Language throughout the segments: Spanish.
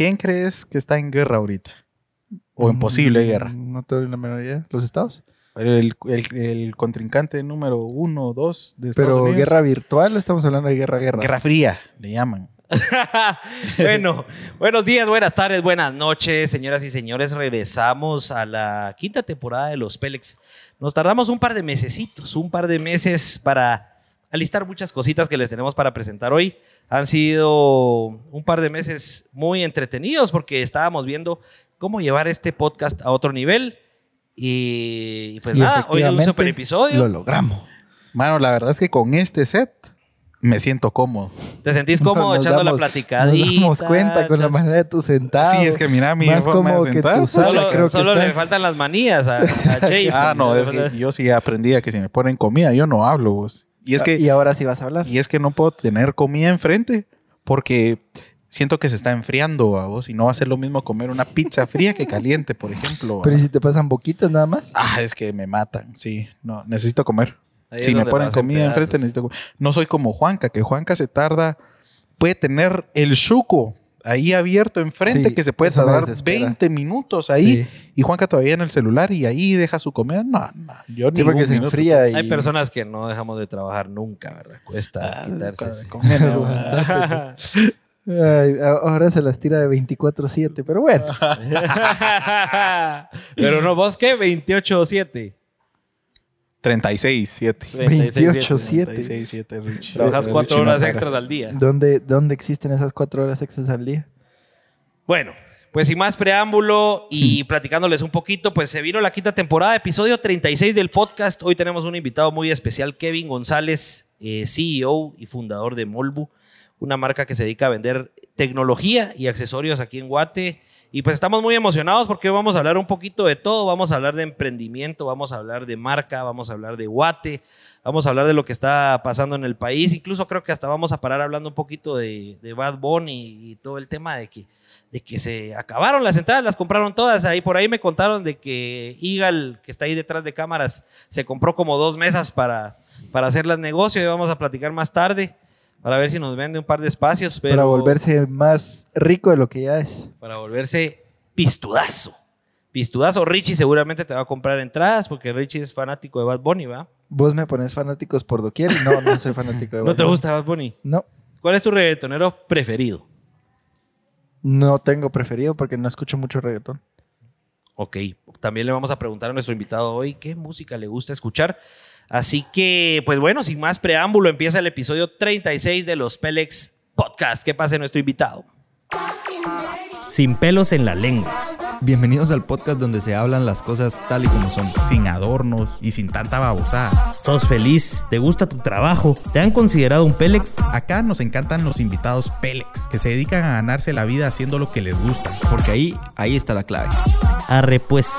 ¿Quién crees que está en guerra ahorita? O en posible Mm, guerra. No tengo la menor idea. ¿Los estados? El, el- el contrincante número uno, dos de Estados Pero Unidos. guerra virtual, estamos hablando de guerra, guerra. Guerra fría, le llaman. bueno, buenos días, buenas tardes, buenas noches, señoras y señores. Regresamos a la quinta temporada de los Pélex. Nos tardamos un par de mesecitos, un par de meses para alistar muchas cositas que les tenemos para presentar hoy. Han sido un par de meses muy entretenidos porque estábamos viendo cómo llevar este podcast a otro nivel. Y pues Y nada, hoy es un super episodio. Lo logramos. Mano, la verdad es que con este set me siento cómodo. ¿Te sentís cómodo Nos echando la platicadita? Nos damos cuenta con la manera de tu sentado. Sí, es que mira mi Más forma de sentar. Solo, creo que solo le faltan las manías a, a Jay. Ah, no, es que yo sí aprendí a que si me ponen comida, yo no hablo, vos. Y es que, Y ahora sí vas a hablar. y es que no puedo tener comida enfrente porque siento que se está enfriando a vos y no va a ser lo mismo comer una pizza fría que caliente, por ejemplo. Pero ¿y si te pasan boquitas nada más? Ah, es que me matan, sí. No, necesito comer. Ahí si me ponen comida enfrente, necesito comer. No soy como Juanca, que Juanca se tarda, puede tener el chuco ahí abierto enfrente Sí, que se puede tardar desespera. 20 minutos ahí Sí. y Juanca todavía en el celular y ahí deja su comida. No, no, yo ni Sí, porque se enfría y... Hay personas que no dejamos de trabajar nunca, ¿verdad? Cuesta quitarse. ese- Conviene, ¿verdad? Ay, ahora se las tira de 24-7, pero bueno. Pero no, ¿vos qué? 28-7. 36, 7. 28-7. 36, 7, Rich. Trabajas Rich cuatro no horas paga. extras al día. ¿Dónde, ¿Dónde existen esas cuatro horas extras al día? Bueno, pues sin más preámbulo y platicándoles un poquito, pues se vino la quinta temporada, episodio 36 del podcast. Hoy tenemos un invitado muy especial, Kevin González, eh, CEO y fundador de Molbu, una marca que se dedica a vender tecnología y accesorios aquí en Guate. Y pues estamos muy emocionados porque hoy vamos a hablar un poquito de todo. Vamos a hablar de emprendimiento, vamos a hablar de marca, vamos a hablar de Guate, vamos a hablar de lo que está pasando en el país. Incluso creo que hasta vamos a parar hablando un poquito de, Bad Bunny y todo el tema de que de que se acabaron las entradas, las compraron todas. Ahí por ahí me contaron de que Eagle, que está ahí detrás de cámaras, se compró como dos mesas para, para hacer las negocios y vamos a platicar más tarde para ver si nos vende un par de espacios. Pero Para volverse más rico de lo que ya es. para volverse pistudazo. Pistudazo. Richie seguramente te va a comprar entradas porque Richie es fanático de Bad Bunny, ¿va? Vos me pones fanáticos por doquier. No, no soy fanático de ¿No te Bad gusta Bad Bunny? No, ¿Cuál es tu reggaetonero preferido? no tengo preferido porque no escucho mucho reggaetón. Ok, también le vamos a preguntar a nuestro invitado hoy qué música le gusta escuchar. Así que, pues bueno, sin más preámbulo, empieza el episodio 36 de los Pelex Podcast. ¿Qué pasa nuestro invitado? Sin pelos en la lengua. Bienvenidos al podcast donde se hablan las cosas tal y como son. Sin adornos y sin tanta babosada. ¿Sos feliz? ¿Te gusta tu trabajo? ¿Te han considerado un Pelex? Acá nos encantan los invitados Pélex, que se dedican a ganarse la vida haciendo lo que les gusta. Porque ahí, ahí está la clave. Arre, pues.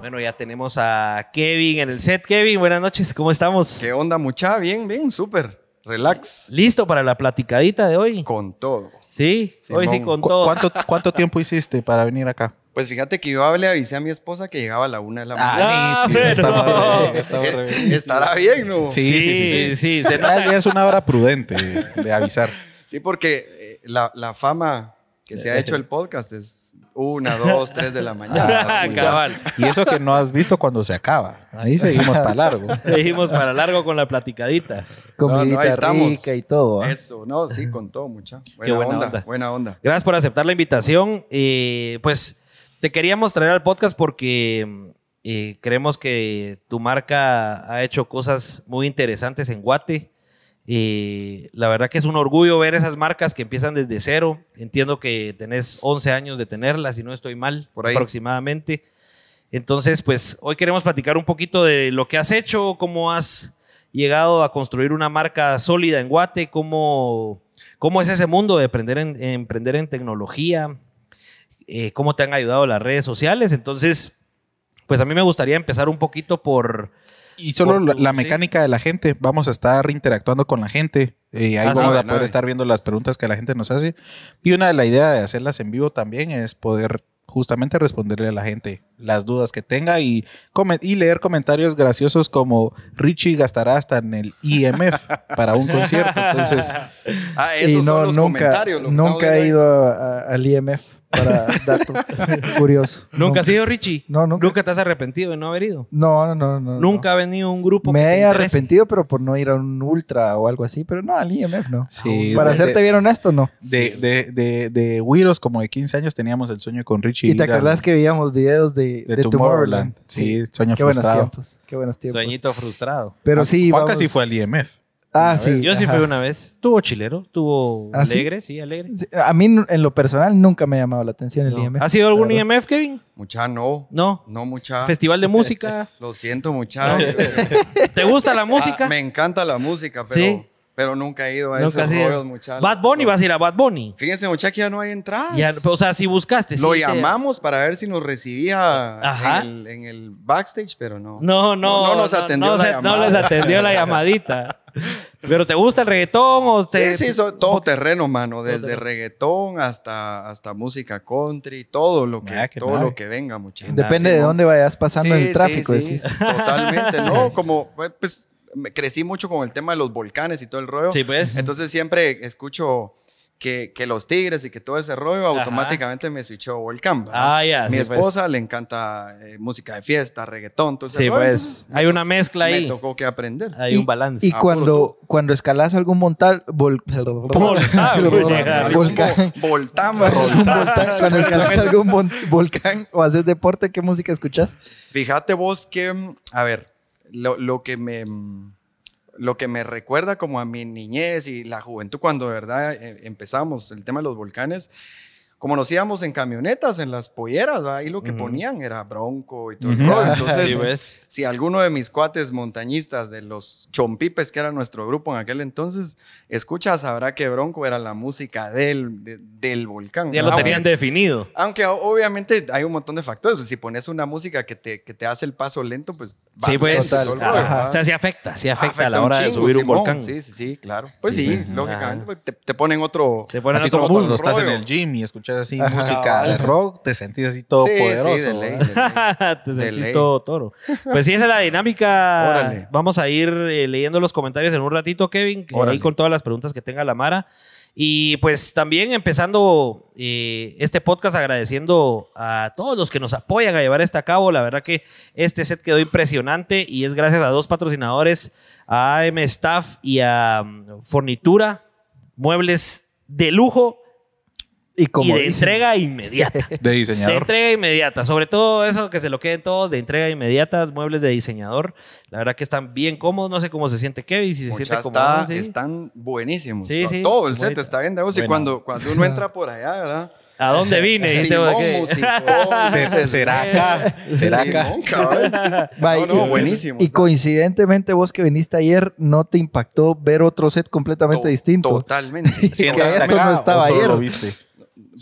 Bueno, ya tenemos a Kevin en el set. Kevin, buenas noches, ¿cómo estamos? ¿Qué onda, mucha? Bien, bien, súper. Relax. ¿Listo para la platicadita de hoy? Con todo. Sí, hoy sí Simón. con ¿Cu- todo. ¿Cuánto, ¿Cuánto tiempo hiciste para venir acá? Pues fíjate que yo hablé, avisé a mi esposa que llegaba a la una de la mañana. Ah, nítido, pero- estaba estaba Estará bien, ¿no? Sí, sí, sí. sí, sí, se Ya- nota. ya es una hora prudente de, de avisar. Sí, porque eh, la, la fama que se ha hecho el podcast es una, dos, tres de la mañana. Ah, Cabal. Y eso que no has visto cuando se acaba. Ahí seguimos para largo. Dijimos para largo con la platicadita. No, no, Comidita ahí estamos. rica y todo. ¿ah? Eso, no, sí, con todo, mucha. Buena, Qué buena onda, onda. buena onda. Gracias por aceptar la invitación. Eh, pues te queríamos traer al podcast porque eh, creemos que tu marca ha hecho cosas muy interesantes en Guate. Eh, la verdad que es un orgullo ver esas marcas que empiezan desde cero. Entiendo que tenés 11 años de tenerlas, si no estoy mal, Por ahí. aproximadamente. Entonces, pues hoy queremos platicar un poquito de lo que has hecho, cómo has llegado a construir una marca sólida en Guate, cómo, cómo es ese mundo de emprender en, emprender en tecnología, eh, cómo te han ayudado las redes sociales. Entonces, pues a mí me gustaría empezar un poquito por... Y solo Por la, sí. mecánica de la gente. Vamos a estar interactuando con la gente. Eh, ahí Ah, sí, vamos a poder estar viendo las preguntas que la gente nos hace. Y una de las ideas de hacerlas en vivo también es poder justamente responderle a la gente las dudas que tenga y, y leer comentarios graciosos como Richie gastará hasta en el IMF para un concierto. Entonces, Ah, Y esos no, son los nunca, comentarios. lo nunca he ido a- a- al IMF para dato curioso. ¿Nunca has ido, Richie? No, nunca. te has arrepentido de no haber ido? No, no, no. no Nunca ha venido un grupo Me que he arrepentido, pero por no ir a un ultra o algo así. Pero no, al IMF no. Sí, Para de- hacerte de- bien honesto, no. de, de, de, de Güiros, como de 15 años, teníamos el sueño con Richie. Y te al- acordás que veíamos videos de, de, de Tomorrowland. Sí, sueño Qué buenos frustrado. tiempos. Qué buenos tiempos. Sueñito frustrado. Pero sí, Juan vamos- casi fue al IMF. Ah, sí. Yo sí ajá. fui una vez. Tuvo chilero, tuvo ¿Ah, alegre, sí, alegre. Sí, A mí, en lo personal, nunca me ha llamado la atención el No. IMF. ¿Has ido a algún. IMF, Kevin? Mucha no. No. No mucha. Festival de música. Lo siento, mucha. ¿Te gusta la música? Ah, me encanta la música, pero, Sí. Pero nunca he ido a Nunca esos rollos, mucha. Bad Bunny, vas a ir a Bad Bunny. Fíjense, mucha, que ya no hay entradas. Ya, o sea, si buscaste. Lo sí te- llamamos para ver si nos recibía Ajá. en el, en el backstage, pero no. No, no. No nos atendió no la se- no les atendió la llamadita. ¿Pero te gusta el reggaetón o te...? Sí, sí, so- todo terreno, mano. Desde reggaetón hasta, hasta música country, todo lo que, Ah, todo lo que venga, muchachos. Depende de dónde vayas pasando el tráfico. decís. totalmente, ¿no? Como, pues, crecí mucho con el tema de los volcanes y todo el rollo. Sí, pues. Entonces siempre escucho que, que los tigres y que todo ese rollo, Ajá. automáticamente me switchó a volcán. ¿verdad? Ah, ya. Mi sí, pues. esposa le encanta eh, música de fiesta, reggaetón, todo ese Sí, rollo, pues. entonces Hay una mezcla Me ahí. tocó que aprender. Hay y, un balance. Y Ah, cuando, cuando escalas algún montal, vol- Volcán, Voltán, volcán, cuando escalas algún volcán o haces deporte, ¿qué música escuchas? Fíjate vos que, a ver, lo, lo que me... mm, Lo que me recuerda como a mi niñez y la juventud cuando de verdad eh, empezamos el tema de los volcanes, como nos íbamos en camionetas, en las polleras, ahí lo que ponían era bronco y todo el Ujú. rollo. Entonces, Sí, pues. si alguno de mis cuates montañistas de los chompipes, que era nuestro grupo en aquel entonces, escucha, sabrá que bronco era la música del, de- del volcán. Ya lo Aunque- tenían definido. Aunque obviamente hay un montón de factores. pues, si pones una música que te, que te hace el paso lento, pues... va Sí, pues. rollo. ¿verdad? O sea, sí afecta, sí afecta a la hora de subir un volcán. Sí, sí, sí, claro. Pues Sí, sí, pues. lógicamente. Pues, Te, te ponen otro... Te ponen Así otro como mood. cuando estás en el gym y escuchas así Ajá. música de Cabal. rock, te sentís así todo Sí, sí, poderoso. de. Te De sentís ley. todo toro. Pues sí, esa es la dinámica. Órale. Vamos a ir eh, leyendo los comentarios en un ratito, Kevin, que ahí con todas las preguntas que tenga la Mara. Y pues también empezando eh, este podcast agradeciendo a todos los que nos apoyan a llevar este a cabo. La verdad que este set quedó impresionante y es gracias a dos patrocinadores, a AM Staff y a mm, Fornitura, muebles de lujo Y como y de dicen, entrega inmediata. De De diseñador. entrega inmediata, sobre todo eso que se lo queden todos de entrega inmediata, muebles de diseñador. La verdad que están bien cómodos, no sé cómo se siente Kevin, si se Mucha siente está- cómodo. ¿sí? Están buenísimos. Sí, sí. Todo el set está bien de vos. Y Bueno. cuando, cuando uno entra por allá, ¿verdad? ¿A dónde vine? Simón, será acá, será acá. No, no, buenísimo. Y coincidentemente vos que viniste ayer, ¿no te impactó ver otro set completamente To- distinto? Totalmente. Sí, que esto no estaba ¿o solo ayer. lo viste?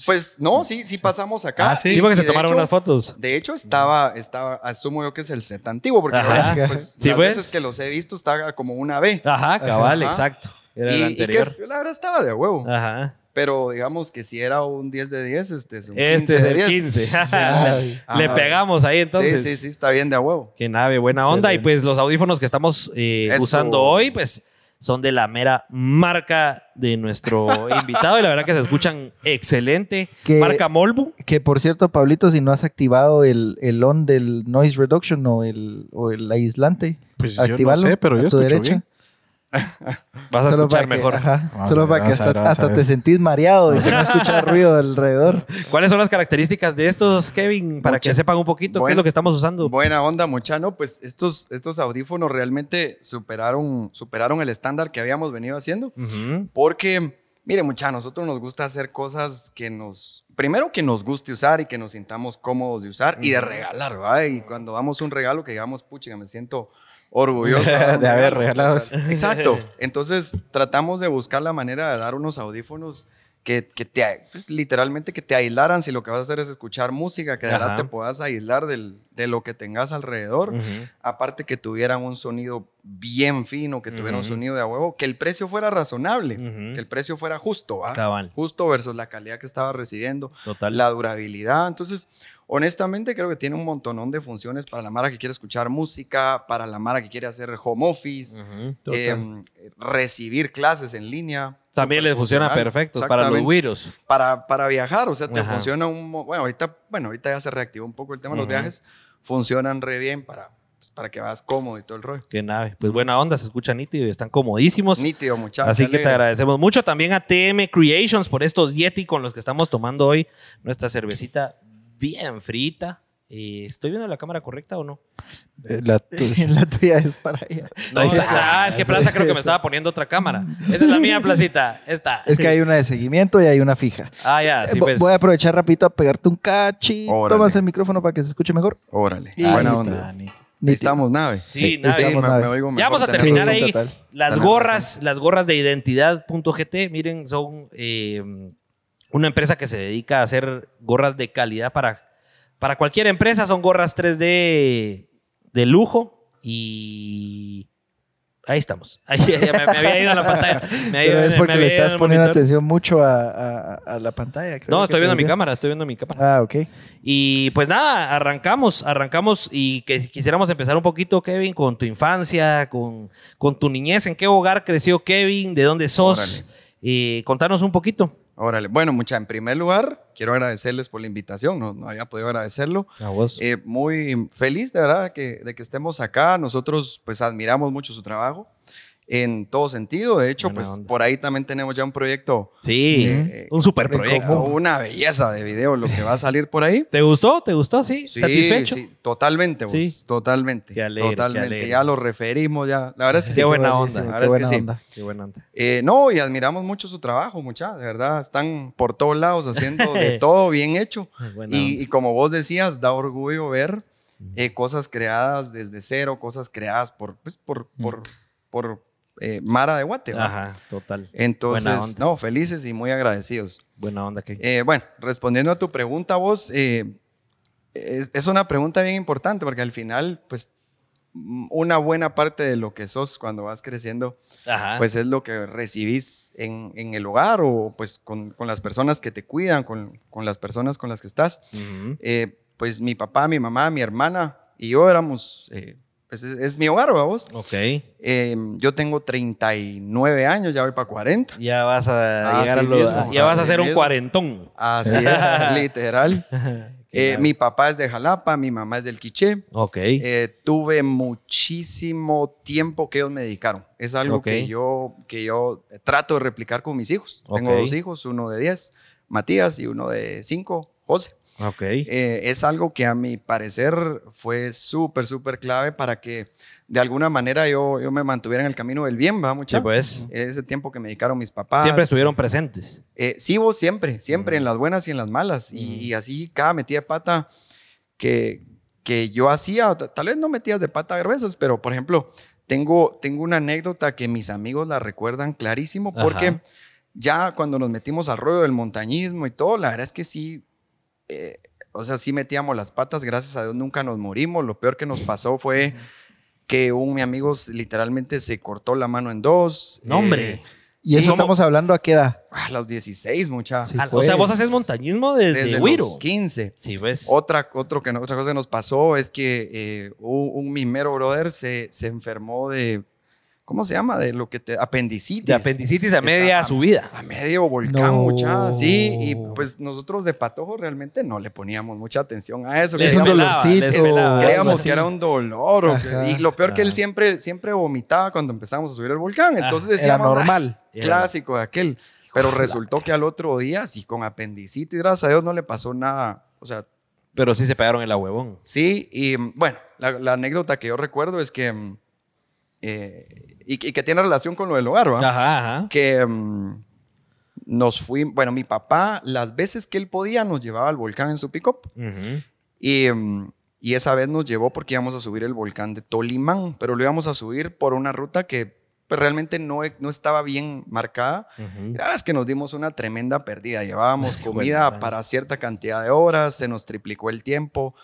Pues no, sí, sí pasamos acá. Ah, sí. Sí, porque Y se de tomaron hecho- unas fotos. De hecho, estaba, estaba, asumo yo que es el set antiguo, porque Ajá. pues, Sí, las pues. veces que los he visto está como una B. Ajá, cabal, Ajá. exacto. Era Y, el y anterior. que la verdad estaba de huevo. Ajá. Pero digamos que si era un 10 de 10, este es un 15 Este es de el 10. 15. Ay. Le Ajá. pegamos ahí entonces. Sí, sí, sí, está bien de a huevo. Qué nave, buena onda. Y pues los audífonos que estamos eh, usando hoy, pues son de la mera marca de nuestro invitado. Y la verdad que se escuchan excelente. Que- Marca Molbu. Que por cierto, Pablito, si no has activado el, el on del noise reduction o el, o el aislante, Pues yo no sé, pero yo a tu escucho derecha. bien. Vas a Solo escuchar que- mejor. ajá, solo ver, para que ver, hasta, te sentís mareado y si no escuchas ruido alrededor. ¿Cuáles son las características de estos, Kevin? Para que sepan un poquito qué es lo que estamos usando. Buena onda, muchano. Pues estos, estos audífonos realmente superaron, superaron el estándar que habíamos venido haciendo. Porque, mire, mucha, a nosotros nos gusta hacer cosas que nos. Primero que nos guste usar y que nos sintamos cómodos de usar y de regalar, ¿verdad? Y cuando damos un regalo que digamos, pucha, me siento un De haber regalado eso. Exacto. Entonces, tratamos de buscar la manera de dar unos audífonos que, que te, pues, literalmente que te aislaran si lo que vas a hacer es escuchar música, que de verdad te puedas aislar del- de lo que tengas alrededor. Aparte que tuvieran un sonido bien fino, que tuviera un sonido de a huevo, que el precio fuera razonable, que el precio fuera justo. Justo versus la calidad que estaba recibiendo, Total. la durabilidad. Entonces, honestamente creo que tiene un montonón de funciones para la Mara que quiere escuchar música, para la Mara que quiere hacer home office, eh, recibir clases en línea. También les funciona perfecto para los güiros. Para, para viajar, o sea, te Ajá. funciona un... Bueno ahorita, bueno, ahorita ya se reactivó un poco el tema de los viajes. Funcionan re bien para, pues, para que vas cómodo y todo el rollo. Qué nave. Pues buena onda, se escucha nítido y están comodísimos. Nítido, muchachos. Así que te agradecemos mucho también a TM Creations por estos Yeti con los que estamos tomando hoy nuestra cervecita bien frita. Eh, ¿Estoy viendo la cámara correcta o no? Eh, la tu- la tuya es para allá. No, ah, es que Plaza creo que me estaba poniendo otra cámara. Esa es la mía, Placita. Esta. Es que hay una de seguimiento y hay una fija. Ah, ya, sí, Eh, pues. Voy a aprovechar rapidito a pegarte un cachito Órale. más el micrófono para que se escuche mejor. Órale, Y buena onda. Estamos, nave. Sí, me, nave. me oigo Ya vamos a terminar ahí. total. Las gorras, las gorras de identidad.gt, miren, son eh, una empresa que se dedica a hacer gorras de calidad para, para cualquier empresa. Son gorras 3D de lujo y ahí estamos. Ahí, ya me, me había ido a la pantalla. Me había- Pero es me porque había le estás poniendo monitor. atención mucho a, a- a la pantalla. creo No, que estoy viendo mi cámara, estoy viendo mi cámara. Ah, ok. Y pues nada, arrancamos, arrancamos y que quisiéramos empezar un poquito, Kevin, con tu infancia, con, con tu niñez, en qué hogar creció Kevin, de dónde sos. Órale. Y contanos un poquito. Órale. Bueno, mucha, en primer lugar, quiero agradecerles por la invitación. No, no había podido agradecerlo. A vos. Eh, muy feliz, de verdad, que, de que estemos acá. Nosotros, pues, admiramos mucho su trabajo en todo sentido. De hecho, Buena pues, onda. por ahí también tenemos ya un proyecto, sí, eh, un super proyecto. una belleza de video, lo que va a salir por ahí. ¿Te gustó? ¿Te gustó? Sí. Sí, ¿Satisfecho? sí, totalmente, vos, Sí. totalmente. Qué alegre, qué totalmente. alegre. Ya lo referimos, ya. La verdad es que Qué sí. buena buenísimo, onda. La qué verdad es que buena sí. onda. Qué buena onda. Eh, no, y admiramos mucho su trabajo, mucha, de verdad. Están por todos lados haciendo de todo bien hecho. Buena Y, onda. y como vos decías, da orgullo ver eh, cosas creadas desde cero, cosas creadas por, pues, por, por, por eh, Mara de Guate. Ajá, total. Entonces, no, felices y muy agradecidos. Buena onda, Kevin. Eh, bueno, respondiendo a tu pregunta, vos, eh, es, es una pregunta bien importante porque al final, pues, una buena parte de lo que sos cuando vas creciendo, Ajá. pues es lo que recibís en, en el hogar o pues con, con las personas que te cuidan, con, con las personas con las que estás. Eh, pues mi papá, mi mamá, mi hermana y yo éramos, eh, pues es, es mi hogar, vamos. Ok. Eh, yo tengo 39 años, ya voy para 40. Ya vas a llegar a lo- mismo, Ya vas a hacer un cuarentón. Así es, literal. Eh, mi papá es de Jalapa, mi mamá es del Quiché. Ok. Eh, tuve muchísimo tiempo que ellos me dedicaron. Es algo que, yo, que yo trato de replicar con mis hijos. Tengo dos hijos, uno de 10, Matías, y uno de 5, José. Ok. Eh, es algo que a mi parecer fue súper, súper clave para que de alguna manera yo, yo me mantuviera en el camino del bien, va mucha. Sí, pues. Ese tiempo que me dedicaron mis papás. Siempre estuvieron presentes. Eh, sí, vos siempre, siempre, Mm. en las buenas y en las malas. Y, y así cada metida de pata que, que yo hacía, tal vez no metías de pata gruesas, pero por ejemplo, tengo, tengo una anécdota que mis amigos la recuerdan clarísimo porque Ajá. ya cuando nos metimos al rollo del montañismo y todo, la verdad es que sí, eh, o sea, sí metíamos las patas, gracias a Dios nunca nos morimos. Lo peor que nos pasó fue que un mi amigo literalmente se cortó la mano en dos. No, hombre. Eh, Y Sí, eso ¿cómo? estamos hablando a qué edad. a los 16, mucha. Sí, Ah, o sea, vos haces montañismo desde, Desde Wiro. los 15. Sí, ves. Otra, otro que no- otra cosa que nos pasó es que eh, un, un mimero brother se, se enfermó de, ¿cómo se llama? De lo que te, apendicitis. de apendicitis a media subida. A medio volcán, No. mucha, sí. Y pues nosotros de patojo realmente no le poníamos mucha atención a eso. Les Es un Creíamos- pelaba, dolorcito. les pelaba, algo Creíamos que era un dolor. o que- Ajá. y lo peor que él Ajá. siempre, siempre vomitaba cuando empezamos a subir el volcán. Entonces Ah, Era decíamos, "Ah, normal. Era- clásico de aquel. Pero resultó que al otro día, sí, con apendicitis, gracias a Dios no le pasó nada. O sea, Pero sí se pegaron el huevón. Sí, y mm, bueno, la, la anécdota que yo recuerdo es que, mm, eh, y, y que tiene relación con lo del hogar, ¿va? Ajá, ajá. Que mm, nos fuimos, bueno, mi papá, las veces que él podía, nos llevaba al volcán en su pick-up. Ujú. Y, mm, y esa vez nos llevó porque íbamos a subir el volcán de Tolimán, pero lo íbamos a subir por una ruta que pues, realmente no, no estaba bien marcada. Ujú. Y La verdad es que nos dimos una tremenda pérdida. Llevábamos comida buena. para cierta cantidad de horas, se nos triplicó el tiempo.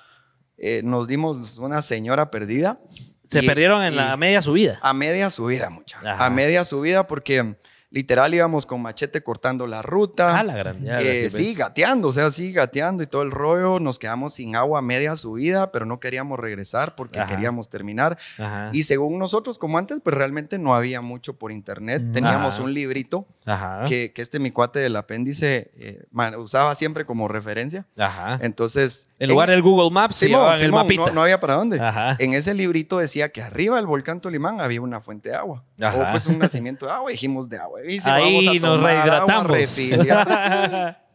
eh, nos dimos una señora perdida. Se Y- perdieron en y la media subida. A media subida, mucha. Ajá. A media subida porque literal íbamos con machete cortando la ruta. Ah, la grande. ya, Eh, sí, sí, ves. gateando, o sea, sí, gateando y todo el rollo. Nos quedamos sin agua media subida, pero no queríamos regresar porque Ajá. queríamos terminar. Ajá. Y según nosotros, como antes, pues realmente no había mucho por internet. Teníamos Ajá. un librito Ajá. que, que este mi cuate del apéndice eh, man- usaba siempre como referencia. Ajá. Entonces. En lugar del Google Maps, Simón, llevaban el mapita. no, no había para dónde. Ajá. En ese librito decía que arriba del volcán Tolimán había una fuente de agua. Ajá. O pues un nacimiento de agua. Dijimos de agua. Y si Ahí vamos a nos tomar rehidratamos.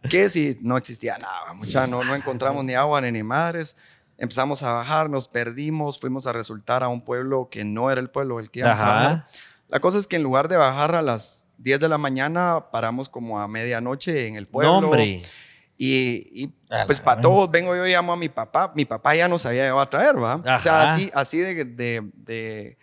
que si no existía nada, mucha, no, no encontramos ni agua ni, ni madres. Empezamos a bajar, nos perdimos, fuimos a resultar a un pueblo que no era el pueblo del que íbamos a bajar. Ajá. La cosa es que en lugar de bajar a las 10 de la mañana, paramos como a medianoche en el pueblo. No, hombre. Y, y, pues para todos, vengo yo y llamo a mi papá. Mi papá ya nos había llevado a traer, ¿va? O sea, Ajá. así, así de, de, de,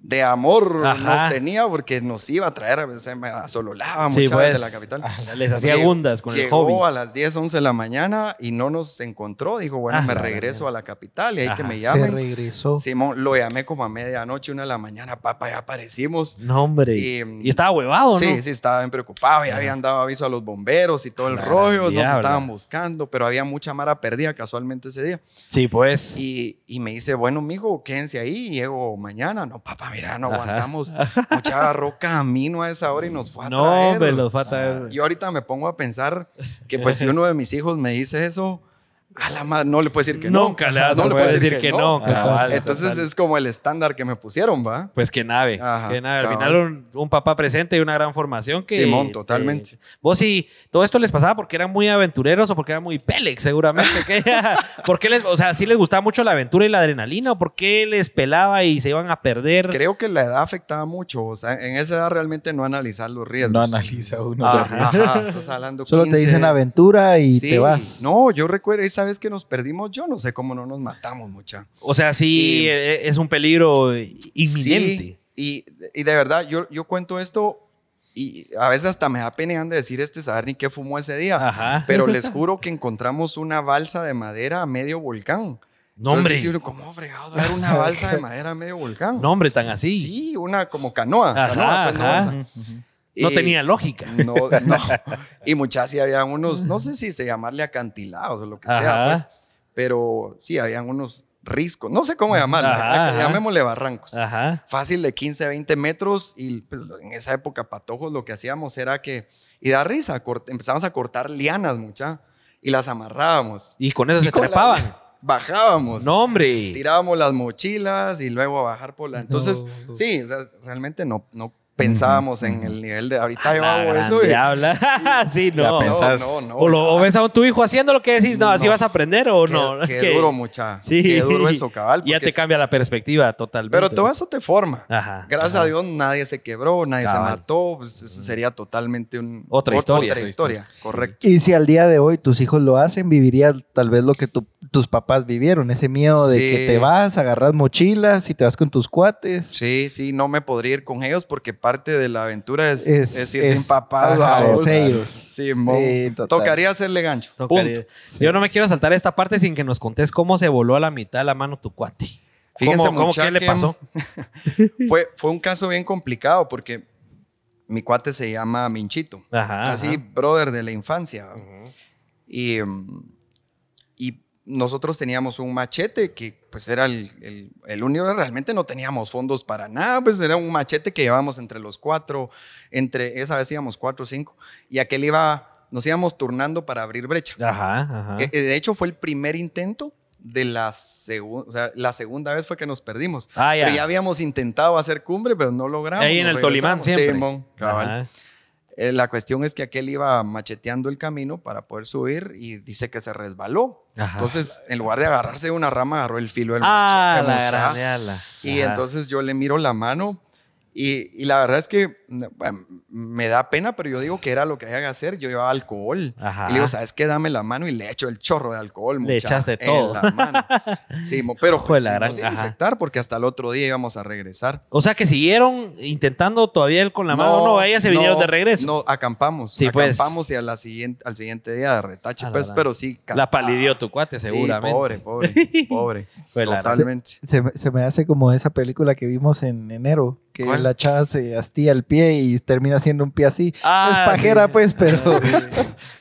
de amor Ajá. nos tenía porque nos iba a traer, me asololaba Sí, muchas pues. de la capital. Les hacía gundas con el llegó hobby. a las 10, 11 de la mañana y no nos encontró. Dijo, bueno, Ah, me regreso a la capital y ahí que me Se llamen. regresó. Simón, lo llamé como a medianoche, una de la mañana, papá, ya aparecimos. No, hombre. Y, Y, estaba huevado, ¿no? Sí, sí, estaba bien preocupado. Ya habían dado aviso a los bomberos y todo el La rollo. Nos estaban buscando, pero había mucha mara perdida casualmente ese día. Sí, pues. Y, y me dice, bueno, mijo, quédense ahí. Llego mañana. No, papá, mira, no Ajá. aguantamos. Mucha agarró camino a esa hora y nos fue a no, traer. hombre, los fue a traer. Yo ahorita me pongo a pensar que, pues, si uno de mis hijos me dice eso, a la madre, no le puedo decir que no. Nunca le vas No a le puedo decir que no, cabal, Entonces total. es como el estándar que me pusieron, ¿va? Pues que nave. Ajá, que nave. Al final, un, un papá presente y una gran formación que. Simón, totalmente. eh, vos sí, todo esto les pasaba porque eran muy aventureros o porque eran muy pélex, seguramente. ¿Qué? ¿Por qué les, o sea, sí les gustaba mucho la aventura y la adrenalina o por qué les pelaba y se iban a perder? Creo que la edad afectaba mucho. O sea, en esa edad realmente no analizar los riesgos. No analiza uno. Ajá. los riesgos. Ajá, estás hablando Solo te 15. dicen aventura y Sí, te vas. No, yo recuerdo esa vez que nos perdimos, yo no sé cómo no nos matamos, mucha. O sea, sí, Y- eh, es un peligro inminente. Sí, y, y de verdad, yo, yo cuento esto y a veces hasta me da pena de decir este saber ni qué fumó ese día. Ajá. Pero les juro que encontramos una balsa de madera a medio volcán. No, hombre. Entonces, ¿cómo fregado dar una balsa de madera a medio volcán? No, hombre, tan así. Sí, una como canoa. Ajá, canoa, pues, no ajá. balsa. No tenía lógica. No, no. Y muchas sí había unos, no sé si se llamarle acantilados o lo que sea, pues, pero sí, habían unos riscos, no sé cómo llamarle, Ajá, ajá. llamémosle barrancos. Ajá. Fácil de 15, 20 metros y pues en esa época patojos lo que hacíamos era que, y da risa, cort- empezamos a cortar lianas mucha y las amarrábamos. Y con eso Y se con la- trepaban. bajábamos. No, hombre. Tirábamos las mochilas y luego a bajar por la... Entonces, No. sí, o sea, realmente no, no pensábamos en el nivel de ahorita yo hago eso y... diabla. sí, Ya no. pensás. No, no, no. O, lo, o ves a tu hijo haciendo lo que decís, no, así vas a aprender o Qué, no. qué duro, mucha. Sí. Qué duro eso, cabal. Ya te es- cambia la perspectiva totalmente. Pero todo eso te forma. Ajá. Gracias ajá. a Dios nadie se quebró, nadie Cabal. se mató. Pues sería totalmente un, Otra ot- historia. Otra historia, correcto. Y si al día de hoy tus hijos lo hacen, vivirías tal vez lo que tu- tus papás vivieron, ese miedo de Sí. que te vas, agarras mochilas y te vas con tus cuates. Sí, sí, no me podría ir con ellos porque parte de la aventura es, Es- es ir es- sin papás. ajá, es ellos. Sí, mo- Sí. Tocaría hacerle gancho. Tocaría. Punto. Yo no me quiero saltar esta parte sin que nos contés cómo se voló a la mitad la mano tu cuate. Fíjense, ¿Cómo, cómo- qué le pasó? Fue, fue un caso bien complicado porque mi cuate se llama Minchito. Ajá. así, ajá. brother de la infancia. y, y nosotros teníamos un machete que pues era el, el, el único, realmente no teníamos fondos para nada, pues era un machete que llevábamos entre los cuatro, entre, esa vez íbamos cuatro o cinco, y aquel iba, nos íbamos turnando para abrir brecha. Ajá, ajá. Eh, eh, de hecho, fue el primer intento de la segunda, o sea, la segunda vez fue que nos perdimos. Ah, ya. Pero ya habíamos intentado hacer cumbre, pero no logramos. Ahí en el Tolimán siempre. Simón, cabal. Eh, la cuestión es que aquel iba macheteando el camino para poder subir y dice que se resbaló. Ajá. Entonces, en lugar de agarrarse de una rama, agarró el filo del Ah, machete, la. Y entonces yo le miro la mano y, y la verdad es que bueno, me da pena, pero yo digo que era lo que había que hacer. Yo llevaba alcohol. Ajá. Y le digo, ¿sabes qué? Dame la mano y le echo el chorro de alcohol. Le echaste en todo. la mano. Sí, mo- pero pues, la sí, gran- infectar porque hasta el otro día íbamos a regresar. O sea que siguieron intentando todavía él con la mano. No, ella se vinieron no, de regreso. No, acampamos. Sí, pues. acampamos y a la siguiente, al siguiente día de retache, pues, gran- pero sí. ca- La palidió tu cuate, Sí, seguramente. pobre, pobre, pobre. Fue la- Totalmente. Se, se me hace como esa película que vimos en enero, que ¿Cuál? la chava se hastía el pie y termina siendo un pie así. Ah, es pajera, sí. pues, pero.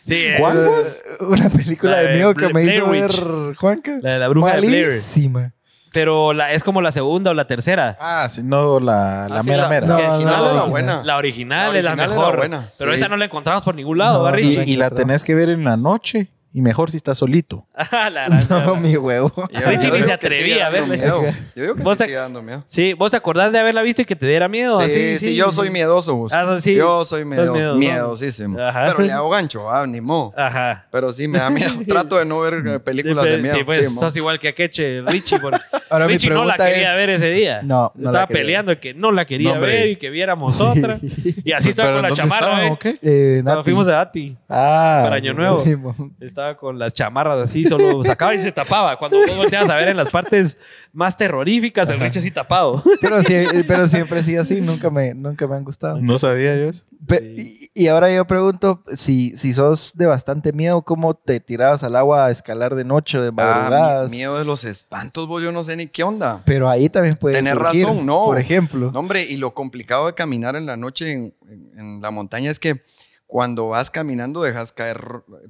Sí, eh, ¿Cuál? pero, pues? Una película La de de miedo que me hizo ver. Juanca. La de la bruja de Blair. Malísima. Pero la, es como la segunda o la tercera. Ah, sí, no, la, la Ah, sí, mera la- mera. No, La original no, era no. buena. La original, La es la original mejor. buena, Pero sí. esa no la encontramos por ningún lado, No, ¿va, y, y la tenés que ver en la noche. Y mejor si estás solito. Ah, la gran- No, mi huevo. Yo- Richie yo ni se atrevía a miedo. Yo digo que Vos sí te- sigue dando miedo. Sí, ¿vos te acordás de haberla visto y que te diera miedo? Sí, sí, yo soy miedoso. vos. Ah, sí. Yo soy miedo, miedosísimo. Ajá. Pero le hago gancho, ah, ni modo. Ajá. Pero sí me da miedo. Trato de no ver eh, películas de miedo. Sí, pues sos igual que Akeche, Richie. porque Ahora, mi Richie no la quería es- ver ese día. No, no Estaba peleando de que no la quería No, ver y que viéramos otra. Y así estaba ¿Pero con la chamarra, ¿eh? Eh, Cuando fuimos a Ati. Ah. Para Año Nuevo. Sí, con las chamarras así, solo sacaba y se tapaba. Cuando vos volteabas a ver en las partes más terroríficas, el Richie así tapado. pero, sí, pero siempre sí así, nunca me, nunca me han gustado. No sabía yo eso. Pe- y, y ahora yo pregunto, si, si sos de bastante miedo, ¿cómo te tirabas al agua a escalar de noche, de Ah, madrugadas? mi- miedo de los espantos, vos, yo no sé ni qué onda. Pero ahí también puede surgir, razón, no. Por ejemplo. No, hombre, y lo complicado de caminar en la noche en, en- en la montaña es que cuando vas caminando dejas caer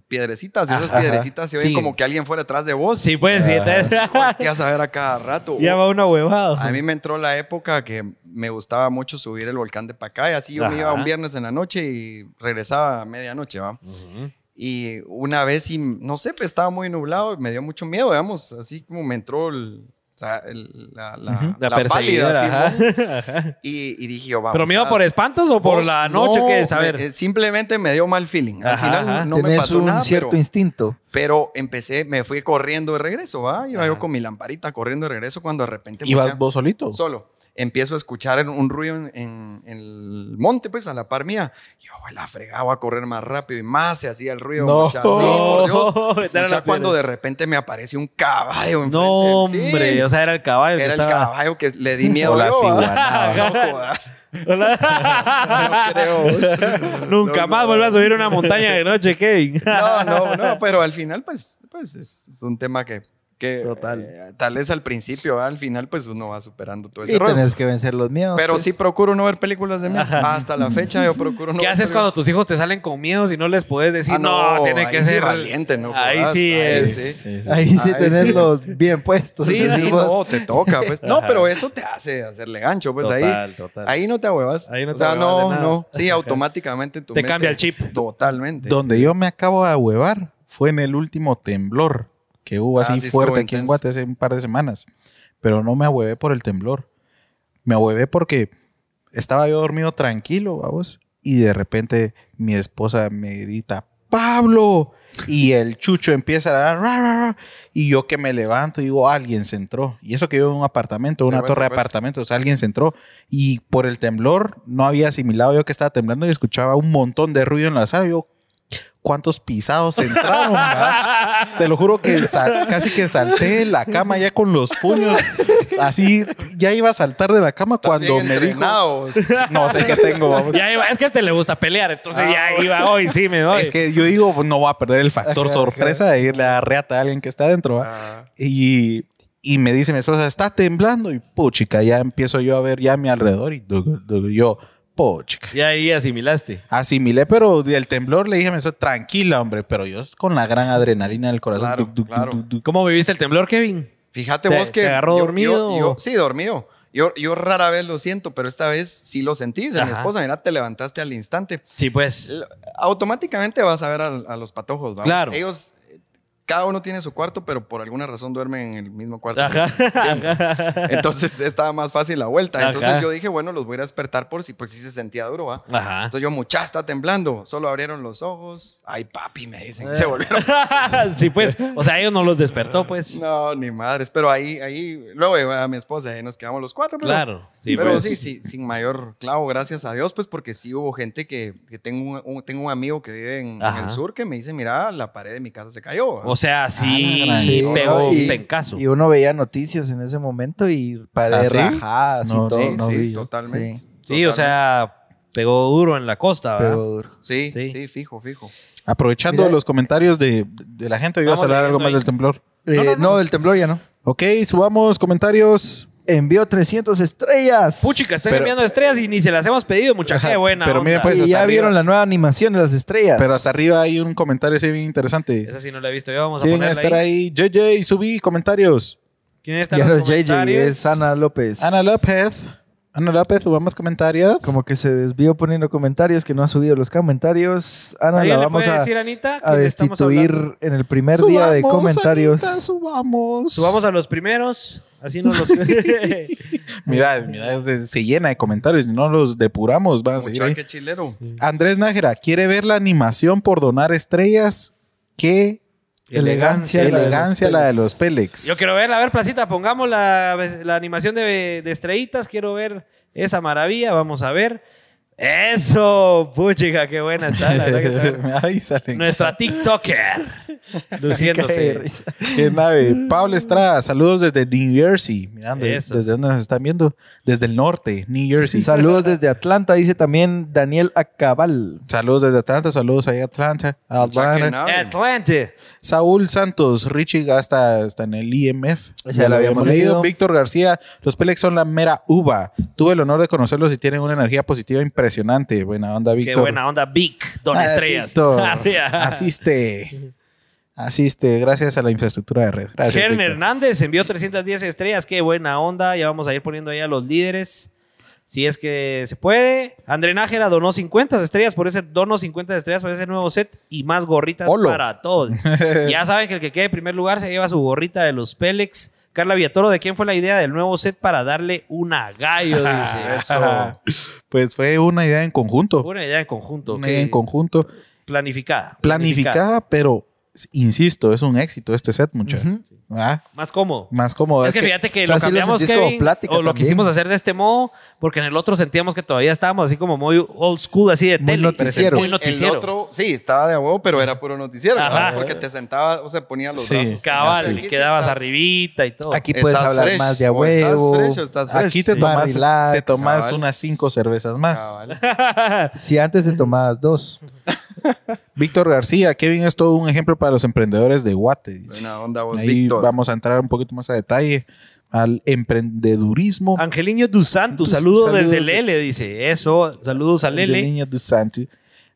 piedrecitas y esas Ajá. piedrecitas se Sí. como que alguien fuera atrás de vos. Sí, pues, sí. entonces- Volteas a ver a cada rato. ya va una huevada. A mí me entró la época que me gustaba mucho subir el volcán de Pacay. Así yo me iba un viernes en la noche y regresaba a medianoche, ¿va? Ujú. Y una vez, y, no sé, pues estaba muy nublado y me dio mucho miedo, digamos. Así como me entró el- o sea, el- la, la, La, la perseguidora. pálida, ajá. así, ¿no? y, y dije yo, vamos. ¿Pero miedo haz- por espantos o por la noche? no, ¿Qué es? A me- ver. eh, simplemente me dio mal feeling. Al Ajá, final ajá. no me pasó un nada, cierto pero, instinto. pero empecé, me fui corriendo de regreso, ¿va? Iba Ajá. yo con mi lamparita corriendo de regreso cuando de repente... ¿Ibas mucha- vos solito? Solo. Empiezo a escuchar un ruido en, en- en el monte, pues, a la par mía. Yo la fregaba a correr más rápido y más se hacía el ruido. No. mucha. Sí, por Dios. Mucha, cuando de repente me apareció un caballo enfrente. No, Sí, hombre. O sea, era el caballo. que era el estaba- caballo que le di miedo O la yo, ¿va? ciguanaba. No jodas. Hola. No creo. Nunca No, más no. vuelvas a subir una montaña de noche, Kevin. No, no, no, pero al final, pues, pues es, es un tema que, que Total. eh, tal vez al principio, al final, pues uno va superando todo ese Y rollo. tenés que vencer los miedos. Pero pues. sí procuro no ver películas de miedo. Ajá. Hasta la fecha yo procuro no ¿Qué ver haces cuando tus hijos te salen con miedos y no les puedes decir, Ah, no, tiene ahí que sí ser valiente, no Ahí sí ahí es. sí. Sí, sí. Ahí sí Ahí sí. los bien puestos. Sí, sí, no, te toca, pues. No, pero eso te hace hacerle gancho, pues ahí. Total, total. Ahí no te ahuevas. Ahí no o te sea, ahuevas de no, nada. no. Sí, automáticamente tu Te mente- cambia el chip. Totalmente. Donde yo me acabo de huevar fue en el último temblor que hubo Ah, así sí, fuerte aquí en intenso. Guate hace un par de semanas. Pero no me ahuevé por el temblor. Me ahuevé porque estaba yo dormido tranquilo, vamos. Y de repente mi esposa me grita, Pablo. Y el chucho empieza a "Ra, ra, ra", y yo que me levanto y digo, alguien se entró. Y eso que vivo en un apartamento, una torre de apartamentos, alguien se entró. Y por el temblor no había asimilado yo que estaba temblando y escuchaba un montón de ruido en la sala. Yo, ¿cuántos pisados entraron? va?" Te lo juro que sal- casi que salté de la cama ya con los puños. Así, ya iba a saltar de la cama cuando me dijo... No sé qué tengo, vamos. Ya iba- es que a este le gusta pelear, entonces ya iba hoy, sí, me doy. Es que yo digo, no voy a perder el factor Ajá, sorpresa de irle a reata a alguien que está adentro. ¿va? Ah, Y, y me dice mi esposa, está temblando. Y puchica, ya empiezo yo a ver ya a mi alrededor. Y yo, puchica. Ya ahí asimilaste. Asimilé, pero del temblor le dije a mi esposa, tranquila, hombre. Pero yo con la gran adrenalina del corazón. Claro, du- du- du- claro. du- du- ¿Cómo viviste el temblor, Kevin? Fíjate ¿Te- vos que. te agarró yo- dormido yo- yo- o? sí, dormido. Yo, yo rara vez lo siento, pero esta vez sí lo sentí. Dice mi esposa, mira, te levantaste al instante. Sí, pues. L- Automáticamente vas a ver a, a los patojos, ¿vamos? Claro. Ellos, cada uno tiene su cuarto, pero por alguna razón duermen en el mismo cuarto. Ajá. Entonces estaba más fácil la vuelta. Ajá. Entonces yo dije, bueno, los voy a despertar por si, por si se sentía duro, ¿va? Ajá. Entonces yo, mucha, está temblando. Solo abrieron los ojos. Ay, papi, me Eh. dicen. Se volvieron. sí, pues. O sea, ellos no los despertó, pues. No, ni madres. Pero ahí, ahí, luego a mi esposa ahí nos quedamos los cuatro. Pero, Claro. Sí, pero pues. sí, sí, sin mayor clavo, gracias a Dios, pues porque sí hubo gente que, que tengo, un, un- tengo un amigo que vive en, el sur que me dice, mira, la pared de mi casa se cayó. ¿va?" O sea, sí, Ah, Sí, pegó no, un y- pencazo. Y uno veía noticias en ese momento y ¿Ah, paredes sí? rajadas No, y todo. sí, no sí, totalmente. Sí, o sea, pegó duro en la costa, ¿verdad? duro. Sí, Sí. sí, fijo, fijo. Aprovechando Mira. los comentarios de, de la gente, hoy vas a hablar algo más ahí. del temblor. Eh, no, del temblor ya no. Ok, subamos comentarios. Envió 300 estrellas. Puchica, están Pero- enviando estrellas y ni se las hemos pedido, mucha Ajá, qué buena. pero miren, pues, y hasta ya arriba. vieron la nueva animación de las estrellas. Pero hasta arriba hay un comentario así bien interesante. Esa sí no la he visto yo, vamos a Quieren ponerla estar ahí. ahí. JJ, subí comentarios. ¿Quién está ya en no los es JJ, comentarios? es Ana López. Ana López. Ana López, subamos comentarios. Como que se desvió poniendo comentarios, que no ha subido los comentarios. Ana, la ¿Alguien le vamos puede a, decir, Anita, a que le estamos destituir hablando? en el primer día de Subamos, comentarios. Anita, subamos. Subamos a los primeros, así nos los... Mira, mira, se, se llena de comentarios y no los depuramos. Van a seguir ahí. chilero. Andrés Nájera, ¿quiere ver la animación por donar estrellas? ¿Qué Elegancia, elegancia la de los Pélex. Yo quiero ver, a ver, Placita, pongamos la, la animación de, de estrellitas. Quiero ver esa maravilla. Vamos a ver. Eso, puchica, qué buena está. La verdad que está- Ahí salen. Nuestra TikToker. Luciéndose. risa. Qué nave. Pablo Estrada, saludos desde New Jersey. Mirando, Eso. desde dónde nos están viendo. Desde el norte, New Jersey. Saludos desde Atlanta, dice también Daniel Acabal. Saludos desde Atlanta, saludos ahí a Atlanta. Atlanta. nave. Atlante. Saúl Santos, Richie Gasta está en el IMF. Ya lo habíamos leído. Víctor García, los Pélex son la mera uva. Tuve el honor de conocerlos y tienen una energía positiva impresionante. Buena onda, Víctor. Qué buena onda, Vic, Don Ah, Estrellas. Víctor. Asiste. Asiste, gracias a la infraestructura de red. Gracias. Víctor. Hernández envió 310 estrellas. Qué buena onda. Ya vamos a ir poniendo ahí a los líderes. Si es que se puede. André Nájera donó 50 estrellas por ese dono 50 estrellas por ese nuevo set y más gorritas Olo. para todos. ya saben que el que quede en primer lugar se lleva su gorrita de los Pélex. Carla Villatoro, ¿de quién fue la idea del nuevo set para darle una gallo? Dice. Eso. Pues fue una idea en conjunto. Una idea en conjunto. Una idea en conjunto. planificada. Planificada, pero insisto, es un éxito este set, muchachos. Ah, Más cómodo. Más cómodo. Es que, fíjate que o sea, lo lo cambiamos, como plática o lo también. quisimos hacer de este modo, porque en el otro sentíamos que todavía estábamos así como muy old school, así de Muy tele. noticiero. Muy El- noticiero. El otro, sí, estaba de huevo, pero era puro noticiero. Ajá. Porque te sentaba, o sea, ponía los Sí. brazos. Cabal, y quedabas estás- arribita y todo. Aquí puedes estás hablar fresh, más de a o estás huevo. fresh estás fresh. Aquí te Sí. tomas, te tomas unas cinco cervezas más. Cabal. Si antes te tomabas dos. Víctor García, Kevin es todo un ejemplo para los emprendedores de Guate. dice. Buena onda vos, Ahí Víctor. vamos a entrar un poquito más a detalle al emprendedurismo. Angeliño Dos Santos, Dus- saludos saludos desde de- Lele, dice. Eso, saludos a El Lele. niño de Santi.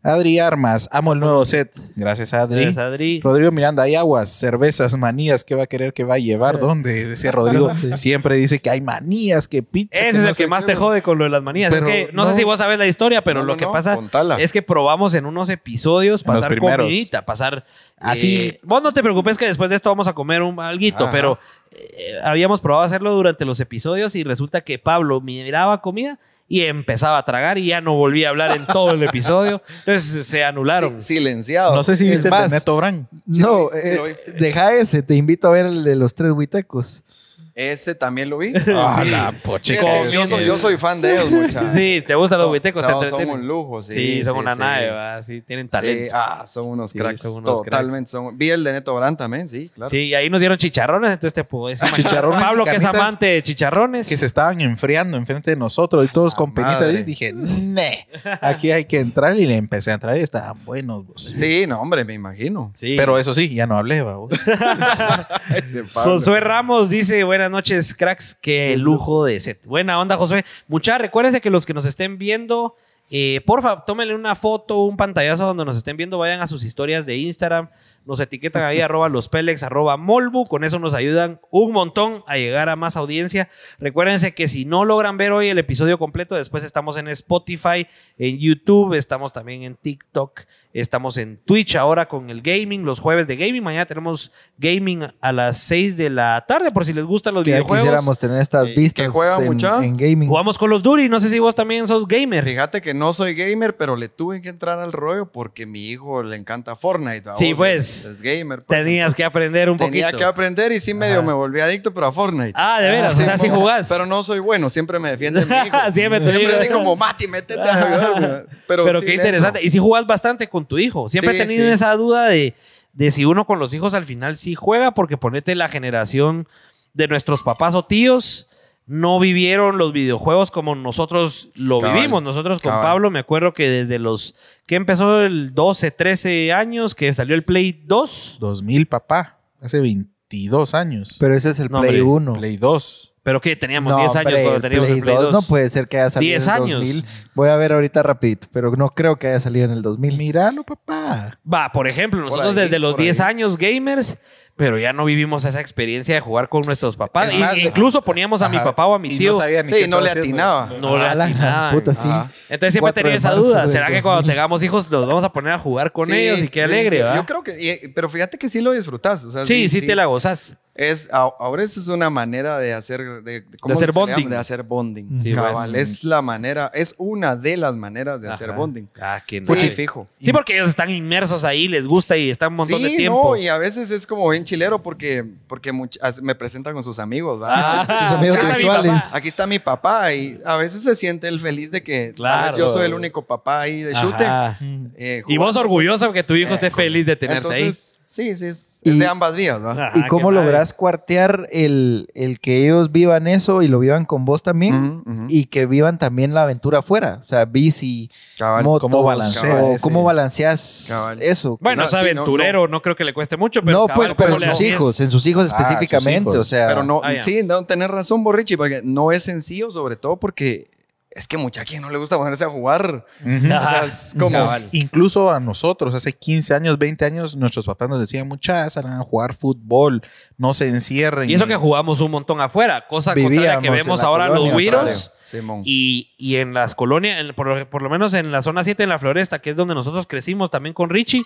Adri Armas, amo el nuevo set. Gracias, Adri. Gracias, Adri. Rodrigo Miranda, hay aguas, cervezas, manías. ¿Qué va a querer que va a llevar? ¿Dónde? Decía Rodrigo. Siempre dice que hay manías, que pizza. Ese es no el que más qué. te jode con lo de las manías. Pero es que no, no. sé si vos sabes la historia, pero No, lo que no, pasa contala. es que probamos en unos episodios En pasar comidita, pasar Así. eh, vos no te preocupes que después de esto vamos a comer un alguito, Ajá. pero eh, habíamos probado hacerlo durante los episodios y resulta que Pablo miraba comida y empezaba a tragar y ya no volvía a hablar en todo el episodio. Entonces se anularon. Sí, silenciado. No sé si viste el de Neto Brand. No, eh, deja ese. Te invito a ver el de los tres huitecos. Ese también lo vi. Ah, la poche. Sí, es que yo, soy, yo soy fan de ellos, muchachos. Sí, te gustan los te son- son un lujo, sí, Sí, son sí, una sí. nave, ¿va? sí, tienen Sí, talento. ah, son unos Sí, cracks. son unos totalmente. Son, vi el de Neto Brand también, sí, claro. Sí, y ahí nos dieron chicharrones, entonces te puedo decir. Chicharrones Pablo, que es amante de chicharrones. que se estaban enfriando enfrente de nosotros y todos con penita. Y dije, "Ne, aquí hay que entrar. Y le empecé a entrar y estaban buenos. vos. Sí, no, hombre, me imagino. Sí. Pero eso sí, ya no hablé, va. Josué Ramos dice, buenas noches, cracks, qué lujo de set. Buena onda, Josué. Mucha, recuérdense que los que nos estén viendo, eh, porfa, tómenle una foto, un pantallazo donde nos estén viendo, vayan a sus historias de Instagram, nos etiquetan ahí, arroba los Pelex, arroba Molbu, con eso nos ayudan un montón a llegar a más audiencia. Recuérdense que si no logran ver hoy el episodio completo, después estamos en Spotify, en YouTube, estamos también en TikTok, estamos en Twitch ahora con el gaming, los jueves de gaming, mañana tenemos gaming a las 6 de la tarde, por si les gustan los Que videojuegos. quisiéramos tener estas Eh, vistas ¿que juega en, mucha? en gaming. Jugamos con los Duri, no sé si vos también sos gamer. Fíjate que no soy gamer, pero le tuve que entrar al rollo porque mi hijo le encanta Fortnite. Sí, Vos, pues. Es, es gamer. pues, Tenías que aprender un Tenía poquito. que aprender y sí medio me volví adicto, pero a Fortnite. Ah, de veras, o sea, sí jugás. Pero no soy bueno, siempre me defiende mi hijo. Siempre te siempre así como, Mati, métete a ayudarme. Pero, Pero sí qué interesante. Y si jugás bastante con tu hijo. Siempre Sí, he tenido sí. esa duda de, de si uno con los hijos al final sí juega, porque ponete la generación de nuestros papás o tíos. No vivieron los videojuegos como nosotros lo Cabal, vivimos. Nosotros con cabal. Pablo, me acuerdo que desde los que empezó el 12, 13 años, que salió el Play 2. 2000, papá. Hace 22 años. Pero ese es el No, Play hombre. 1. Play 2. Pero que teníamos 10 años cuando teníamos Play el Play 2 2. no puede ser que haya salido 10 en el años. 2000. Voy a ver ahorita rapidito, pero no creo que haya salido en el 2000. Míralo, papá. Va, por ejemplo, nosotros ahí, desde los por 10 ahí. años gamers, pero ya no vivimos esa experiencia de jugar con nuestros papás. Y- incluso poníamos a mi papá o a mi Y tío. No sabía ni Sí, qué no le atinaba. No le atinaban. puta, sí. Entonces siempre he 4 tenido de esa duda. ¿Será que cuando 2000? tengamos hijos los vamos a poner a jugar con Sí, ellos y qué alegre, yo- ¿verdad? Yo creo que, pero fíjate que sí lo disfrutas. O sea, sí, sí, te la gozas. Es, ahora esa es una manera de hacer, de, ¿cómo hacer se le llama? bonding. De hacer bonding. Sí, Cabal, pues. es la manera, es una de las maneras de hacer bonding. Ah, qué Sí, fijo. Sí, porque ellos están inmersos ahí, les gusta y están un montón sí, de tiempo. no, y a veces es como bien chilero porque, porque me presentan con sus amigos, ¿va? Ah, Sus amigos aquí está mi virtuales. papá. Aquí está mi papá y a veces se siente el feliz de que tal vez Claro. yo soy el único papá ahí de chute. Ajá. eh, Y vos orgulloso que tu hijo esté feliz de tenerte ahí. Sí, sí, es, Y- es de ambas vías, ¿Y cómo lográs cuartear el, el que ellos vivan eso y lo vivan con vos también? Y que vivan también la aventura afuera. O sea, bici, Cabal. motos. ¿cómo balancea o ese? ¿Cómo balanceas Cabal. eso? Bueno, No, es sí, no, aventurero, no, creo que le cueste mucho, pero no, cabal, pues, pero ¿cómo en sus hijos, en sus hijos Ah, sus específicamente. hijos. O sea, Pero no, Ah, sí, no, tenés razón, Borrichi, porque no es sencillo, sobre todo porque es que mucha quien no le gusta ponerse a jugar. Ujú. O sea, Ajá. es como. Cabal. Incluso a nosotros, hace 15 años, 20 años, nuestros papás nos decían, muchachas, salgan a jugar fútbol, no se encierren. Y eso que jugamos un montón afuera, cosa contraria que vemos ahora colonia, los Simón. Y, y en las colonias, en- por, lo- por lo menos en la zona 7, en la Floresta, que es donde nosotros crecimos también con Richie,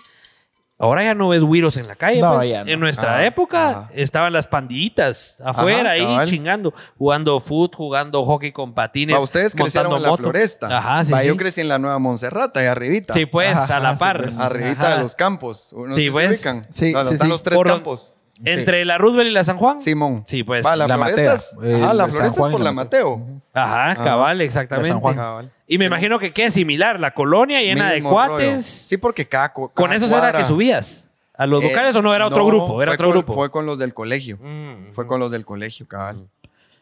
ahora ya no ves güiros en la calle. No, pues. no. En nuestra Ajá, época estaban las pandillitas afuera Ajá, ahí cabal. chingando, jugando foot, jugando hockey con patines. Va, ustedes crecieron en la moto. floresta. Ajá, sí. Yo crecí en la Nueva Monserrata, ahí arribita. Sí, pues, Ajá, a la sí, par. pues. Arribita Ajá. de los campos. Sí, pues. ubican. Sí, No, sí, están sí. los tres Por- campos. Entre la Roosevelt y la San Juan. Simón. Sí, pues. Va, la, La floresta. Mateo. es- Eh, Ajá, la floresta es por la la Mateo. Ajá, cabal, exactamente. San Juan. Cabal. Y me imagino que queda similar, la colonia llena de Mismo rollo. cuates. Sí, porque cada, co- Con esos era que subías. ¿A los Eh, locales o no era otro no, grupo? Era fue otro con- grupo. Fue con los del colegio. Mm, Fue con los del colegio, cabal.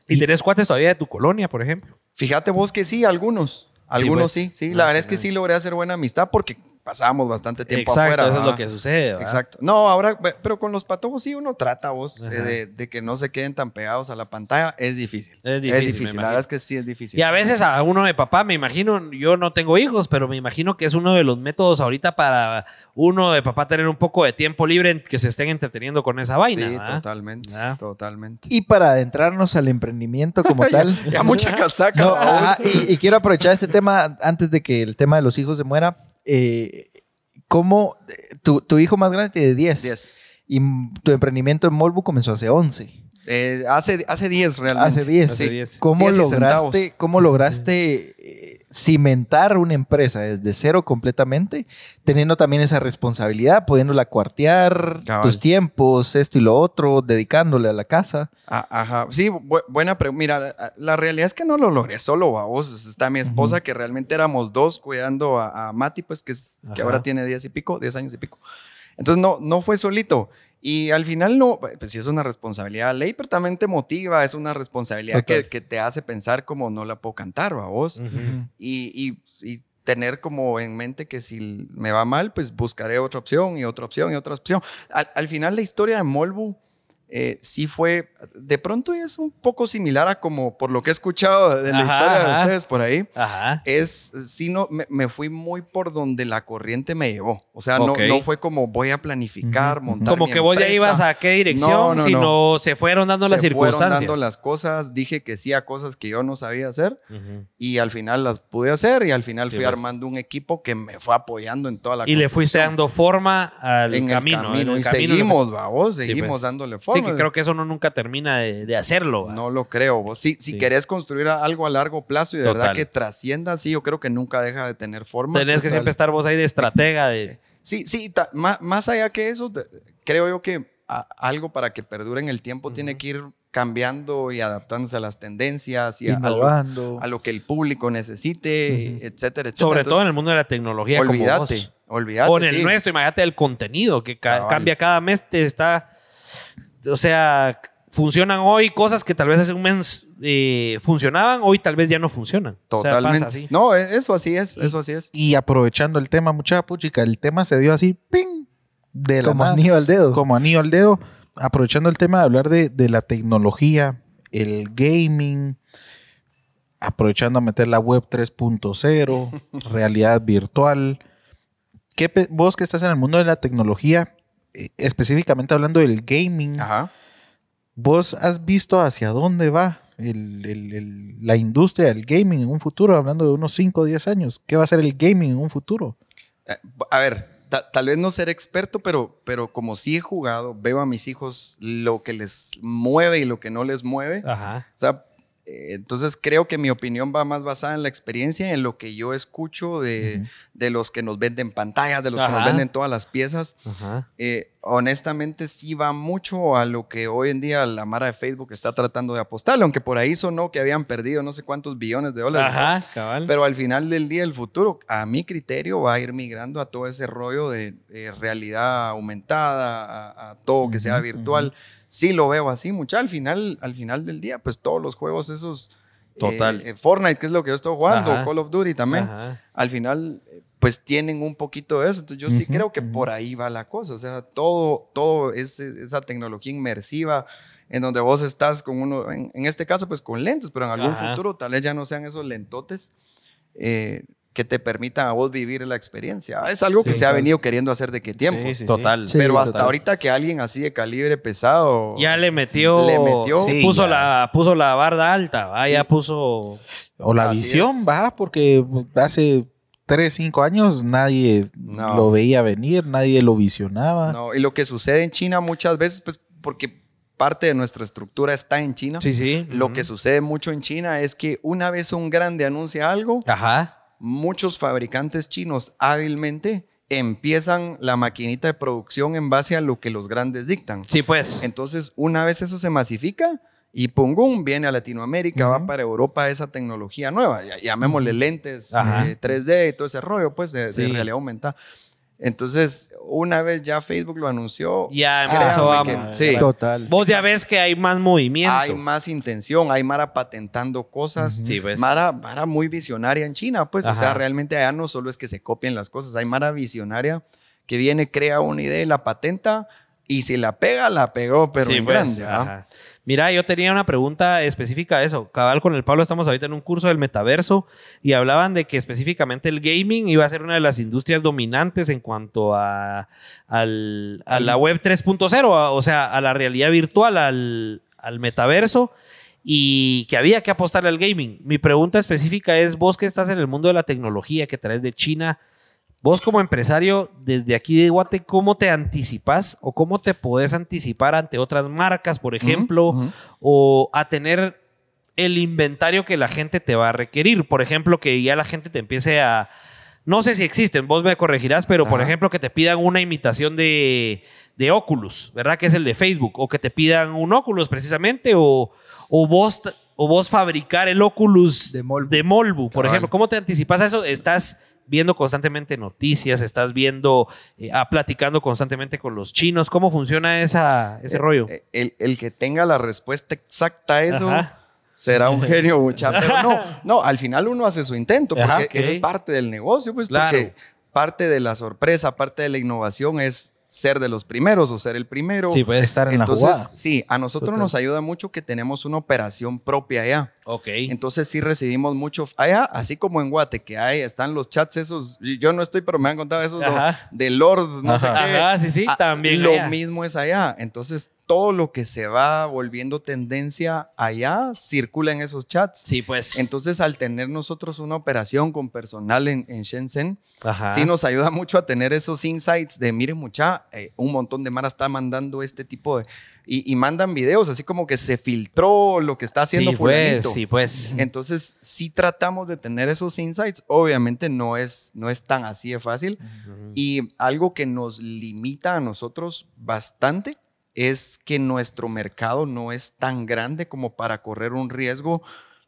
¿Y tenés cuates todavía de tu colonia, por ejemplo? Fíjate vos que sí, algunos. Algunos pues. sí, sí. Ah, La verdad es que sí logré hacer buena amistad porque pasábamos bastante tiempo Exacto, afuera. eso es lo que sucede. ¿verdad? Exacto. No, ahora, pe- pero con los patojos sí uno trata vos eh, de, de que no se queden tan pegados a la pantalla. Es difícil. Es difícil, me La verdad es que sí es difícil. Y a veces a uno de papá, me imagino, yo no tengo hijos, pero me imagino que es uno de los métodos ahorita para uno de papá tener un poco de tiempo libre en que se estén entreteniendo con esa vaina. Sí, ¿verdad? totalmente. Totalmente. y para adentrarnos al emprendimiento como tal. Ya mucha casaca. No, babos. ajá, y, y quiero aprovechar este tema antes de que el tema de los hijos se muera. Eh, ¿Cómo tu, tu hijo más grande tiene 10? 10. Y tu emprendimiento en Molbu comenzó hace 11. Eh, hace, hace 10 realmente. Hace 10. Hace 10. ¿Cómo 10 y lograste, cómo lograste eh, cimentar una empresa desde cero completamente, teniendo también esa responsabilidad, pudiéndola cuartear, Cabal. tus tiempos, esto y lo otro, dedicándole a la casa? Ah, Ajá, sí, bu- buena pregunta. Mira, la- realidad es que no lo logré solo, vos. Está mi esposa, que realmente éramos dos cuidando a, a Mati, pues que, es, que ahora tiene 10 y pico, 10 años y pico. Entonces no, no fue solito. Y al final no, pues sí es una responsabilidad ley, pero también te motiva, es una responsabilidad Total. que, que te hace pensar como no la puedo cantar, ¿va vos? Ujú. y, y- y tener como en mente que si me va mal, pues buscaré otra opción y otra opción y otra opción. Al, al final la historia de Molbu eh, sí fue, de pronto es un poco similar a como por lo que he escuchado de la Ajá, historia de ajá. ustedes por ahí. Ajá. Es, sí, no, me, me fui muy por donde la corriente me llevó. O sea, Ok. no, no fue como voy a planificar, montar Como mi que vos ya empresa. ibas a qué dirección, No, no, sino no. se fueron dando las Se fueron circunstancias. dando las cosas, dije que sí a cosas que yo no sabía hacer Ujú. y al final las pude hacer y al final Sí, fui pues. armando un equipo que me fue apoyando en toda la Y le fuiste dando forma al en camino. el camino en el y camino seguimos, va, vos, Sí, seguimos pues. dándole Sí, que creo que eso no nunca termina de, de hacerlo. No lo creo, vos. Si, si Sí. querés construir algo a largo plazo y de Total. verdad que trascienda, sí, yo creo que nunca deja de tener forma. Tenés que Total. siempre estar vos ahí de estratega. De... Sí, sí, ta- más, allá que eso, creo yo que a- algo para que perdure en el tiempo tiene que ir cambiando y adaptándose a las tendencias y a, a lo, Innovando. a lo que el público necesite, etcétera, etcétera. Sobre todo en el mundo de la tecnología como Olvídate, vos. olvídate. O en el sí. nuestro, imagínate el contenido que ca- cambia cada mes. Te está. O sea, funcionan hoy cosas que tal vez hace un mes eh, funcionaban, hoy tal vez ya no funcionan. O sea, Totalmente. pasa así. No, e- eso así es, eso así es. Y aprovechando el tema, mucha puchica, el tema se dio así, ¡ping! De la Como nada, anillo al dedo. como anillo al dedo. Aprovechando el tema de hablar de, de la tecnología, el gaming, aprovechando a meter la web 3.0, realidad virtual. ¿Qué vos que estás en el mundo de la tecnología, eh, específicamente hablando del gaming, Ajá. vos has visto hacia dónde va el- el- el- la industria del gaming en un futuro, hablando de unos 5 o 10 años? ¿Qué va a ser el gaming en un futuro? Eh, A ver, ta- tal vez no ser experto, pero, pero como sí he jugado, veo a mis hijos lo que les mueve y lo que no les mueve. Ajá. O sea, eh, entonces creo que mi opinión va más basada en la experiencia, en lo que yo escucho de, de los que nos venden pantallas, de los que nos venden todas las piezas. Eh, honestamente sí va mucho a lo que hoy en día la Mara de Facebook está tratando de apostarle, aunque por ahí sonó que habían perdido no sé cuántos billones de dólares. ¿no? Ajá, cabal. Pero al final del día, el futuro, a mi criterio, va a ir migrando a todo ese rollo de eh, realidad aumentada, a, a todo que sea virtual. Sí lo veo así, mucha. Al final, al final del día, pues todos los juegos esos... eh, Total. eh, Fortnite, que es lo que yo estoy jugando, Ajá. Call of Duty también. Ajá. Al final, eh, pues tienen un poquito de eso. Entonces yo sí Ujú, creo que por ahí va la cosa. O sea, todo, todo es esa tecnología inmersiva en donde vos estás con uno, en, en este caso pues con lentes, pero en algún Ajá. futuro tal vez ya no sean esos lentotes eh, que te permitan a vos vivir la experiencia. Es algo que se ha venido queriendo hacer de qué tiempo. Sí, sí. Total. Sí, Pero hasta total. ahorita que alguien así de calibre pesado... Ya le metió. Le metió. Sí, puso, ya. la, puso la barda alta. ¿va? Ya Sí. puso. O la Así visión, es. va, porque hace 3, 5 años nadie No. lo veía venir, nadie lo visionaba. No, y lo que sucede en China muchas veces, pues porque parte de nuestra estructura está en China. Sí, sí. Lo que sucede mucho en China es que una vez un grande anuncia algo, Ajá. Muchos fabricantes chinos hábilmente empiezan la maquinita de producción en base a lo que los grandes dictan. Sí, pues. Entonces, una vez eso se masifica y pum, viene a Latinoamérica, va para Europa esa tecnología nueva, llamémosle lentes Ajá. eh, 3D y todo ese rollo, pues, de, de realidad aumentada. Entonces, una vez ya Facebook lo anunció, Ya empezó a. que- sí, Total. Vos ya ves que hay más movimiento. hay más intención, hay Mara patentando cosas. Sí, pues. Mara, Mara muy visionaria en China, pues, o sea, realmente allá no solo es que se copien las cosas, hay Mara visionaria que viene, crea una idea y la patenta, y si la pega, la pegó, pero Sí, en pues, grande. Mira, yo tenía una pregunta específica de eso. Cabal, con el Pablo estamos ahorita en un curso del metaverso y hablaban de que específicamente el gaming iba a ser una de las industrias dominantes en cuanto a, al- a la web 3.0, a- o sea, a la realidad virtual, al, al metaverso y que había que apostarle al gaming. Mi pregunta específica es, vos que estás en el mundo de la tecnología, que traes de China, Vos como empresario, desde aquí de Guate, ¿cómo te anticipas o cómo te podés anticipar ante otras marcas, por ejemplo, o a tener el inventario que la gente te va a requerir? Por ejemplo, que ya la gente te empiece a... No sé si existen, vos me corregirás, pero por ejemplo que te pidan una imitación de, de Oculus, ¿verdad? Que es el de Facebook, o que te pidan un Oculus precisamente, o, o vos... O vos fabricar el Oculus De Molbu. de Molbu, por Cabal. ejemplo. ¿Cómo te anticipas a eso? Estás viendo constantemente noticias, estás viendo, eh, ah, platicando constantemente con los chinos. ¿Cómo funciona esa, ese Eh, rollo? eh, El, el que tenga la respuesta exacta a eso Ajá. será un genio, mucha. Pero no, no, al final uno hace su intento porque Ajá, es parte del negocio, pues Claro. porque parte de la sorpresa, parte de la innovación es ser de los primeros o ser el primero. Sí, pues. estar en Entonces, la jugada. sí, a nosotros Total. nos ayuda mucho que tenemos una operación propia allá. Ok. Entonces sí recibimos mucho allá, así como en Guate, que hay, están los chats esos, yo no estoy, pero me han contado esos de Lord, no sé qué. Ajá, sí, sí, Ah, también. Lo allá. mismo es allá. Entonces, todo lo que se va volviendo tendencia allá circula en esos chats. Sí, pues. Entonces, al tener nosotros una operación con personal en, en Shenzhen, Ajá. sí nos ayuda mucho a tener esos insights de, miren mucha, eh, un montón de Mara está mandando este tipo de... Y, y mandan videos, así como que se filtró lo que está haciendo sí, fulanito. pues, sí, pues. Entonces, sí tratamos de tener esos insights. Obviamente no es, no es tan así de fácil. Y algo que nos limita a nosotros bastante es que nuestro mercado no es tan grande como para correr un riesgo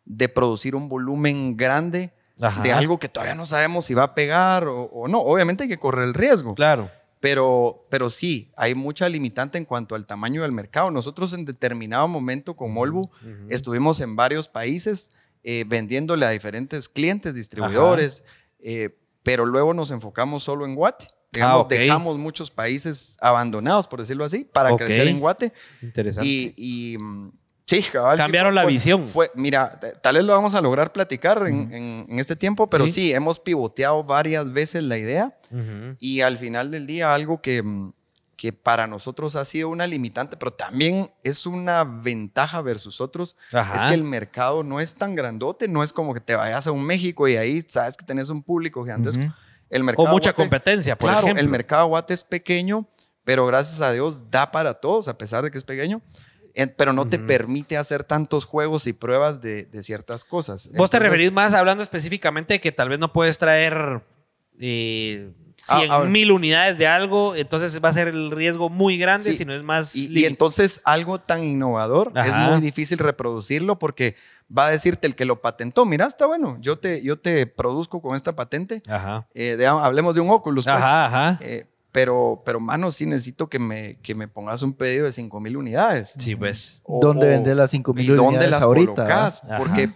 de producir un volumen grande Ajá. de algo que todavía no sabemos si va a pegar o, o no. Obviamente hay que correr el riesgo. Claro. Pero, pero sí, hay mucha limitante en cuanto al tamaño del mercado. Nosotros en determinado momento con Molbu estuvimos en varios países eh, vendiéndole a diferentes clientes, distribuidores, eh, pero luego nos enfocamos solo en Guate. Digamos, Ah. Dejamos muchos países abandonados, por decirlo así, para crecer en Guate. Interesante. Y, y, mm, Sí, cabal. Cambiaron la visión. Fue, mira, tal vez lo vamos a lograr platicar en, en- en este tiempo, pero Sí. sí. hemos pivoteado varias veces la idea Ujú. y al final del día algo que, que para nosotros ha sido una limitante, pero también es una ventaja versus otros, Ajá. es que el mercado no es tan grandote, no es como que te vayas a un México y ahí sabes que tenés un público gigantesco. Ujú. El mercado O mucha Guate- competencia, por claro, ejemplo. el mercado Guate es pequeño, pero gracias a Dios da para todos, a pesar de que es pequeño. Pero no te permite hacer tantos juegos y pruebas de, de ciertas cosas. Vos te referís más hablando específicamente de que tal vez no puedes traer eh, Ah, 100 a ver. mil unidades de algo, entonces va a ser el riesgo muy grande Sí. si no es más... Y, entonces algo tan innovador Ajá. es muy difícil reproducirlo porque va a decirte el que lo patentó, mira, está bueno, yo te, yo te produzco con esta patente. Ajá. Eh, de- hablemos de un Oculus. pues. Ajá, ajá. Eh, pero, pero, mano, sí necesito que me, que me pongas un pedido de 5 mil unidades. Sí, pues. O- ¿Dónde vender las 5 ¿Y mil dónde unidades las ahorita? colocas? Ajá. Porque,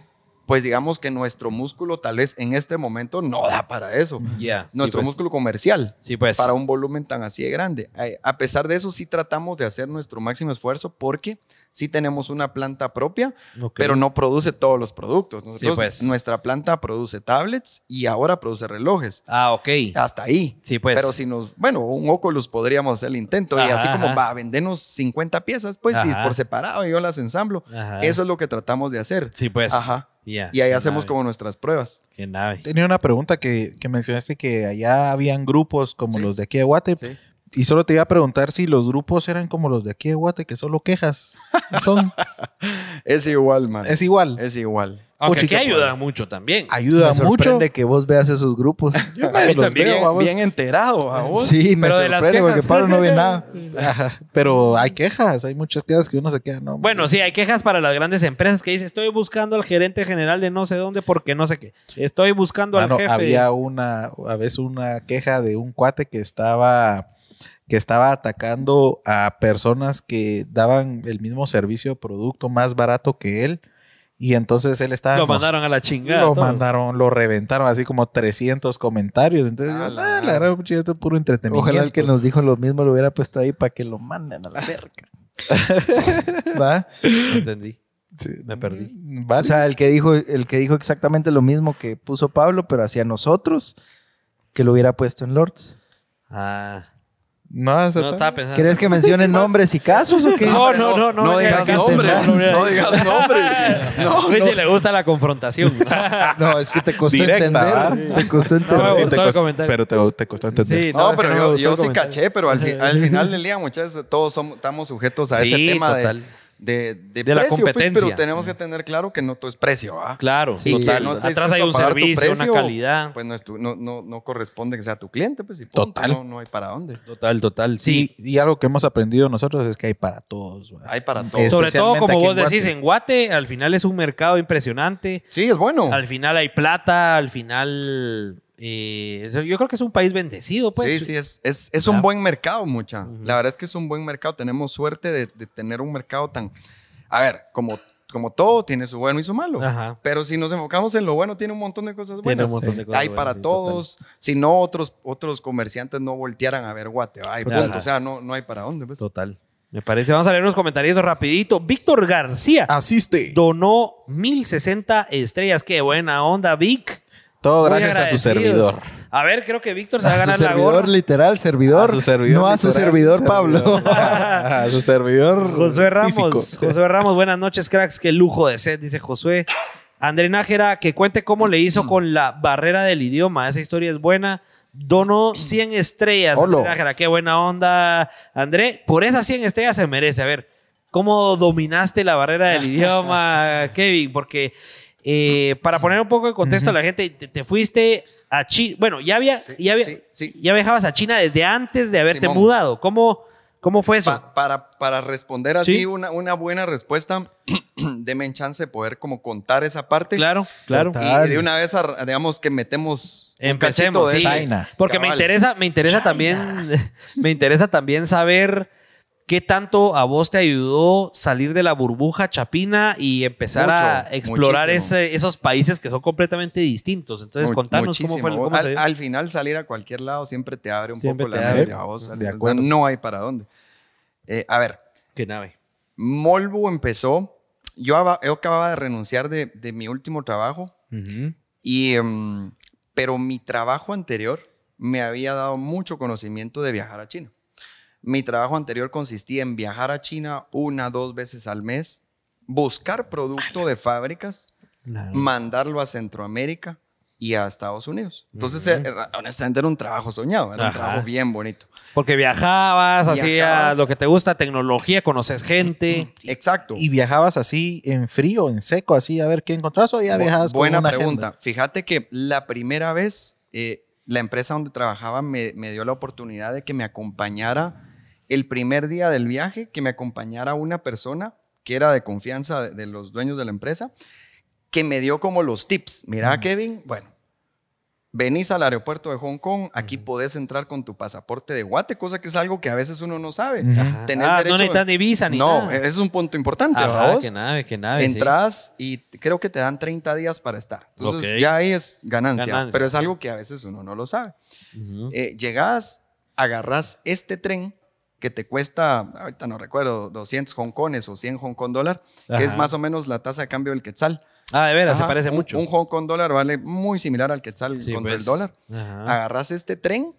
pues digamos que nuestro músculo tal vez en este momento no da para eso. Ya. Nuestro sí, pues. músculo comercial. Sí, pues. Para un volumen tan así de grande. Eh, A pesar de eso, sí tratamos de hacer nuestro máximo esfuerzo porque sí tenemos una planta propia, Ok. pero no produce todos los productos. Nosotros- pues. Nuestra planta produce tablets y ahora produce relojes. Ah, ok. Hasta ahí. Sí, pues. Pero si nos, bueno, un Oculus podríamos hacer el intento y Ajá, así como ajá. va a vendernos 50 piezas, pues sí, Ajá. por separado yo las ensamblo. Ajá. Eso es lo que tratamos de hacer. Sí, pues. Ajá. Ya. Y ahí hacemos nave, como nuestras pruebas. Qué nave. Tenía una pregunta que, que mencionaste que allá habían grupos como Sí. los de aquí de Guate. Sí. Y solo te iba a preguntar si los grupos eran como los de aquí de Guate, que solo quejas. Son, Es igual, man. es igual. Es igual. Aunque aquí Puchica, ayuda mucho también. Ayuda Me mucho. sorprende que vos veas esos grupos. Yo A mí nadie los también. veo, Bien, enterado, a vos. Sí, me Pero de las sorprende porque quejas. Pablo no ve nada. Pero hay quejas, hay muchas quejas que uno se queda, ¿no? Bueno, sí, hay quejas para las grandes empresas que dicen, estoy buscando al gerente general de no sé dónde porque no sé qué. Estoy buscando al jefe. había una, a veces una queja de un cuate que estaba, que estaba atacando a personas que daban el mismo servicio o producto más barato que él. Y entonces él estaba. Lo mandaron a la chingada. Lo todos. mandaron, lo reventaron así como 300 comentarios. Entonces, Ah, yo, la "Ah, la verdad, pucha, esto es puro entretenimiento. Ojalá el que nos dijo lo mismo lo hubiera puesto ahí para que lo manden a la verga. ¿Va? No entendí. Sí. Me perdí. Vale. O sea, el que dijo, el que dijo exactamente lo mismo que puso Pablo, pero hacia nosotros, que lo hubiera puesto en Lords. Ah. No, eso No está- estaba pensando. ¿Quieres que mencionen nombres y casos o qué? No, no, no, no. No digas acá nombre. se- No digas nombre. No, Richie le gusta la confrontación. No, es que te costó Directa, entender. ¿va? Te costó No me entender. sí, gustó te el comentario. pero te, te costó entender. Sí, No, que pero yo, yo sí caché, pero al, fi- al final del día, muchas veces todos somos, estamos sujetos a ese Sí, tema de- total. de, de, De la precio, pues, competencia. pero tenemos que tener claro que no todo es precio, ¿ah? Claro, Y que total. no Atrás hay un servicio, una calidad. Pues no, es tu- no, no, no corresponde que sea tu cliente, pues y punto, Total. No, no hay para dónde. Total, total. Sí. Sí, y algo que hemos aprendido nosotros es que hay para todos. Hay para todo. Es- Sobre todo, como vos en decís, en Guate, al final es un mercado impresionante. Sí, es bueno. Al final hay plata, al final. Eh, eso- yo creo que es un país bendecido, pues. sí, sí, es, es, es un buen mercado, mucha. La verdad es que es un buen mercado. Tenemos suerte de, de tener un mercado tan... A ver, como, como todo, tiene su bueno y su malo. Ajá. Pero si nos enfocamos en lo bueno, tiene un montón de cosas Tiene buenas. un montón de cosas Hay buenas, para sí, todos. Si no, otros, otros comerciantes no voltearan a ver Guate. Ay, Ajá. punto. O sea, no, no hay para dónde. pues. Total. Me parece. Vamos a leer unos comentarios rapidito. Víctor García Asiste. donó 1060 estrellas. Qué buena onda, Vic. Todo gracias a su servidor. A ver, creo que Víctor se va a A su ganar la servidor, gorra. literal, servidor. A su servidor no a su literal, servidor, Pablo. a su servidor. Josué Ramos. físico. Josué Ramos, buenas noches, cracks. Qué lujo de set, dice Josué. André Nájera, que cuente cómo le hizo con la barrera del idioma. Esa historia es buena. Donó 100 estrellas. Olo. André Nájera, qué buena onda. André, por esas 100 estrellas se merece. A ver, ¿cómo dominaste la barrera del idioma, Kevin? Porque eh, para poner un poco de contexto a la gente, te, te fuiste a China. Bueno, ya, había, ya, había, sí, sí. ya viajabas a China desde antes de haberte Simón. mudado. ¿Cómo, ¿Cómo fue eso? Pa- para, para responder así Sí. una, una buena respuesta, deme en chance de poder como contar esa parte. Claro, claro. Total. Y de una vez, digamos que metemos un Empecemos, cachito de. China. Porque me interesa, me interesa también, me interesa también saber qué tanto a vos te ayudó salir de la burbuja chapina y empezar a explorar ese- esos países que son completamente distintos. Entonces, contanos cómo fue cómo al, al final salir a cualquier lado siempre te abre un Siempre poco la mente a vos. De acuerdo. no hay para dónde. Eh, a ver, Qué nave. Molbu empezó yo, aba- yo acababa de renunciar de, de mi último trabajo, y, em, pero mi trabajo anterior me había dado mucho conocimiento de viajar a China. Mi trabajo anterior consistía en viajar a China una, dos veces al mes, buscar producto de fábricas, Claro. mandarlo a Centroamérica y a Estados Unidos. Entonces, Ujú. eh, honestamente, era un trabajo soñado, era un Ajá. trabajo bien bonito. Porque viajabas, hacías lo que te gusta, tecnología, conoces gente. Exacto. ¿Y viajabas así en frío, en seco, así a ver qué encontrás o ya Bu- viajabas con Buena una pregunta. agenda? Fíjate que la primera vez, eh, la empresa donde trabajaba me, me dio la oportunidad de que me acompañara el primer día del viaje, que me acompañara una persona que era de confianza de, de los dueños de la empresa, que me dio como los tips. Mira, Kevin, bueno, venís al aeropuerto de Hong Kong, aquí podés entrar con tu pasaporte de Guate, cosa que es algo que a veces uno no sabe. Ajá. Tenés Ah, derecho- no necesitas ni visa ni no, nada. es un punto importante. Ajá, que nave, que nave. sí. Entras y creo que te dan 30 días para estar. Entonces Ok. ya ahí es ganancia, Ganancia, pero es sí. algo que a veces uno no lo sabe. Ujú. Eh, llegas, agarras este tren que te cuesta, ahorita no recuerdo, 200 Hong Kongs o 100 Hong Kong dólar, que es más o menos la tasa de cambio del quetzal. Ah, de veras, se parece un- mucho. Un Hong Kong dólar vale muy similar al quetzal Sí, contra pues. el dólar. Ajá. Agarras este tren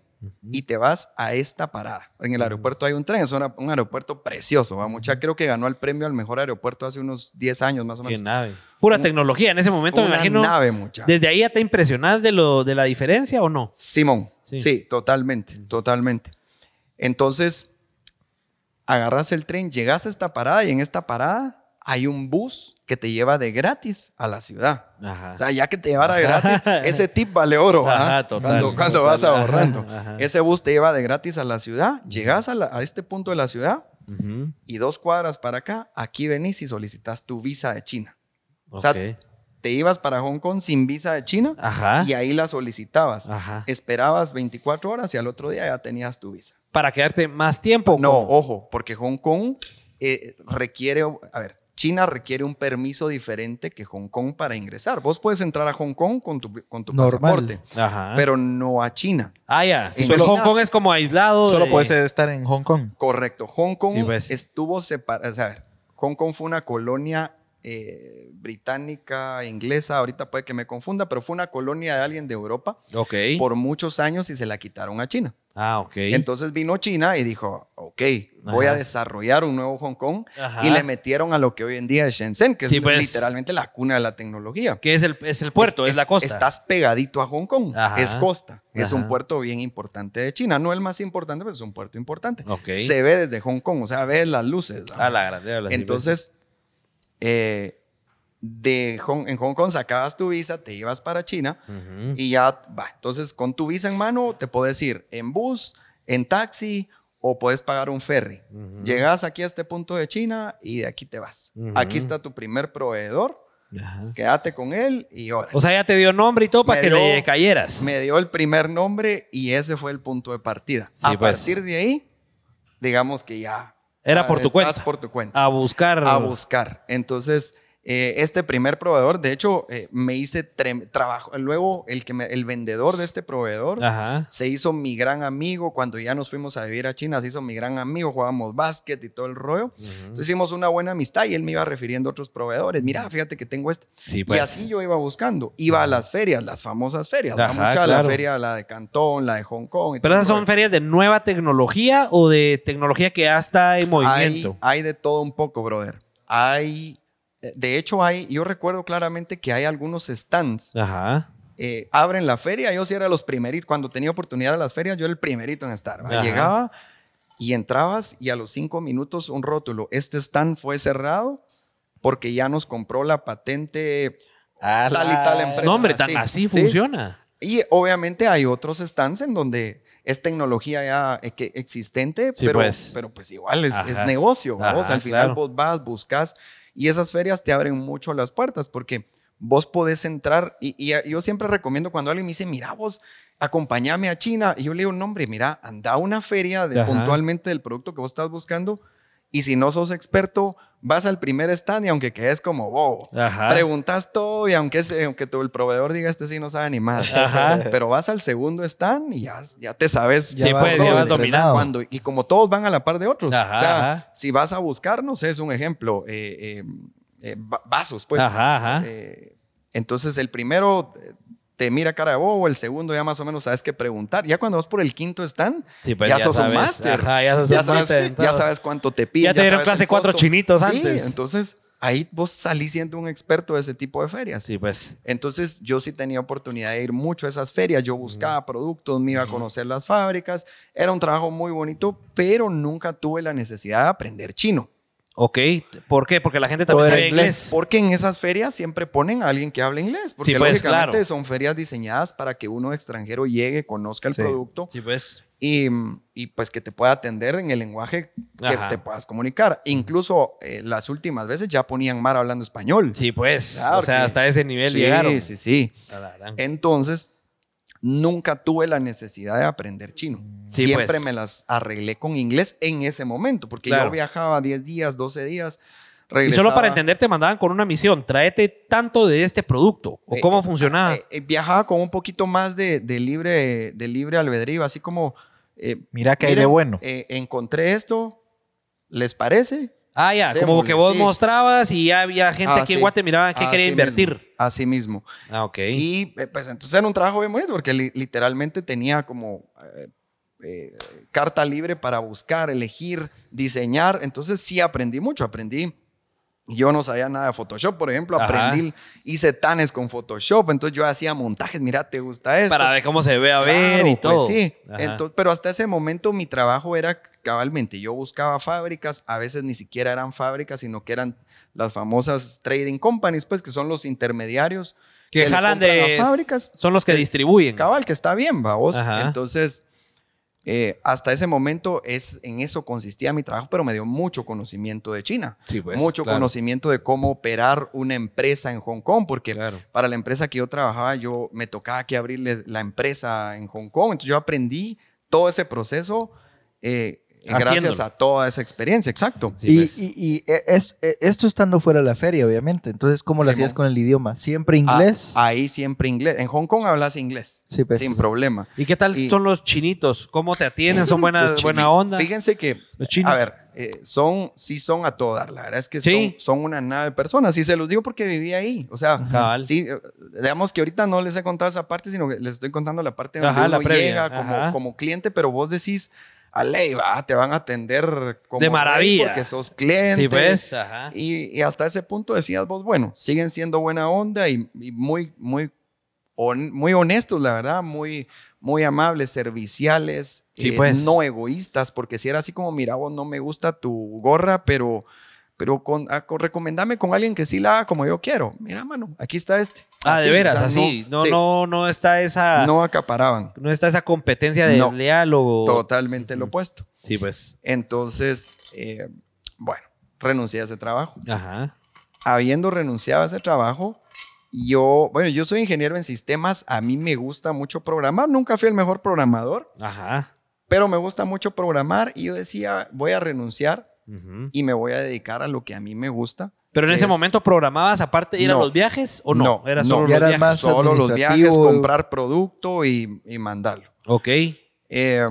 y te vas a esta parada. En el aeropuerto hay un tren, es una- un aeropuerto precioso. ¿va? Mucha creo que ganó el premio al mejor aeropuerto hace unos 10 años más o Qué menos. nave. Pura Un- tecnología. En ese momento me imagino. nave, mucha. ¿Desde ahí ya te impresionás de, lo, de la diferencia o no? Simón, Sí. sí. totalmente, totalmente. Entonces, agarras el tren, llegas a esta parada y en esta parada hay un bus que te lleva de gratis a la ciudad. Ajá. O sea, ya que te llevara gratis, ese tip vale oro. Ajá, total, cuando cuando total. vas ahorrando. Ajá. Ese bus te lleva de gratis a la ciudad, llegas a, la- a este punto de la ciudad Ujú. y dos cuadras para acá, aquí venís y solicitas tu visa de China. Ok. sea, Te ibas para Hong Kong sin visa de China Ajá. y ahí la solicitabas. Ajá. Esperabas 24 horas y al otro día ya tenías tu visa. Para quedarte más tiempo. No, ¿cómo? ojo, porque Hong Kong eh, requiere, a ver, China requiere un permiso diferente que Hong Kong para ingresar. Vos puedes entrar a Hong Kong con tu, con tu pasaporte, Ajá. pero no a China. ah, ya. en Pues Hong Kong es como aislado. Solo de- puedes estar en Hong Kong. Correcto. Hong Kong Sí, pues. estuvo separado. O sea, Hong Kong fue una colonia eh, británica, inglesa, ahorita puede que me confunda, pero fue una colonia de alguien de Europa Ok. por muchos años y se la quitaron a China. Ah, ok. Entonces vino China y dijo, ok, voy a desarrollar un nuevo Hong Kong Ajá. y le metieron a lo que hoy en día es Shenzhen, que Sí, es pues. literalmente la cuna de la tecnología. que es el, es el puerto, es, la costa. Estás pegadito a Hong Kong, Ajá. es costa, es un puerto bien importante de China, no el más importante, pero es un puerto importante. Ok. Se ve desde Hong Kong, o sea, ves las luces. ¿no? A la grande. Entonces, eh, de Hong- en Hong Kong sacabas tu visa, te ibas para China y ya va. Entonces, con tu visa en mano, te puedes ir en bus, en taxi o puedes pagar un ferry. Ujú. Llegas aquí a este punto de China y de aquí te vas. Aquí está tu primer proveedor, Ajá. quédate con él y ahora. O sea, ya te dio nombre y todo para Me que dio- le cayeras. Me dio el primer nombre y ese fue el punto de partida. Sí, a pues. partir de ahí, digamos que ya. Era ah, por tu estás cuenta. por tu cuenta. A buscar. a buscar. Entonces, eh, este primer proveedor, de hecho, eh, me hice trabajo. Luego, el, que me- el vendedor de este proveedor Ajá. se hizo mi gran amigo. Cuando ya nos fuimos a vivir a China, se hizo mi gran amigo. Jugábamos básquet y todo el rollo. Entonces, hicimos una buena amistad y él me iba refiriendo a otros proveedores. Mira, fíjate que tengo este. Sí, pues. Y así yo iba buscando. Iba a las ferias, las famosas ferias. Ajá, Mucha la claro. feria, la de Cantón, la de Hong Kong. y Pero esas son rollo. ferias de nueva tecnología o de tecnología que ya está en hay, movimiento. hay de todo un poco, brother. Hay, de hecho, hay, yo recuerdo claramente que hay algunos stands. Ajá. eh, abren la feria, yo sí era los primeritos. Cuando tenía oportunidad a las ferias, yo era el primerito en estar. Llegaba y entrabas y a los cinco minutos un rótulo. Este stand fue cerrado porque ya nos compró la patente tal y tal empresa. No, hombre, tan así sí. funciona. Y obviamente hay otros stands en donde es tecnología ya eh, existente, Sí, pero, pues. pero pues igual es, negocio. Al final claro. vos vas, buscas y esas ferias te abren mucho las puertas porque vos podés entrar y, y yo siempre recomiendo cuando alguien me dice, mira vos, acompáñame a China y yo le digo, no hombre, mira, anda a una feria de, puntualmente del producto que vos estás buscando y si no sos experto, vas al primer stand y aunque quedes como bobo, Ajá. preguntas todo y aunque, tu, el proveedor diga este sí no sabe ni más, Ajá. pero vas al segundo stand y ya, ya te sabes. Sí, pues, todo ya vas entrenado. dominando. Cuando, y como todos van a la par de otros. Ajá, o sea, ajá. si vas a buscar, no sé, es un ejemplo. eh, eh, eh, va- vasos, pues. Ajá, ajá. Eh, entonces el primero te mira cara de bobo, el segundo ya más o menos sabes qué preguntar. Ya cuando vas por el quinto stand, Sí, pues ya, ya sos un sabes. máster. Ajá, ya sos un sabes, máster ya todo. sabes cuánto te piden. Ya te dieron clase cuatro chinitos Sí, antes. entonces ahí vos salís siendo un experto de ese tipo de ferias. Sí, pues. Entonces yo sí tenía oportunidad de ir mucho a esas ferias, yo buscaba productos, me iba a conocer las fábricas, era un trabajo muy bonito, pero nunca tuve la necesidad de aprender chino. Ok. ¿Por qué? Porque la gente también sabe inglés. Porque en esas ferias siempre ponen a alguien que hable inglés, porque Sí, pues, lógicamente claro. son ferias diseñadas para que uno extranjero llegue, conozca el Sí. producto Sí, pues. y, y, pues que te pueda atender en el lenguaje que Ajá. te puedas comunicar. Incluso eh, las últimas veces ya ponían Mar hablando español. Sí, pues. Claro o sea, hasta ese nivel sí, llegaron. Sí, sí. Talarán. Entonces, nunca tuve la necesidad de aprender chino. Sí, Siempre pues. me las arreglé con inglés en ese momento, porque Claro. yo viajaba 10 días, 12 días. Y solo regresaba- para entender, te mandaban con una misión. Tráete tanto de este producto. ¿O Eh, cómo funcionaba? eh, eh, viajaba con un poquito más de, de libre, de libre albedrío, así como... eh, Mira que hay de miren, bueno. eh, encontré esto, ¿les parece? Ah, ya. Como démosle, que vos sí. mostrabas y ya había gente Ah, aquí en sí. Guatemala que quería invertir. mismo, así mismo. Ah, ok. Y eh, pues entonces era un trabajo bien bonito porque li- literalmente tenía como eh, eh, carta libre para buscar, elegir, diseñar. Entonces sí aprendí mucho, aprendí. Yo no sabía nada de Photoshop, por ejemplo, Ajá. aprendí, hice tanes con Photoshop, entonces yo hacía montajes, mira, ¿te gusta esto? Para ver cómo se ve a Claro, ver y pues todo. sí. Entonces, pero hasta ese momento mi trabajo era cabalmente, yo buscaba fábricas, a veces ni siquiera eran fábricas, sino que eran las famosas trading companies, pues que son los intermediarios que le jalan de. a fábricas. Son los que que- distribuyen. Cabal, que está bien, vamos. Ajá. Entonces, eh, hasta ese momento es, en eso consistía mi trabajo, pero me dio mucho conocimiento de China. Sí, pues, mucho claro. conocimiento de cómo operar una empresa en Hong Kong, porque Claro. para la empresa que yo trabajaba, yo me tocaba que abrirles la empresa en Hong Kong. Entonces yo aprendí todo ese proceso eh, gracias a toda esa experiencia, exacto. Sí, y, pues. y- y, eh, es, eh, esto estando fuera de la feria, obviamente. Entonces, ¿cómo lo hacías con el idioma? ¿Siempre inglés? Ah, ahí siempre inglés. En Hong Kong hablas inglés, Sí, pues. sin problema. ¿Y qué tal Y- son los chinitos? ¿Cómo te atienden? ¿Son buena, buena onda? Fíjense que, Los chinos. a ver, eh, son, sí son a todo dar. La verdad es que Sí. son, son una nave de personas. Y se los digo porque viví ahí. O sea, Cabal. sí, eh, digamos que ahorita no les he contado esa parte, sino que les estoy contando la parte donde Ajá, la uno previa. llega como, Ajá. como cliente, pero vos decís, a ley, va, te van a atender como De maravilla. Porque sos cliente. Sí, pues. Ajá. Y, y hasta ese punto decías vos, bueno, siguen siendo buena onda y, y muy, muy, muy honestos, la verdad, muy, muy amables, serviciales, Sí, eh, pues. no egoístas, porque si era así como, mira, vos no me gusta tu gorra, pero, pero con, ah, con- recomendame con alguien que sí la haga como yo quiero. Mira, mano, aquí está este. Ah, de Así, veras, o sea, así. No, sí, no, no está esa. No. no acaparaban. está esa competencia de No. desleal o. Totalmente lo opuesto. Sí, pues. Entonces, eh, bueno, renuncié a ese trabajo. Ajá. habiendo renunciado a ese trabajo, yo, bueno, yo soy ingeniero en sistemas, a mí me gusta mucho programar, nunca fui el mejor programador, Ajá. pero me gusta mucho programar y yo decía, voy a renunciar Ujú. y me voy a dedicar a lo que a mí me gusta. Pero en ese es- momento programabas aparte ir a No. los viajes o no? No, Era no. solo Ya los eras viajes. más- Solo los viajes, comprar producto y, y mandarlo. Ok. Eh,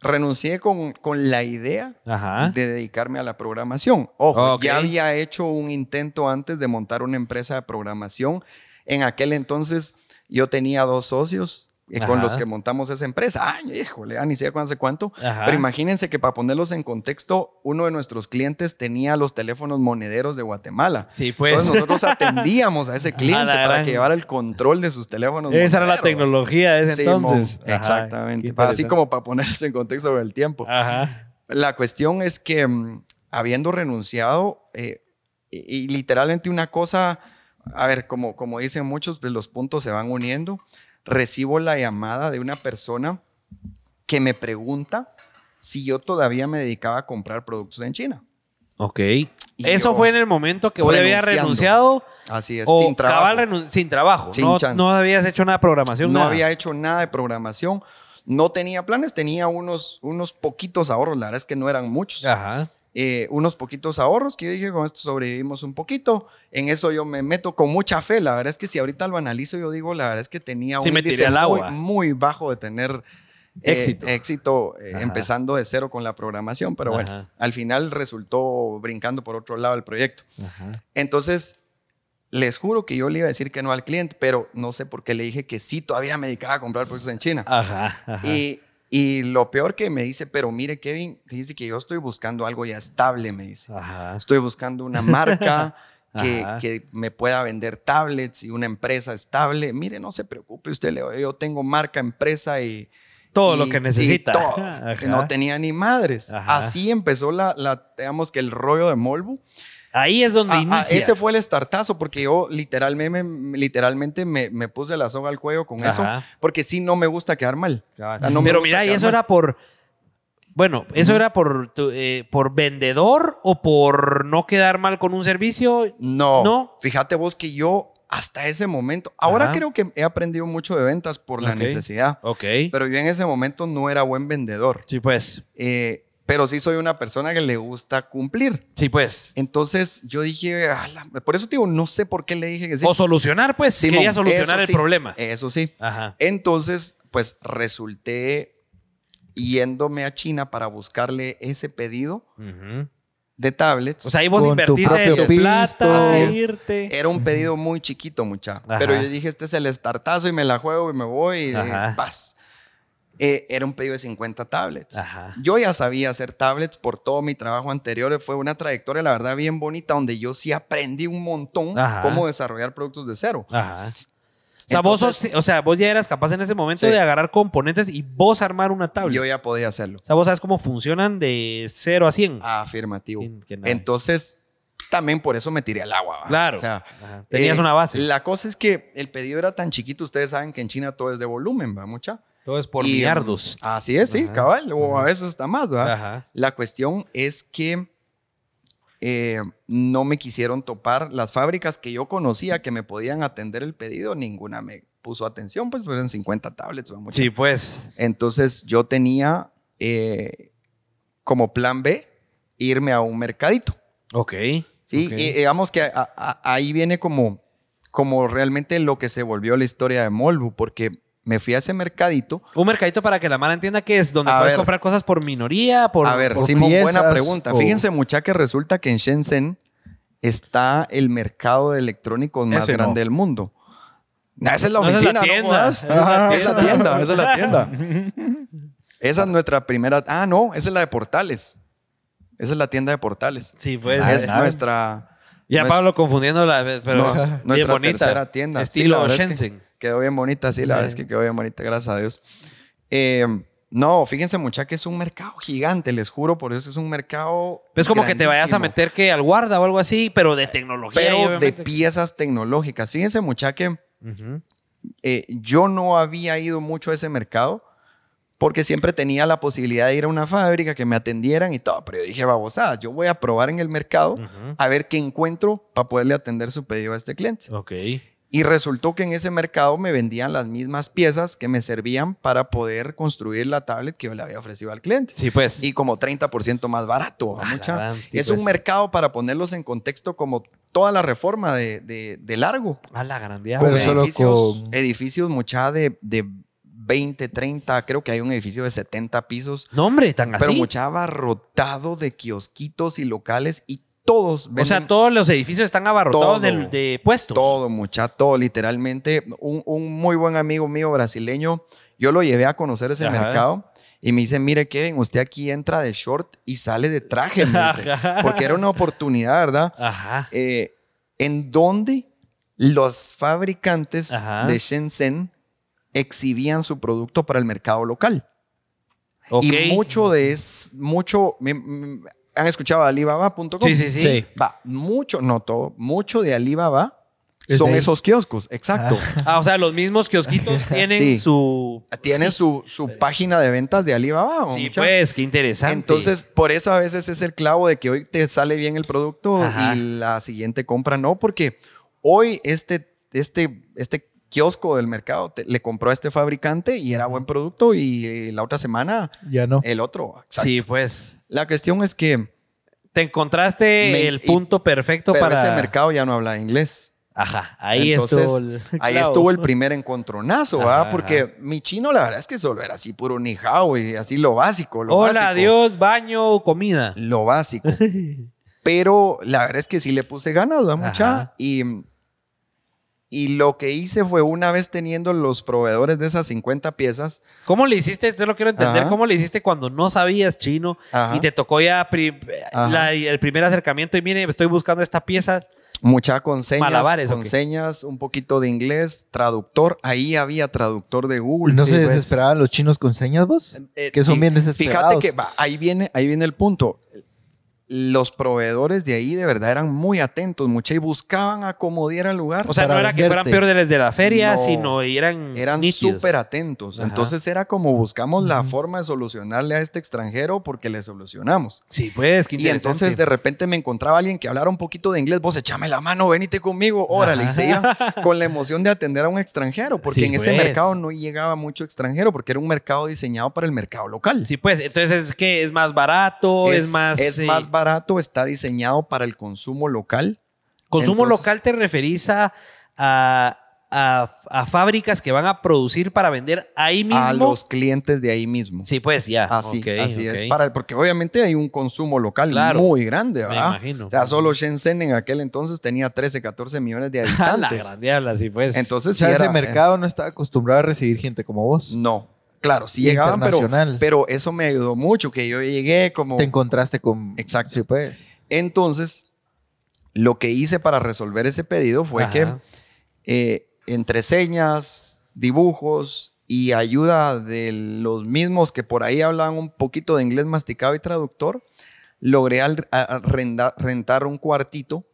renuncié con, con la idea Ajá. de dedicarme a la programación. Ojo, Ok. ya había hecho un intento antes de montar una empresa de programación. En aquel entonces yo tenía dos socios eh, con Ajá. los que montamos esa empresa. Ay, híjole, ya ni sé hace cuánto. Ajá. Pero imagínense que para ponerlos en contexto, uno de nuestros clientes tenía los teléfonos monederos de Guatemala. Sí, pues. Entonces nosotros atendíamos a ese cliente para que llevara el control de sus teléfonos Esa era la monederos. tecnología de ese Sí, entonces. Ajá, Exactamente. Así como para ponerse en contexto del tiempo. Ajá. La cuestión es que mm, habiendo renunciado, eh, y, y literalmente una cosa, a ver, como, como dicen muchos, pues los puntos se van uniendo. Recibo la llamada de una persona que me pregunta si yo todavía me dedicaba a comprar productos en China. Ok. Y Eso fue en el momento que vos habías renunciado Así es, o sin trabajo. cabal sin trabajo. Sin no, chance. no habías hecho nada de programación. No nada. había hecho nada de programación. No tenía planes, tenía unos, unos poquitos ahorros. La verdad es que no eran muchos. Ajá. Eh, unos poquitos ahorros que yo dije, con esto sobrevivimos un poquito. En eso yo me meto con mucha fe. La verdad es que si ahorita lo analizo, yo digo, la verdad es que tenía Sí un índice al muy, agua. muy bajo de tener eh, Éxito. éxito eh, empezando de cero con la programación, pero bueno, Ajá. al final resultó brincando por otro lado el proyecto. Entonces, les juro que yo le iba a decir que no al cliente, pero no sé por qué le dije que sí, todavía me dedicaba a comprar productos en China. Ajá. ajá. Y, y lo peor que me dice, pero mire, Kevin, dice que yo estoy buscando algo ya estable, me dice. Ajá. Estoy buscando una marca que, que me pueda vender tablets y una empresa estable. Mire, no se preocupe usted, yo tengo marca, empresa y... Todo y- lo que necesita. todo. Ajá. No tenía ni madres. Ajá. Así empezó la, la, digamos que el rollo de Molbu. Ahí es donde Ah, ah, inicia. ese fue el estartazo porque yo literalmente, me, literalmente me, me puse la soga al cuello con eso Ajá. porque sí no me gusta quedar mal. Ah, no Pero mira, y eso mal. era por. Bueno, ¿eso era por, tu- eh, por vendedor o por no quedar mal con un servicio? No, ¿No? fíjate vos que yo hasta ese momento, ahora Ajá. creo que he aprendido mucho de ventas por la Ok. necesidad, Ok. pero yo en ese momento no era buen vendedor, Sí, pues. Eh, pero sí soy una persona que le gusta cumplir. Sí, pues. Entonces yo dije, "Ala", por eso te digo, no sé por qué le dije que sí. O solucionar, pues. Simón, quería solucionar el sí, problema. Eso sí. Ajá. Entonces, pues resulté yéndome a China para buscarle ese pedido de tablets. O sea, ahí vos tu invertiste de propio tu plata, irte. Era un pedido muy chiquito, mucha. Ajá. Pero yo dije, este es el estartazo y me la juego y me voy y Ajá. paz. Eh, era un pedido de 50 tablets. Ajá. Yo ya sabía hacer tablets por todo mi trabajo anterior. Fue una trayectoria, la verdad, bien bonita, donde yo sí aprendí un montón Ajá. cómo desarrollar productos de cero. Ajá. O sea, vos Entonces- sos- o sea, vos ya eras capaz en ese momento Sí. de agarrar componentes y vos armar una tabla. Yo ya podía hacerlo. O sea, vos sabes cómo funcionan de 0 a 100. Afirmativo. Entonces, también por eso me tiré al agua. ¿va? Claro. O sea, Ajá. Tenías eh, una base. La cosa es que el pedido era tan chiquito, ustedes saben que en China todo es de volumen, ¿va? Mucha. Todo es por Y, millardos. mm, Así es, sí, Ajá. cabal. O a veces está más, ¿verdad? Ajá. La cuestión es que eh, no me quisieron topar las fábricas que yo conocía que me podían atender el pedido, ninguna me puso atención, pues, pero eran 50 tablets. Mucha. Sí, pues. Entonces yo tenía eh, como plan B irme a un mercadito. Ok. Sí, y digamos que a- a- ahí viene como, como realmente lo que se volvió la historia de Molbu, porque me fui a ese mercadito. Un mercadito para que la mala entienda que es donde A puedes ver. comprar cosas por minoría, por... a ver, por Simón, buena pregunta. o- Fíjense, mucha que resulta que en Shenzhen está el mercado de electrónicos más Ese no. grande del mundo. No, esa es la No, esa es la oficina, no tienda. es la Es tienda, esa es la tienda. Esa es nuestra primera. Ah, no, esa es la de Portales. Esa es la tienda de Portales. Sí, pues. es eh, nuestra. Ya nuestra- Pablo confundiendo la... Pero no, nuestra bonita. tercera tienda. Estilo es que Shenzhen. Quedó bien bonita, sí, la verdad es que quedó bien bonita, gracias a Dios. Eh, no, fíjense, mucha que es un mercado gigante, les juro, por eso es un mercado. Es como que te vayas a meter que al guarda o algo así, pero de tecnología. Pero de piezas tecnológicas. Fíjense, mucha que eh, yo no había ido mucho a ese mercado porque siempre tenía la posibilidad de ir a una fábrica que me atendieran y todo. Pero yo dije, babosada, yo voy a probar en el mercado a ver qué encuentro para poderle atender su pedido a este cliente. Ok. Y resultó que en ese mercado me vendían las mismas piezas que me servían para poder construir la tablet que yo le había ofrecido al cliente. Sí, pues. Y como 30% más barato. Ah, mucha. gran, sí, es pues. un mercado para ponerlos en contexto como toda la reforma de, de- de largo. A la grandía. Edificios, con- edificios mucha de, de 20, 30, creo que hay un edificio de 70 pisos. No, hombre, tan así. Pero mucha abarrotado de kiosquitos y locales y todos o sea, todos los edificios están abarrotados Todo. de, de puestos. Todo, mucha, todo, literalmente. Un, un muy buen amigo mío brasileño, yo lo llevé a conocer ese Ajá. mercado y me dice, mire Kevin, usted aquí entra de short y sale de traje, me dice. Ajá. porque era una oportunidad, ¿verdad? Ajá. Eh, en donde los fabricantes Ajá. de Shenzhen exhibían su producto para el mercado local. Ok. Y mucho de es, mucho, ¿han escuchado Alibaba.com? Sí, sí, sí. Sí. Va, mucho, no todo, mucho de Alibaba son esos kioscos, exacto. Ah, o sea, los mismos kiosquitos tienen Sí. su. Tienen su, su página de ventas de Alibaba. ¿o Sí, mucha? pues, qué interesante. Entonces, por eso a veces es el clavo de que hoy te sale bien el producto Ajá. y la siguiente compra no, porque hoy este, este, este kiosco del mercado te- le compró a este fabricante y era buen producto y eh, la otra semana Ya no. el otro. Exacto. sí, pues. La cuestión es que Te encontraste Me- el punto perfecto pero para. ese mercado ya no habla inglés. Ajá, ahí Entonces, estuvo el Ahí estuvo el primer encontronazo, ¿verdad? Ajá. Porque mi chino, la verdad es que solo era así puro ni hao y así lo básico. Lo Hola, básico. Dios, baño, comida. Lo básico. Pero la verdad es que sí le puse ganas, ¿verdad, mucha? Ajá. Y, y lo que hice fue una vez teniendo los proveedores de esas 50 piezas, ¿Cómo le hiciste? Yo lo quiero entender. Ajá. ¿Cómo le hiciste cuando no sabías chino Ajá. y te tocó ya pri- Ajá. la- el primer acercamiento y mire, estoy buscando esta pieza? mucha con señas, Malabares, ¿o con señas, un poquito de inglés, traductor. Ahí había traductor de Google. ¿No sí, se pues. desesperaban los chinos con señas, vos? Eh, que son bien desesperados. Fíjate que va, ahí, viene, ahí viene el punto. Los proveedores de ahí de verdad eran muy atentos, mucha, y buscaban acomodar el lugar. O sea, no era que fueran peores de de la feria, No. sino eran eran súper atentos. Ajá. Entonces era como buscamos la forma de solucionarle a este extranjero porque le solucionamos. Sí, pues, qué Y entonces de repente me encontraba alguien que hablara un poquito de inglés, vos echame la mano, venite conmigo, órale, y se iba con la emoción de atender a un extranjero, porque Sí, en ese pues. mercado no llegaba mucho extranjero, porque era un mercado diseñado para el mercado local. Sí, pues, entonces es que es más barato, es, más... es eh, más barato, está diseñado para el consumo local. Consumo entonces- local te referís a, a, a- a fábricas que van a producir para vender ahí mismo. A los clientes de ahí mismo. Sí, pues ya. Así, Ok, así es. Para, porque obviamente hay un consumo local Claro. muy grande, Me ¿verdad? imagino. O sea, solo Shenzhen en aquel entonces tenía 13, 14 millones de A la habitantes. gran diabla, sí, pues. Entonces, O sea, sí ese era- mercado no estaba acostumbrado a recibir gente como vos. No. Claro, sí llegaban, pero, eso me ayudó mucho, que yo llegué como... Te encontraste con... Exacto. Sí, pues. Entonces, lo que hice para resolver ese pedido fue Ajá. que eh, entre señas, dibujos y ayuda de los mismos que por ahí hablaban un poquito de inglés masticado y traductor, logré al- renda- rentar un cuartito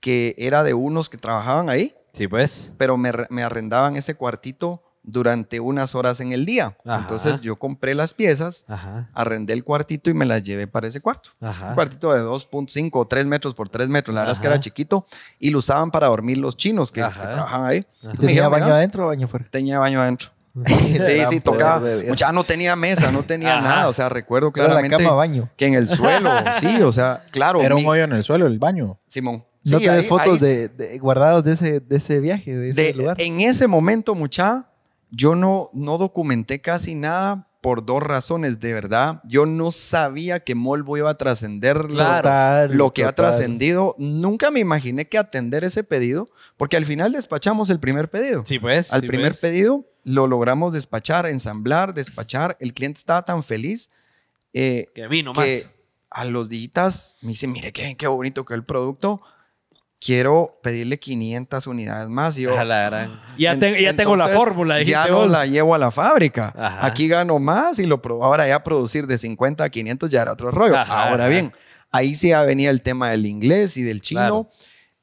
que era de unos que trabajaban ahí, Sí, pues. pero me, me arrendaban ese cuartito durante unas horas en el día. Ajá. Entonces yo compré las piezas, Ajá. arrendé el cuartito y me las llevé para ese cuarto. Ajá. Un cuartito de 2.5 o 3 metros por 3 metros. La verdad es que era chiquito y lo usaban para dormir los chinos que, trabajaban ahí. ¿Tenía dijeron, baño "Mira, adentro o baño afuera? Tenía baño adentro. Sí, sí, poder tocaba. Mucha, no tenía mesa, no tenía Ajá. nada. O sea, recuerdo Era la claramente cama baño. que en el suelo, sí, o sea, claro. Era un hoyo en el suelo, el baño. Simón. ¿No Sí, tenés ahí- fotos ahí- de, de- guardados de ese, de ese viaje, de ese de- lugar? En ese momento, mucha, yo no, no documenté casi nada por dos razones, de verdad. Yo no sabía que Molvo iba a trascender lo- Total, lo que ha trascendido. Nunca me imaginé que atender ese pedido, porque al final despachamos el primer pedido. Sí, pues. al sí, primer pues. pedido lo logramos despachar, ensamblar, despachar. El cliente estaba tan feliz eh, Que vino que más. a los digitas me dice, mire qué, qué bonito que el producto. Quiero pedirle 500 unidades más. Y yo, A la gran- Ya, en- te- ya tengo la fórmula, Ya no vos. la llevo a la fábrica. Ajá. Aquí gano más y lo pro- ahora ya producir de 50 a 500 ya era otro rollo. Ajá, ahora ajá. bien, ahí sí ya venía el tema del inglés y del chino. Claro.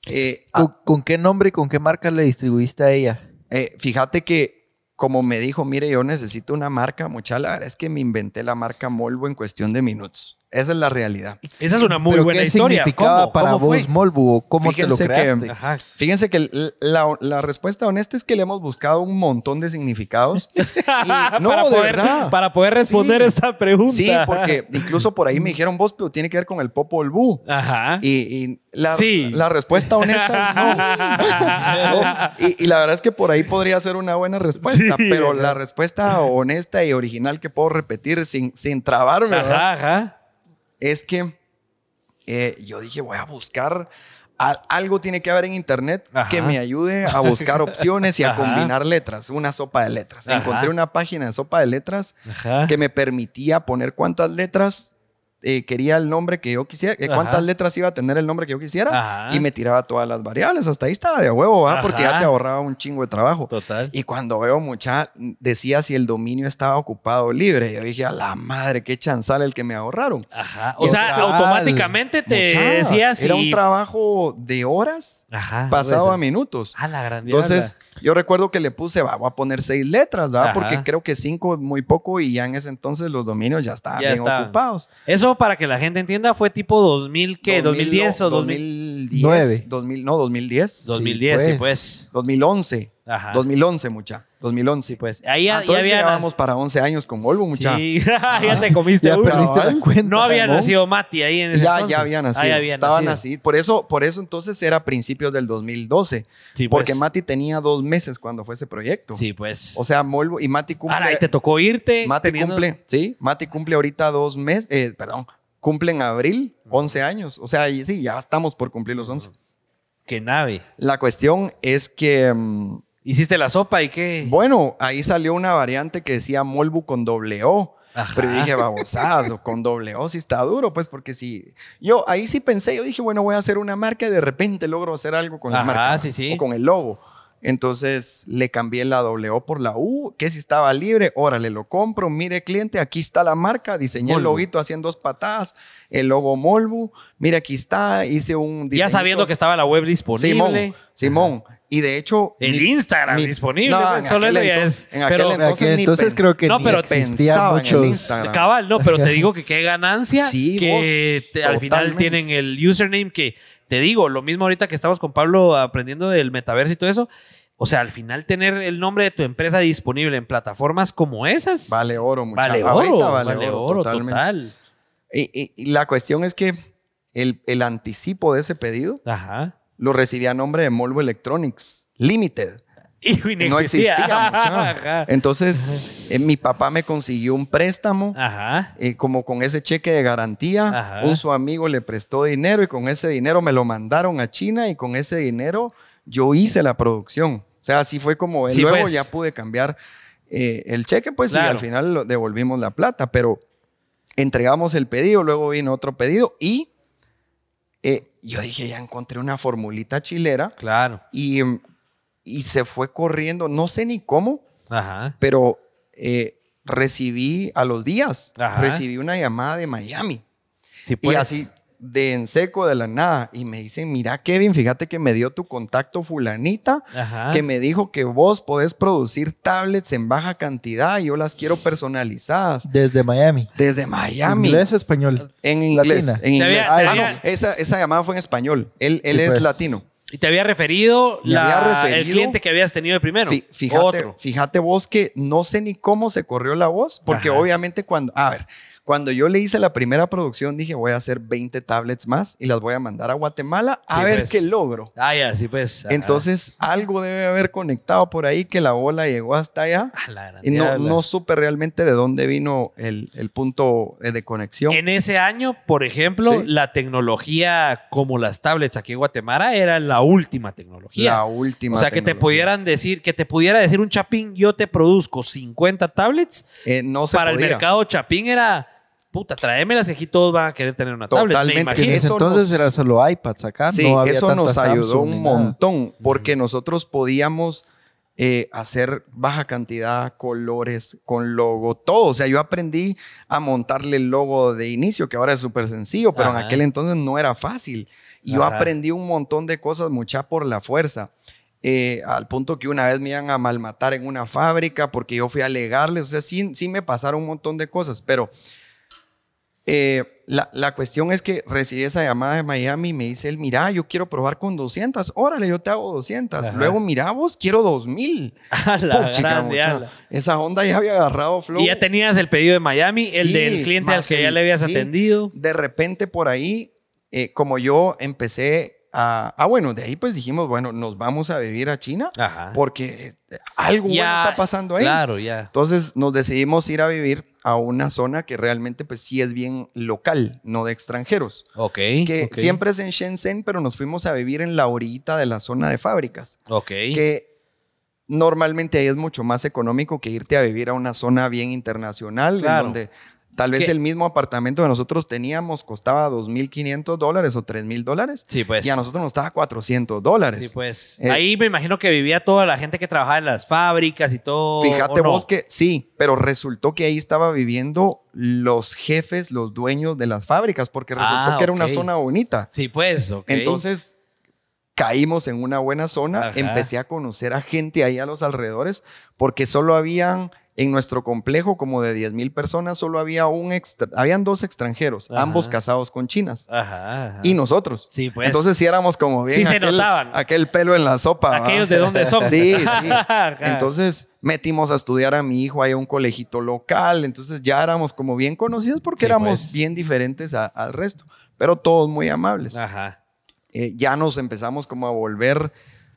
Eh, ¿Con, con qué nombre y con qué marca le distribuiste a ella? eh, fíjate que como me dijo, mire, yo necesito una marca, mucha, la verdad es que me inventé la marca Molvo en cuestión de minutos. Esa es la realidad. Esa es una muy ¿Pero buena qué historia. significaba ¿Cómo? para ¿Cómo vos, fue? Molbu? ¿Cómo te lo Fíjense que- creaste? Ajá. Fíjense que la, la respuesta honesta es que le hemos buscado un montón de significados. Y- no, para, de poder, verdad. para poder responder Sí. esta pregunta. Sí, porque incluso por ahí me dijeron vos, pero tiene que ver con el Popol Vuh. Ajá. Y, y la, Sí. la respuesta honesta es no. No. Y, y la verdad es que por ahí podría ser una buena respuesta, Sí, pero ajá. la respuesta honesta y original que puedo repetir sin, sin trabarme ¿verdad? Ajá, ajá. Es que eh, yo dije, voy a buscar, algo tiene que haber en internet Ajá. que me ayude a buscar opciones y a Ajá. combinar letras, una sopa de letras. Ajá. Encontré una página de sopa de letras que me permitía poner cuántas letras eh, quería el nombre que yo quisiera, eh, Ajá. cuántas letras iba a tener el nombre que yo quisiera Ajá. y me tiraba todas las variables. Hasta ahí estaba de huevo, ¿verdad? porque ya te ahorraba un chingo de trabajo. Total. Y cuando veo mucha, decía si el dominio estaba ocupado o libre. Yo dije, a la madre, qué chanzal el que me ahorraron. Ajá. O sea, automáticamente te Mucha, decía si... Era un trabajo de horas Ajá. pasado a minutos. A la gran Entonces, yo recuerdo que le puse, va, voy a poner seis letras, ¿verdad? Porque creo que cinco es muy poco y ya en ese entonces los dominios ya estaban Ya bien estaban. ocupados. Eso para que la gente entienda fue tipo 2000, ¿qué? 2010 o 2000? 2010. 2000, no, 2010. 2010, sí, pues. pues. 2011. Ajá. 2011, mucha. 2011. Sí, pues. Ahí ya, Ah, ya había. llevábamos para 11 años con Volvo, muchacho. Sí, ya te comiste Ya uno. perdiste la cuenta. No había ¿no? nacido Mati ahí en ese Ya, entonces. ya había nacido. Ah, ya había Estaba nacido. nacido. Por eso, por eso entonces era principios del 2012. Sí, porque pues. Mati tenía dos meses cuando fue ese proyecto. Sí, pues. O sea, Volvo y Mati cumple. Ahora, ahí te tocó irte. Mati teniendo- cumple, sí, Mati cumple ahorita dos meses, eh, perdón, cumple en abril 11 años. O sea, y sí, ya estamos por cumplir los 11. Qué nave. La cuestión es que, mm, Hiciste la sopa y qué. bueno, ahí salió una variante que decía Molbu con doble O. Ajá. Pero dije, babosadas, o con doble O, sí está duro, pues, porque si. Yo ahí sí pensé, yo dije, bueno, voy a hacer una marca y de repente logro hacer algo con la Ajá, marca. sí, sí. O con el logo. Entonces le cambié la doble O por la U, que si estaba libre, órale, lo compro. Mire, cliente, aquí está la marca. Diseñé el Molbu. loguito así en dos patadas, el logo Molbu. Mire, aquí está. Hice un ya sabiendo que estaba la web disponible. Simón, Simón. Y de hecho. El mi- Instagram mi- disponible. No, en solo aquel eso ya entonces- es. en aquel Pero, En aquel Entonces, ni entonces creo que No, pero en el. Instagram. cabal, no, pero te digo que qué ganancia Sí, que vos, te- al final tienen el username que te digo, lo mismo ahorita que estamos con Pablo aprendiendo del metaverso y todo eso. O sea, al final tener el nombre de tu empresa disponible en plataformas como esas. Vale oro, muchacho. Vale oro, vale, vale oro, oro, totalmente. total. Y, y- y la cuestión es que el, el anticipo de ese pedido Ajá. Lo recibí a nombre de Molvo Electronics Limited. Y no existía. Entonces, eh, mi papá me consiguió un préstamo. Ajá. eh, como con ese cheque de garantía, Ajá. un su amigo le prestó dinero y con ese dinero me lo mandaron a China y con ese dinero yo hice la producción. O sea, así fue como Sí, luego pues. ya pude cambiar eh, el cheque, pues y al final lo devolvimos la plata, pero entregamos el pedido, luego vino otro pedido y eh, yo dije, ya encontré una formulita chilera Claro. y, y se fue corriendo, no sé ni cómo, Ajá. pero eh, recibí a los días, Ajá. recibí una llamada de Miami. Sí, Y pues. así, de en seco, de la nada. Y me dicen, mira, Kevin, fíjate que me dio tu contacto fulanita, Ajá. que me dijo que vos podés producir tablets en baja cantidad y yo las quiero personalizadas. Desde Miami. Desde Miami. ¿Inglés o español? En inglés. Latina. En inglés. había- Ah, había- no, esa, esa llamada fue en español. Él, él Sí, es pues. latino. Y te había referido, la- había el cliente que habías tenido de primero. Fí- Fíjate, Otro. fíjate vos que no sé ni cómo se corrió la voz, porque Ajá. obviamente cuando, a ver, cuando yo le hice la primera producción dije voy a hacer 20 tablets más y las voy a mandar a Guatemala a Sí, ver pues. qué logro. Ah, ya, sí, pues. Entonces algo debe haber conectado por ahí que la bola llegó hasta allá. A la Y no, no supe realmente de dónde vino el, el punto eh, de conexión. En ese año, por ejemplo, Sí. la tecnología como las tablets aquí en Guatemala era la última tecnología. la última. o sea, que te pudieran decir, que te pudiera decir un chapín, yo te produzco 50 tablets. Eh, no se Para el mercado chapín era, puta, tráemelas que aquí todos van a querer tener una tablet. Me Totalmente. ese Eso entonces nos- era solo iPads acá. Sí, no había eso tanta nos ayudó Samsung un montón porque nosotros podíamos eh, hacer baja cantidad, colores, con logo, todo. O sea, yo aprendí a montarle el logo de inicio, que ahora es súper sencillo, pero Ajá. en aquel entonces no era fácil. Y yo aprendí un montón de cosas, mucha por la fuerza. Eh, al punto que una vez me iban a malmatar en una fábrica porque yo fui a alegarles. O sea, sí, sí me pasaron un montón de cosas, pero eh, la, la cuestión es que recibí esa llamada de Miami y me dice él, mira, yo quiero probar con 200. Órale, yo te hago 200. Ajá. Luego, mira vos, quiero 2000. A la Puchica, gran mucha. diabla. Esa onda ya había agarrado flow. Y ya tenías el pedido de Miami, el del cliente al que ya le habías sí. atendido. De repente por ahí, eh, como yo empecé a... Ah, bueno, de ahí pues dijimos, bueno, nos vamos a vivir a China Ajá. porque algo bueno está pasando ahí. Claro, ya. Entonces nos decidimos ir a vivir a una zona que realmente pues sí es bien local, no de extranjeros. Ok. Que siempre es en Shenzhen, pero nos fuimos a vivir en la orillita de la zona de fábricas. Ok. Que normalmente ahí es mucho más económico que irte a vivir a una zona bien internacional, Claro. en donde tal vez el mismo apartamento que nosotros teníamos costaba 2.500 dólares o 3.000 dólares. Sí, pues. Y a nosotros nos estaba 400 dólares. Sí, pues. Eh, Ahí me imagino que vivía toda la gente que trabajaba en las fábricas y todo. Fíjate vos que sí, pero resultó que ahí estaba viviendo los jefes, los dueños de las fábricas, porque resultó Ah, que era una zona bonita. Sí, pues. ok. Entonces caímos en una buena zona, Ajá. empecé a conocer a gente ahí a los alrededores, porque solo habían En nuestro complejo, como de 10 mil personas, solo había un extra- habían dos extranjeros, Ajá. ambos casados con chinas. Ajá. ajá. Y nosotros. Sí, pues. Entonces sí éramos como bien Sí se aquel, notaban. aquel pelo en la sopa. ¿va? Aquellos de dónde son. Sí, sí. Entonces metimos a estudiar a mi hijo ahí a un colegito local. Entonces ya éramos como bien conocidos porque Sí, éramos pues. bien diferentes a- al resto, pero todos muy amables. Ajá. Eh, ya nos empezamos como a volver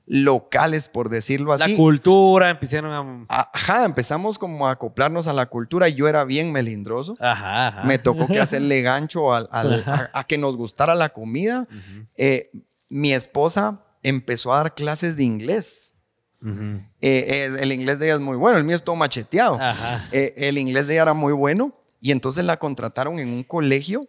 locales, por decirlo La así. cultura, empezaron a. Ajá, empezamos como a acoplarnos a la cultura. Yo era bien melindroso. Ajá, ajá. Me tocó que hacerle gancho al- al- a, a que nos gustara la comida. Eh, mi esposa empezó a dar clases de inglés. Eh, eh, el inglés de ella es muy bueno, el mío es todo macheteado. Ajá. El inglés de ella era muy bueno y entonces la contrataron en un colegio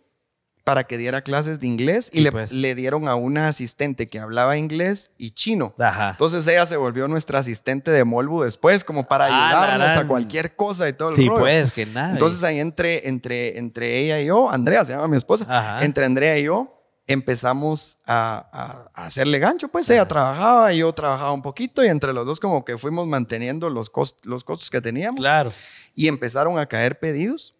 para que diera clases de inglés y Sí, le, pues. le dieron a una asistente que hablaba inglés y chino. Ajá. Entonces ella se volvió nuestra asistente de Molbu después, como para Ah, ayudarnos a cualquier cosa y todo el Sí, rollo. pues, que nada. Entonces ahí entre, entre, entre ella y yo, Andrea se llama mi esposa, Ajá. entre Andrea y yo empezamos a, a- a hacerle gancho, pues ella trabajaba y yo trabajaba un poquito y entre los dos como que fuimos manteniendo los, cost- los costos que teníamos Claro. y empezaron a caer pedidos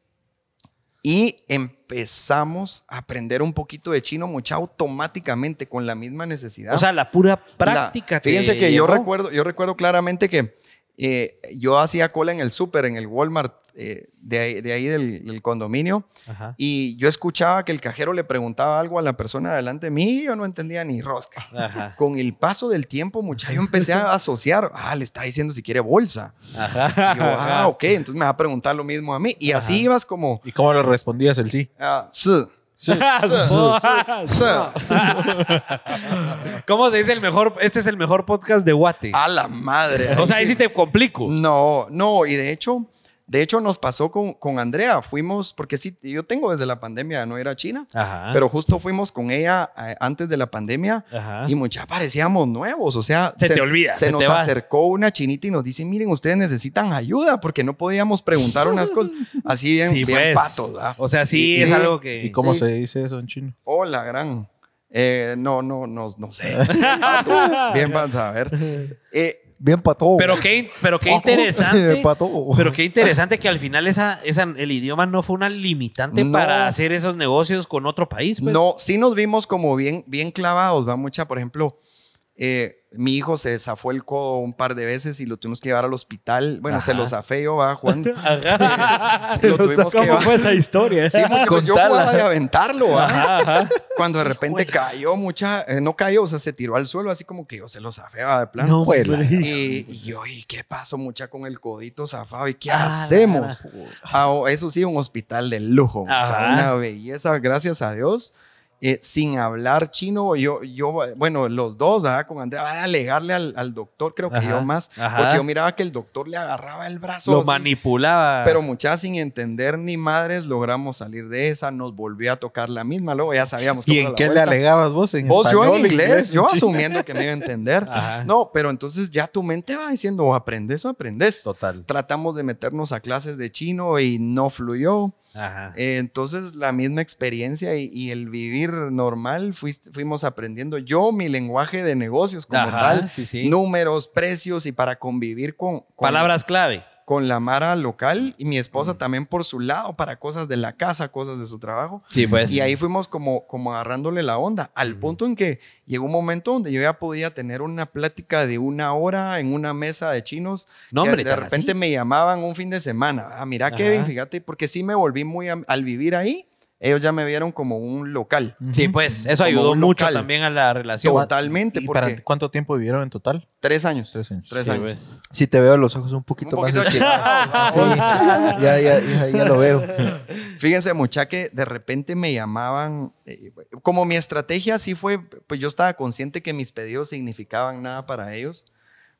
y empezamos a aprender un poquito de chino mucha automáticamente con la misma necesidad. O sea, la pura La- práctica. te fíjense que yo recuerdo, yo recuerdo claramente que eh, yo hacía cola en el súper, en el Walmart eh, de ahí, de ahí del, del condominio, Ajá. y yo escuchaba que el cajero le preguntaba algo a la persona delante de mí y yo no entendía ni rosca. Ajá. Con el paso del tiempo, mucha, yo empecé a asociar, ah, le está diciendo si quiere bolsa. Ajá. Y yo, ah, ok, entonces me va a preguntar lo mismo a mí. Y así ibas como, ¿Y cómo le respondías el sí? ah, sí, sí, sí. ¿Cómo se dice el mejor? Este es el mejor podcast de Guate. a la madre. o sea, ahí sí te complico. No, no, y de hecho, de hecho nos pasó con, con Andrea. Fuimos, porque sí, yo tengo desde la pandemia de no ir a China, Ajá. pero justo fuimos con ella eh, antes de la pandemia Ajá. y mucha parecíamos nuevos. O sea, Se te olvida, Se, se nos va. acercó una chinita y nos dice: Miren, ustedes necesitan ayuda porque no podíamos preguntar unas cosas así bien, sí, bien pues. patos. ¿verdad? O sea, sí, Sí, es algo que. ¿Y cómo Sí. se dice eso en chino? Hola, gran. Eh, no, no, no, no sé. Bien pato, a ver. Eh, Bien pato. Pero qué, pero qué interesante. Pero qué interesante que al final esa, esa, el idioma no fue una limitante No. para hacer esos negocios con otro país. Pues. No, sí nos vimos como bien, bien clavados, va mucha, por ejemplo, eh, mi hijo se zafó el codo un par de veces y lo tuvimos que llevar al hospital. Bueno, se Ajá. lo zafé yo, va, Juan. Ajá. lo tuvimos que llevar. esa historia? Sí, porque pues yo jugaba de aventarlo, ¿va? Ajá. Cuando de repente cayó mucha, eh, no cayó, o sea, se tiró al suelo así como que yo se lo zafé, va, de plano. No, Juela. hombre. Y, y yo, ¿y qué pasó mucha con el codito zafado? ¿Y qué Ah, hacemos? Ah, oh, eso sí, un hospital de lujo. o sea, una belleza, gracias a Dios. Eh, sin hablar chino, yo, yo, bueno, los dos, ¿verdad? con Andrea, van a alegarle al, al doctor, creo que Ajá, yo más, ajá. porque yo miraba que el doctor le agarraba el brazo. Lo así. manipulaba. Pero muchas sin entender ni madres logramos salir de esa, nos volvió a tocar la misma, luego ya sabíamos ¿Y en qué le alegabas vos? ¿En Vos, yo español, en inglés, yo asumiendo que me iba a entender. Ajá. No, pero entonces ya tu mente va diciendo, o aprendes o aprendes. Total. Tratamos de meternos a clases de chino y no fluyó. Ajá. Eh, entonces la misma experiencia y, y el vivir normal fuiste- fuimos aprendiendo. Yo mi lenguaje de negocios como Ajá, tal, sí, sí. números, precios y para convivir con, con, Palabras clave. Con la Mara local y mi esposa también por su lado para cosas de la casa, cosas de su trabajo. Sí, pues. Y ahí fuimos como, como agarrándole la onda, al punto en que llegó un momento donde yo ya podía tener una plática de una hora en una mesa de chinos. No, que hombre, de repente así. me llamaban un fin de semana. Ah, mira, Ajá. Kevin, fíjate, porque sí me volví muy, al vivir ahí, ellos ya me vieron como un local. Sí, pues eso Como ayudó mucho local. también a la relación. Totalmente, ¿Y porque para cuánto tiempo vivieron en total? tres años. Tres años. Tres Sí, años. pues. Si te veo los ojos un poquito, Un más poquito ya, ya, ya lo veo. Fíjense, mucha que de repente me llamaban, eh, como mi estrategia sí fue, pues yo estaba consciente que mis pedidos significaban nada para ellos,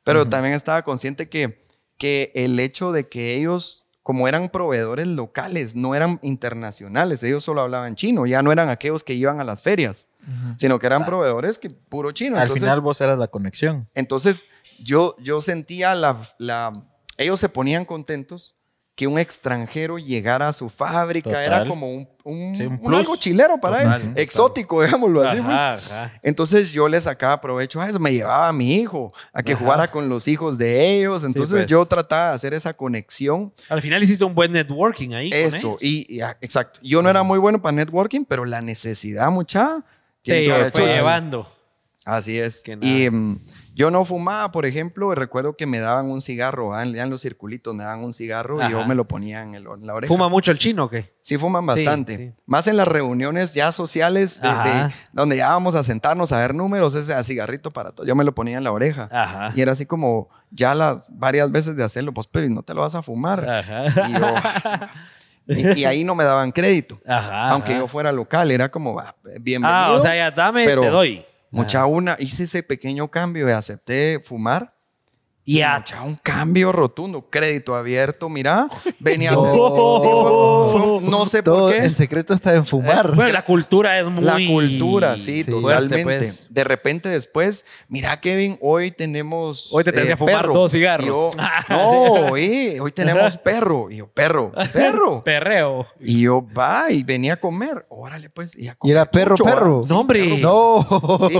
pero también estaba consciente que, que el hecho de que ellos, como eran proveedores locales, no eran internacionales, ellos solo hablaban chino, ya no eran aquellos que iban a las ferias, sino que eran proveedores que puro chino. Al Entonces, final vos eras la conexión. entonces yo, yo sentía la, la... Ellos se ponían contentos que un extranjero llegara a su fábrica. Total. Era como un, un- Sí, un un plus. algo chilero para Total, él. Exótico, digámoslo así. pues. Ajá. Entonces yo le sacaba provecho a eso, me llevaba a mi hijo a que Ajá. jugara con los hijos de ellos, entonces pues. yo trataba de hacer esa conexión, Al final hiciste un buen networking ahí. eso, y, y, ah, exacto, yo no era muy bueno para networking, pero la necesidad mucha, Te fue llevando. así es, Que y mm, yo no fumaba, por ejemplo, y recuerdo que me daban un cigarro, ¿ah? ya en los circulitos me daban un cigarro y yo me lo ponía en, el- en la oreja. ¿Fuma mucho el chino o qué? Sí, fuman bastante. sí. Más en las reuniones ya sociales, de, Ajá. de- donde ya vamos a sentarnos a ver números, ese cigarrito para todo. Yo me lo ponía en la oreja. Ajá. Y era así como ya las varias veces de hacerlo, pues, pero ¿y no te lo vas a fumar. Ajá. Y, yo- y- y ahí no me daban crédito. Ajá. Aunque ajá. yo fuera local, era como, "Va, bienvenido. Ah, o sea, ya dame, pero te doy. Mucha una, hice ese pequeño cambio y acepté fumar. Y a Mucha un cambio rotundo, crédito abierto, mira, venía a No. ser, sí, fue- fue- no sé Todo- por qué. El secreto está en fumar. Bueno, la cultura es muy. La cultura, sí, Sí. totalmente. fuerte, pues. De repente después, mira Kevin, hoy tenemos Hoy te tenés eh, que fumar perro. dos cigarros. Yo, no, eh, hoy tenemos perro. Y yo, perro, perro. Perreo. Y yo, va, y venía a comer. Órale, pues. Y, a Y era comer perro, mucho, perro. No, hombre. No. Sí.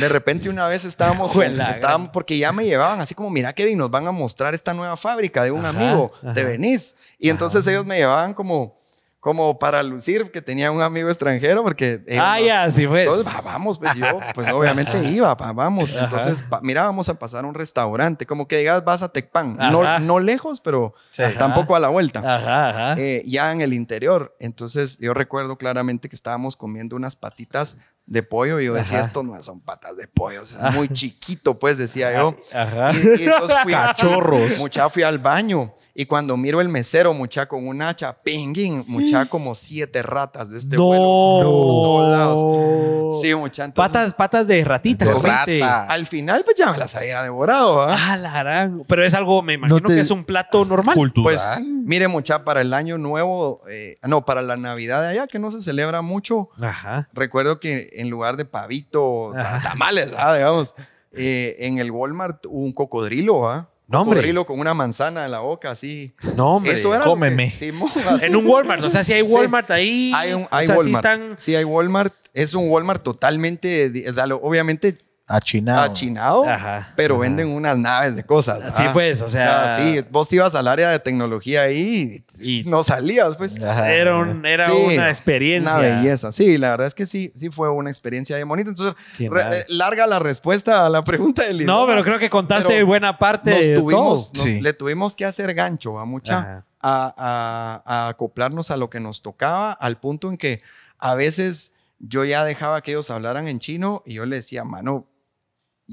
De repente una vez estábamos, Juela, estábamos porque ya me llevaban así como, mira Kevin, nos van a mostrar esta nueva fábrica de un Ajá, amigo, ajá. te venís. Y entonces ellos me llevaban como, como para lucir que tenía un amigo extranjero porque... ellos Ah, no- ya, sí pues. entonces, va, vamos, pues yo, pues obviamente iba, va, vamos. Entonces, va- mira, vamos a pasar a un restaurante, como que digas, vas a Tecpan, no, no lejos, pero Sí. tampoco a la vuelta. Ajá, ajá. Eh, ya en el interior. Entonces, yo recuerdo claramente que estábamos comiendo unas patitas de pollo y yo decía, Ajá. esto no son patas de pollo, es muy chiquito, pues decía yo. Ajá. Y, y entonces fui Cachorros. Mucha fui al baño. Y cuando miro el mesero, mucha con un hacha, pinguín, mucha como siete ratas de este vuelo. no. lados. Sí, mucha. entonces, Patas, patas de ratita. De rata. Al final, pues ya me las había devorado. ¿ah? Ah, la gran- Pero es algo, me imagino No te- que es un plato normal. Cultural. Pues, mire, mucha, para el año nuevo, eh, no, para la Navidad de allá, que no se celebra mucho, Ajá. recuerdo que en lugar de pavito, Ajá. tamales, ah, digamos, eh, en el Walmart hubo un cocodrilo, ¿ah? No, hombre. Cocodrilo con una manzana en la boca, así. No, hombre. Eso era. que- cómeme. Simón. En un Walmart. O sea, si hay Walmart ahí. Hay, un, o sea, sí Walmart. están. Sí, hay Walmart. Es un Walmart totalmente, di- o sea, lo- obviamente Achinado. achinado, Ajá, pero ajá. venden unas naves de cosas. Sí, ¿ah? pues, o sea- sí, vos ibas al área de tecnología ahí y, Y- no salías, pues. Ajá. Era, un- era Sí, una experiencia. Una belleza. Sí, la verdad es que sí, sí fue una experiencia bien bonita. Entonces, re- eh, larga la respuesta a la pregunta del No, pero creo que contaste pero buena parte nos de tuvimos, todo. nos- Sí. le tuvimos que hacer gancho a mucha, Ajá. a, a- a acoplarnos a lo que nos tocaba, al punto en que a veces yo ya dejaba que ellos hablaran en chino y yo le decía, mano,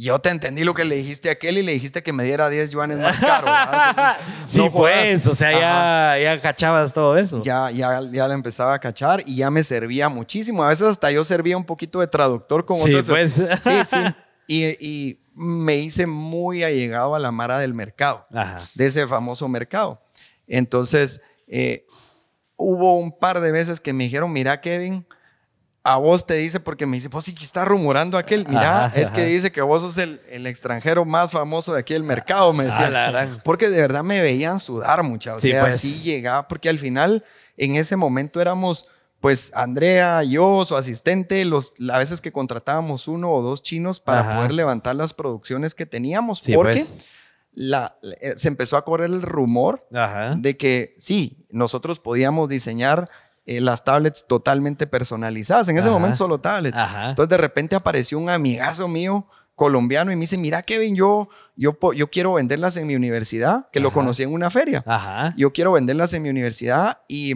yo te entendí lo que le dijiste a aquel y le dijiste que me diera 10 yuanes más caro. Entonces, Sí, no pues, o sea, ya, ya cachabas todo eso. Ya, ya, ya la empezaba a cachar y ya me servía muchísimo. A veces hasta yo servía un poquito de traductor con Sí, otros. pues. Sí, sí. Y, y me hice muy allegado a la mara del mercado, Ajá. de ese famoso mercado. Entonces, eh, hubo un par de veces que me dijeron, mira, Kevin, a vos te dice, porque me dice, vos sí que está rumorando aquel, mira, Ajá, es que dice que vos sos el, el extranjero más famoso de aquí del mercado, me decía. Ah, gran. Porque de verdad me veían sudar mucho. O Sí, sea, pues. sí llegaba, porque al final, en ese momento éramos, pues, Andrea, yo, su asistente, los, a veces que contratábamos uno o dos chinos para Ajá. poder levantar las producciones que teníamos. Sí, porque pues. la, eh, se empezó a correr el rumor de que sí, nosotros podíamos diseñar eh, las tablets totalmente personalizadas. En ese Ajá. momento solo tablets. Ajá. Entonces de repente apareció un amigazo mío colombiano y me dice, mira Kevin, yo, yo, yo quiero venderlas en mi universidad, que lo conocí en una feria. Ajá. Yo quiero venderlas en mi universidad y,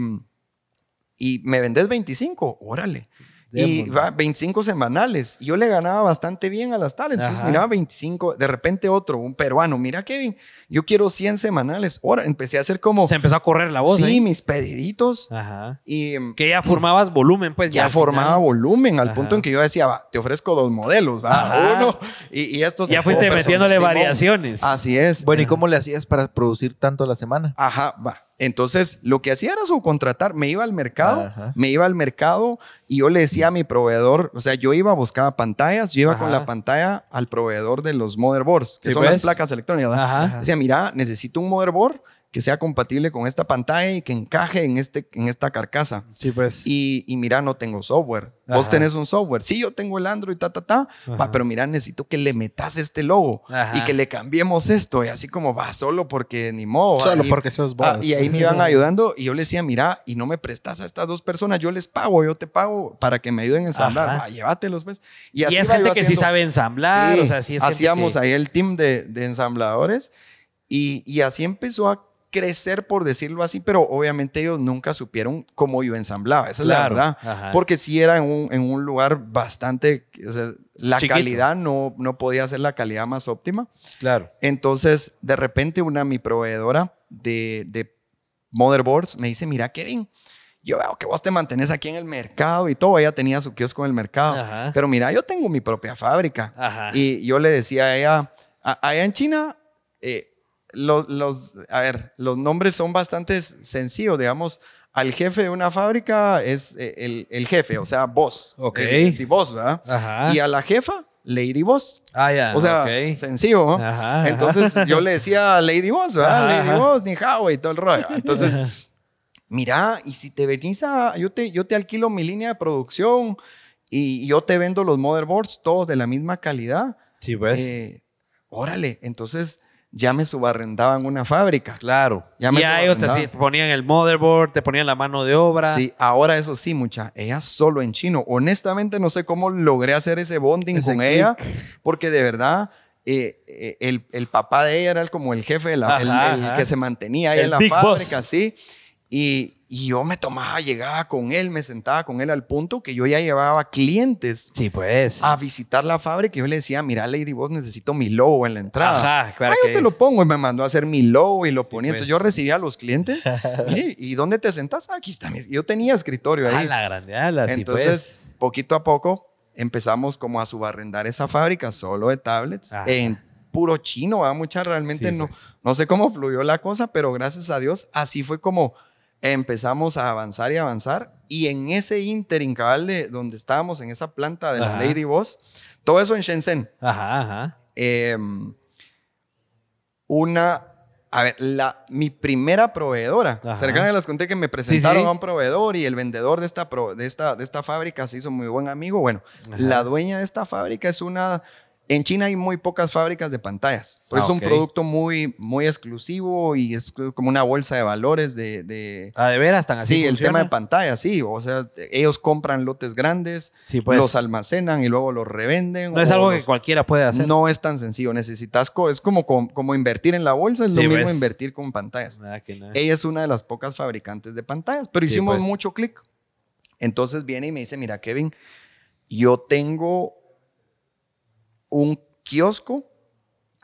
y me vendes 25, órale. Y va 25 semanales. Y yo le ganaba bastante bien a las tablets. Entonces Ajá. miraba 25. De repente otro, un peruano. Mira, Kevin, yo quiero 100 semanales. Ahora empecé a hacer como. Se empezó a correr la voz. sí, ahí. mis pediditos. Ajá. Y Que ya formabas volumen, pues. ya al formaba volumen al Ajá. punto en que yo decía, va, te ofrezco dos modelos, va, Ajá. uno. Y, y estos. Ya fuiste metiéndole variaciones. Así es. Bueno, ¿y cómo le hacías para producir tanto a la semana? Ajá, va. Entonces, lo que hacía era subcontratar. Me iba al mercado, Ajá. me iba al mercado y yo le decía a mi proveedor, o sea, yo iba, buscaba pantallas, yo iba con la pantalla al proveedor de los motherboards, que Sí, son pues. las placas electrónicas. Decía, mira, necesito un motherboard que sea compatible con esta pantalla y que encaje en, este, en esta carcasa. Sí, pues. Y, y mira, no tengo software. Vos Ajá. tenés un software. Sí, yo tengo el Android, ta, ta, ta. Va, pero mira, necesito que le metas este logo Ajá. y que le cambiemos esto. Y así como va, solo porque ni modo. Solo Y- porque sos vos. Ah, y ahí me iban ayudando y yo le decía, mira, y no me prestas a estas dos personas, yo les pago, yo te pago para que me ayuden a ensamblar. Va, llévatelos, pues. Y, así es iba yo gente que sí sabe ensamblar, Sí, o sea, sí es hacíamos que- ahí el team de, de ensambladores y, y así empezó a crecer, por decirlo así, pero obviamente ellos nunca supieron cómo yo ensamblaba, esa Claro, es la verdad, ajá. porque sí era en un, en un lugar bastante, o sea, la Chiquito. calidad no, no podía ser la calidad más óptima, Claro. entonces de repente una mi proveedora de, de motherboards me dice, mira Kevin, yo veo que vos te mantenés aquí en el mercado y todo, ella tenía su kiosco en el mercado, Ajá. pero mira, yo tengo mi propia fábrica. Ajá. Y yo le decía a ella, a- allá en China, eh, lo- los, a ver, los nombres son bastante sencillos, digamos, al jefe de una fábrica es eh, el, el jefe, o sea, boss. Ok. El, el boss, ¿verdad? Ajá. Y a la jefa, lady boss. Ah, ya. O sea, ok. sencillo, ¿no? Ajá, ajá. Entonces yo le decía Lady Boss, ¿verdad? Ajá, Lady ajá. Boss, ni hao y todo el rollo. Entonces, mira, y si te venís a, yo te, yo te alquilo mi línea de producción y yo te vendo los motherboards todos de la misma calidad. Sí, pues. eh, órale, entonces ya me subarrendaban una fábrica. claro. ya me Ya ellos te sí, ponían el motherboard, te ponían la mano de obra. Sí, ahora eso sí, mucha. Ella solo en chino. Honestamente, no sé cómo logré hacer ese bonding Ese con ella, porque de verdad, eh, eh, el, el papá de ella era como el jefe, de la- el, Ajá, el ajá. que se mantenía ahí El en la fábrica, boss. sí. Y, y yo me tomaba, llegaba con él, me sentaba con él al punto que yo ya llevaba clientes Sí, pues. a visitar la fábrica y yo le decía, mira, Lady Boss, necesito mi logo en la entrada. Ajá, claro Ah, yo que- te lo pongo y me mandó a hacer mi logo y lo Sí, ponía. Entonces pues. yo recibía a los clientes. "Mire, ¿Y dónde te sentas? "Ah, aquí está. mi-". Yo tenía escritorio ahí. A la grande, ala, sí, Entonces, pues. poquito a poco empezamos como a subarrendar esa fábrica solo de tablets Ajá. en puro chino, ¿va? Mucha realmente Sí, no, pues. no sé cómo fluyó la cosa, pero gracias a Dios así fue como empezamos a avanzar y avanzar y en ese ínterin cabal de donde estábamos en esa planta de la Ajá. Lady Boss, todo eso en Shenzhen. Ajá, ajá. eh, una, a ver, la, mi primera proveedora, Ajá. cercana les conté que me presentaron sí. a un proveedor y el vendedor de esta, pro- de, esta, de esta fábrica se hizo muy buen amigo. Bueno, Ajá. la dueña de esta fábrica es una... En China hay muy pocas fábricas de pantallas. Ah, es un producto muy, muy exclusivo y es como una bolsa de valores de... de- Ah, de veras, tan así. sí, el funciona? tema de pantallas, sí. O sea, ellos compran lotes grandes, Sí, pues. los almacenan y luego los revenden. No es algo los- que cualquiera puede hacer. no es tan sencillo. Necesitas, co- es como, como, como invertir en la bolsa, es Sí, lo mismo ves. invertir con pantallas. Nada que nada. Ella es una de las pocas fabricantes de pantallas, pero Sí, hicimos pues. mucho clic. Entonces viene y me dice, mira, Kevin, yo tengo un kiosco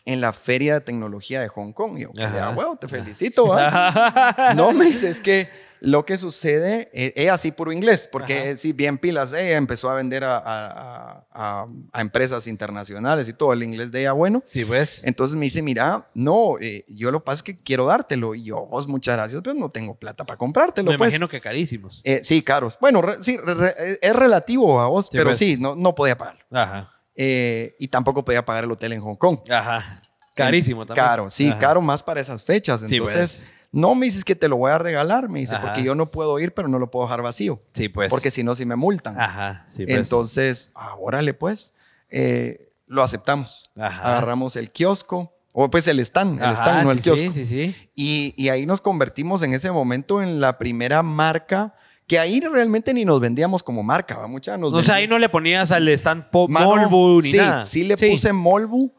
en la Feria de Tecnología de Hong Kong. Y yo. "Ah, huevo, te felicito. ¿va?" no, me dice, es que lo que sucede, eh, ella sí puro inglés, porque eh, sí, bien pilas, ella empezó a vender a, a- a- a empresas internacionales y todo, el inglés de ella bueno. Sí, pues. Entonces me dice, mira, no, eh, yo lo que pasa es que quiero dártelo. Y yo, "Vos, muchas gracias, pero no tengo plata para comprártelo. Me pues". imagino que carísimos. Eh, sí, caros. Bueno, re- sí, re- re- es relativo a vos, Sí, pero pues. sí, no, no podía pagarlo. Ajá. Eh, y tampoco podía pagar el hotel en Hong Kong. Ajá. Carísimo también. Caro, sí, Ajá. caro más para esas fechas. Sí, Entonces, pues. no me dices que te lo voy a regalar, me dice, Ajá. porque yo no puedo ir, pero no lo puedo dejar vacío. Sí, pues. Porque si no, sí me multan. Ajá. Sí, pues. Entonces, ah, órale, pues, eh, lo aceptamos. Ajá. Agarramos el kiosco, o pues el stand, el stand, no el sí, kiosco. Sí, sí, sí. Y, y ahí nos convertimos en ese momento en la primera marca, que ahí realmente ni nos vendíamos como marca, ¿va? Mucha nos O sea, ahí no le ponías al stand po- Mano, Molbu ni sí, nada. Sí, le puse Molbu,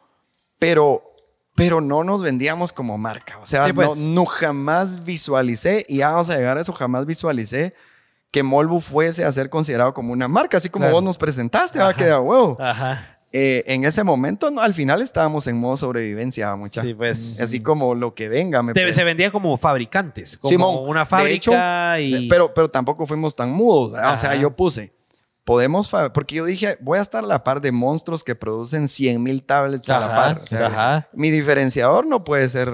pero, pero no nos vendíamos como marca. O sea, Sí, pues. no, no jamás visualicé, y ya vamos a llegar a eso, jamás visualicé que Molbu fuese a ser considerado como una marca, así como vos nos presentaste, va a Ajá. quedar huevo. Ajá. Eh, en ese momento, no, al final estábamos en modo sobrevivencia, mucha. Sí, pues. Así como lo que venga. Me Te- pe- se vendía como fabricantes, como Simón, una de fábrica hecho, y... Pero, pero tampoco fuimos tan mudos. O sea, yo puse, podemos, porque yo dije, voy a estar a la par de monstruos que producen 100 mil tablets a la par. O sea, ajá. Mi diferenciador no puede ser...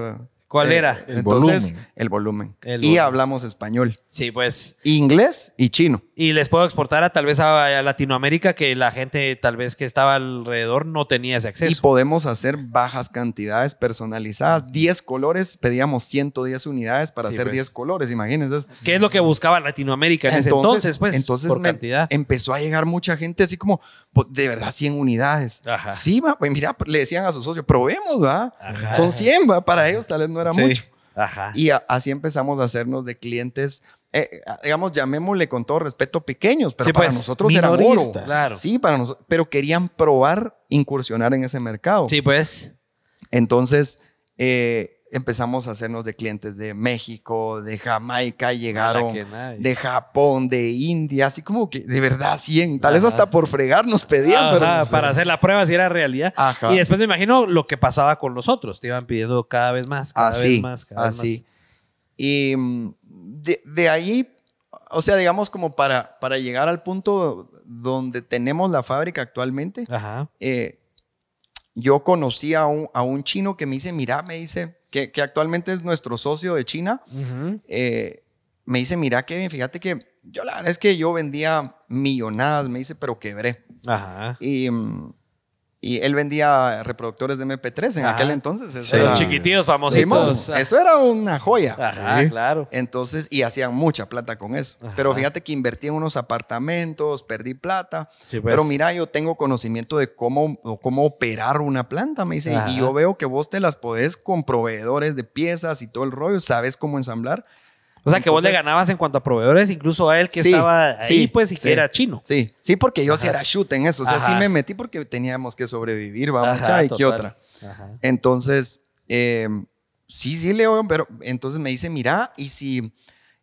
¿Cuál eh, era? El entonces, volumen. el volumen. El y volumen. hablamos español. Sí, pues. Inglés y chino. Y les puedo exportar a tal vez a, a Latinoamérica que la gente tal vez que estaba alrededor no tenía ese Y acceso. podemos hacer bajas cantidades personalizadas. 10 colores, pedíamos 110 unidades para Sí, hacer pues. 10 colores, imagínense. ¿Qué es lo que buscaba Latinoamérica en ese entonces, pues? entonces por cantidad. empezó a llegar mucha gente así como, "Pues, de verdad, 100 unidades. Ajá. Sí, va, pues mira, le decían a su socio, probemos, va. Ajá. Son 100, va, para ellos tal vez no era Sí. mucho. Ajá. Y a- así empezamos a hacernos de clientes, eh, digamos, llamémosle con todo respeto pequeños, pero Sí, para pues, nosotros era oro. Claro. Sí, para nosotros, pero querían probar incursionar en ese mercado. Sí, pues. Entonces eh, empezamos a hacernos de clientes de México, de Jamaica, llegaron de Japón, de India, así como que de verdad 100, tal vez hasta por fregar nos pedían, pero Ajá, nos- para hacer la prueba si era realidad. Ajá. Y después me imagino lo que pasaba con los otros. Te iban pidiendo cada vez más, cada así, vez más, cada vez así. Y mm, de, de ahí, o sea, digamos como para, para llegar al punto donde tenemos la fábrica actualmente. Ajá. eh, yo conocí a un, a un chino que me dice, mira, me dice, que, que actualmente es nuestro socio de China, Ujú. eh, me dice, mira, Kevin, fíjate que yo la verdad es que yo vendía millonadas, me dice, pero quebré. Ajá. Y, mm, y él vendía reproductores de MP3 en Ajá. aquel entonces. eso Sí. era- Los chiquititos, famositos. eso era una joya. Ajá, Sí. claro. Entonces, y hacían mucha plata con eso. Ajá. Pero fíjate que invertí en unos apartamentos, perdí plata. Pues. Pero mira, yo tengo conocimiento de cómo, cómo operar una planta, me dice. Y yo veo que vos te las podés con proveedores de piezas y todo el rollo, sabes cómo ensamblar. O sea, que vos le ganabas en cuanto a proveedores, incluso a él que Sí, estaba ahí, sí, pues, y sí. que era chino. Sí, sí, porque yo sí era shoot en eso. O sea, sí me metí porque teníamos que sobrevivir, vamos, Ajá, ¿y qué otra? Ajá. Entonces, eh, sí, sí, Leo, pero entonces me dice, mira, ¿y si,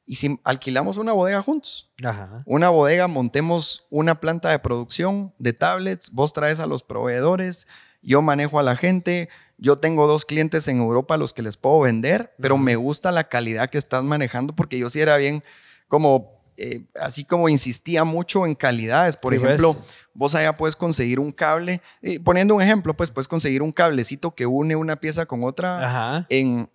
¿y si alquilamos una bodega juntos? Ajá. Una bodega, montemos una planta de producción de tablets, vos traes a los proveedores, yo manejo a la gente, yo tengo dos clientes en Europa a los que les puedo vender, pero me gusta la calidad que estás manejando porque yo sí era bien como, eh, así como insistía mucho en calidades. Por Sí, ejemplo, vos allá puedes conseguir un cable, eh, poniendo un ejemplo, pues puedes conseguir un cablecito que une una pieza con otra Ajá. en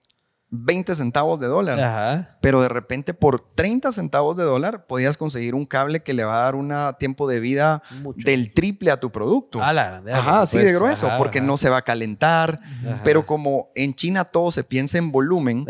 20 centavos de dólar. Ajá. Pero de repente por 30 centavos de dólar podías conseguir un cable que le va a dar un tiempo de vida Mucho. del triple a tu producto. A la grande, Ajá, pues, así de grueso, ajá, porque ajá. no se va a calentar. Ajá. Pero como en China todo se piensa en volumen,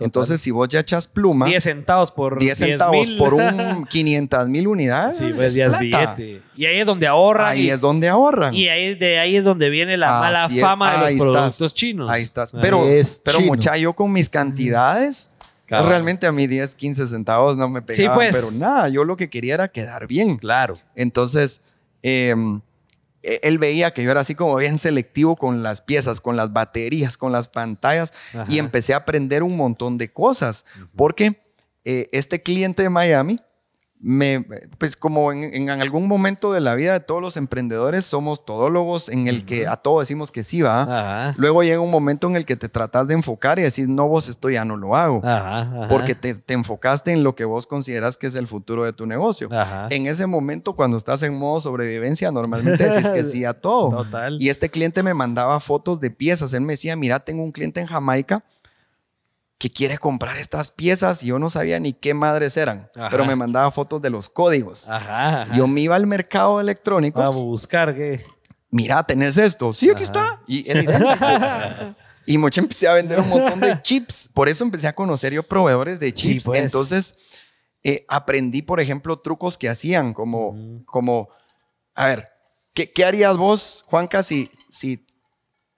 entonces si vos ya echas pluma, 10 centavos por 10 centavos 10,000. por un 500 mil unidades, Sí, pues es ya es plata. billete. Y ahí es donde ahorran. Ahí y, es donde ahorran. y ahí, de ahí es donde viene la mala Así es. fama de los productos estás. chinos. Ahí estás. Pero, Es pero mucha, yo con mis cantidades, realmente a mí 10, 15 centavos no me Sí, pegaban, pues. pero nada, yo lo que quería era quedar bien. Claro. Entonces, eh, e- él veía que yo era así como bien selectivo con las piezas, con las baterías, con las pantallas, Ajá. y empecé a aprender un montón de cosas, porque eh, este cliente de Miami, me, pues como en, en algún momento de la vida de todos los emprendedores somos todólogos en el que a todo decimos que sí va. Ajá. Luego llega un momento en el que te tratas de enfocar y decís, no, vos esto ya no lo hago. Ajá. ajá. Porque te, te enfocaste en lo que vos consideras que es el futuro de tu negocio. En ese momento, cuando estás en modo sobrevivencia, normalmente decís que sí a todo. Total. Y este cliente me mandaba fotos de piezas. Él me decía, mira, tengo un cliente en Jamaica que quiere comprar estas piezas y yo no sabía ni qué madres eran, Ajá. pero me mandaba fotos de los códigos. Ajá. ajá. Yo me iba al mercado de electrónicos. Vamos a buscar qué. Mira, tenés esto. Sí, aquí está. Y era idéntico. Y mucho empecé a vender un montón de chips. Por eso empecé a conocer yo proveedores de Sí, chips. pues. Entonces, eh, aprendí, por ejemplo, trucos que hacían, como, como a ver, ¿qué, qué harías vos, Juanca, si, si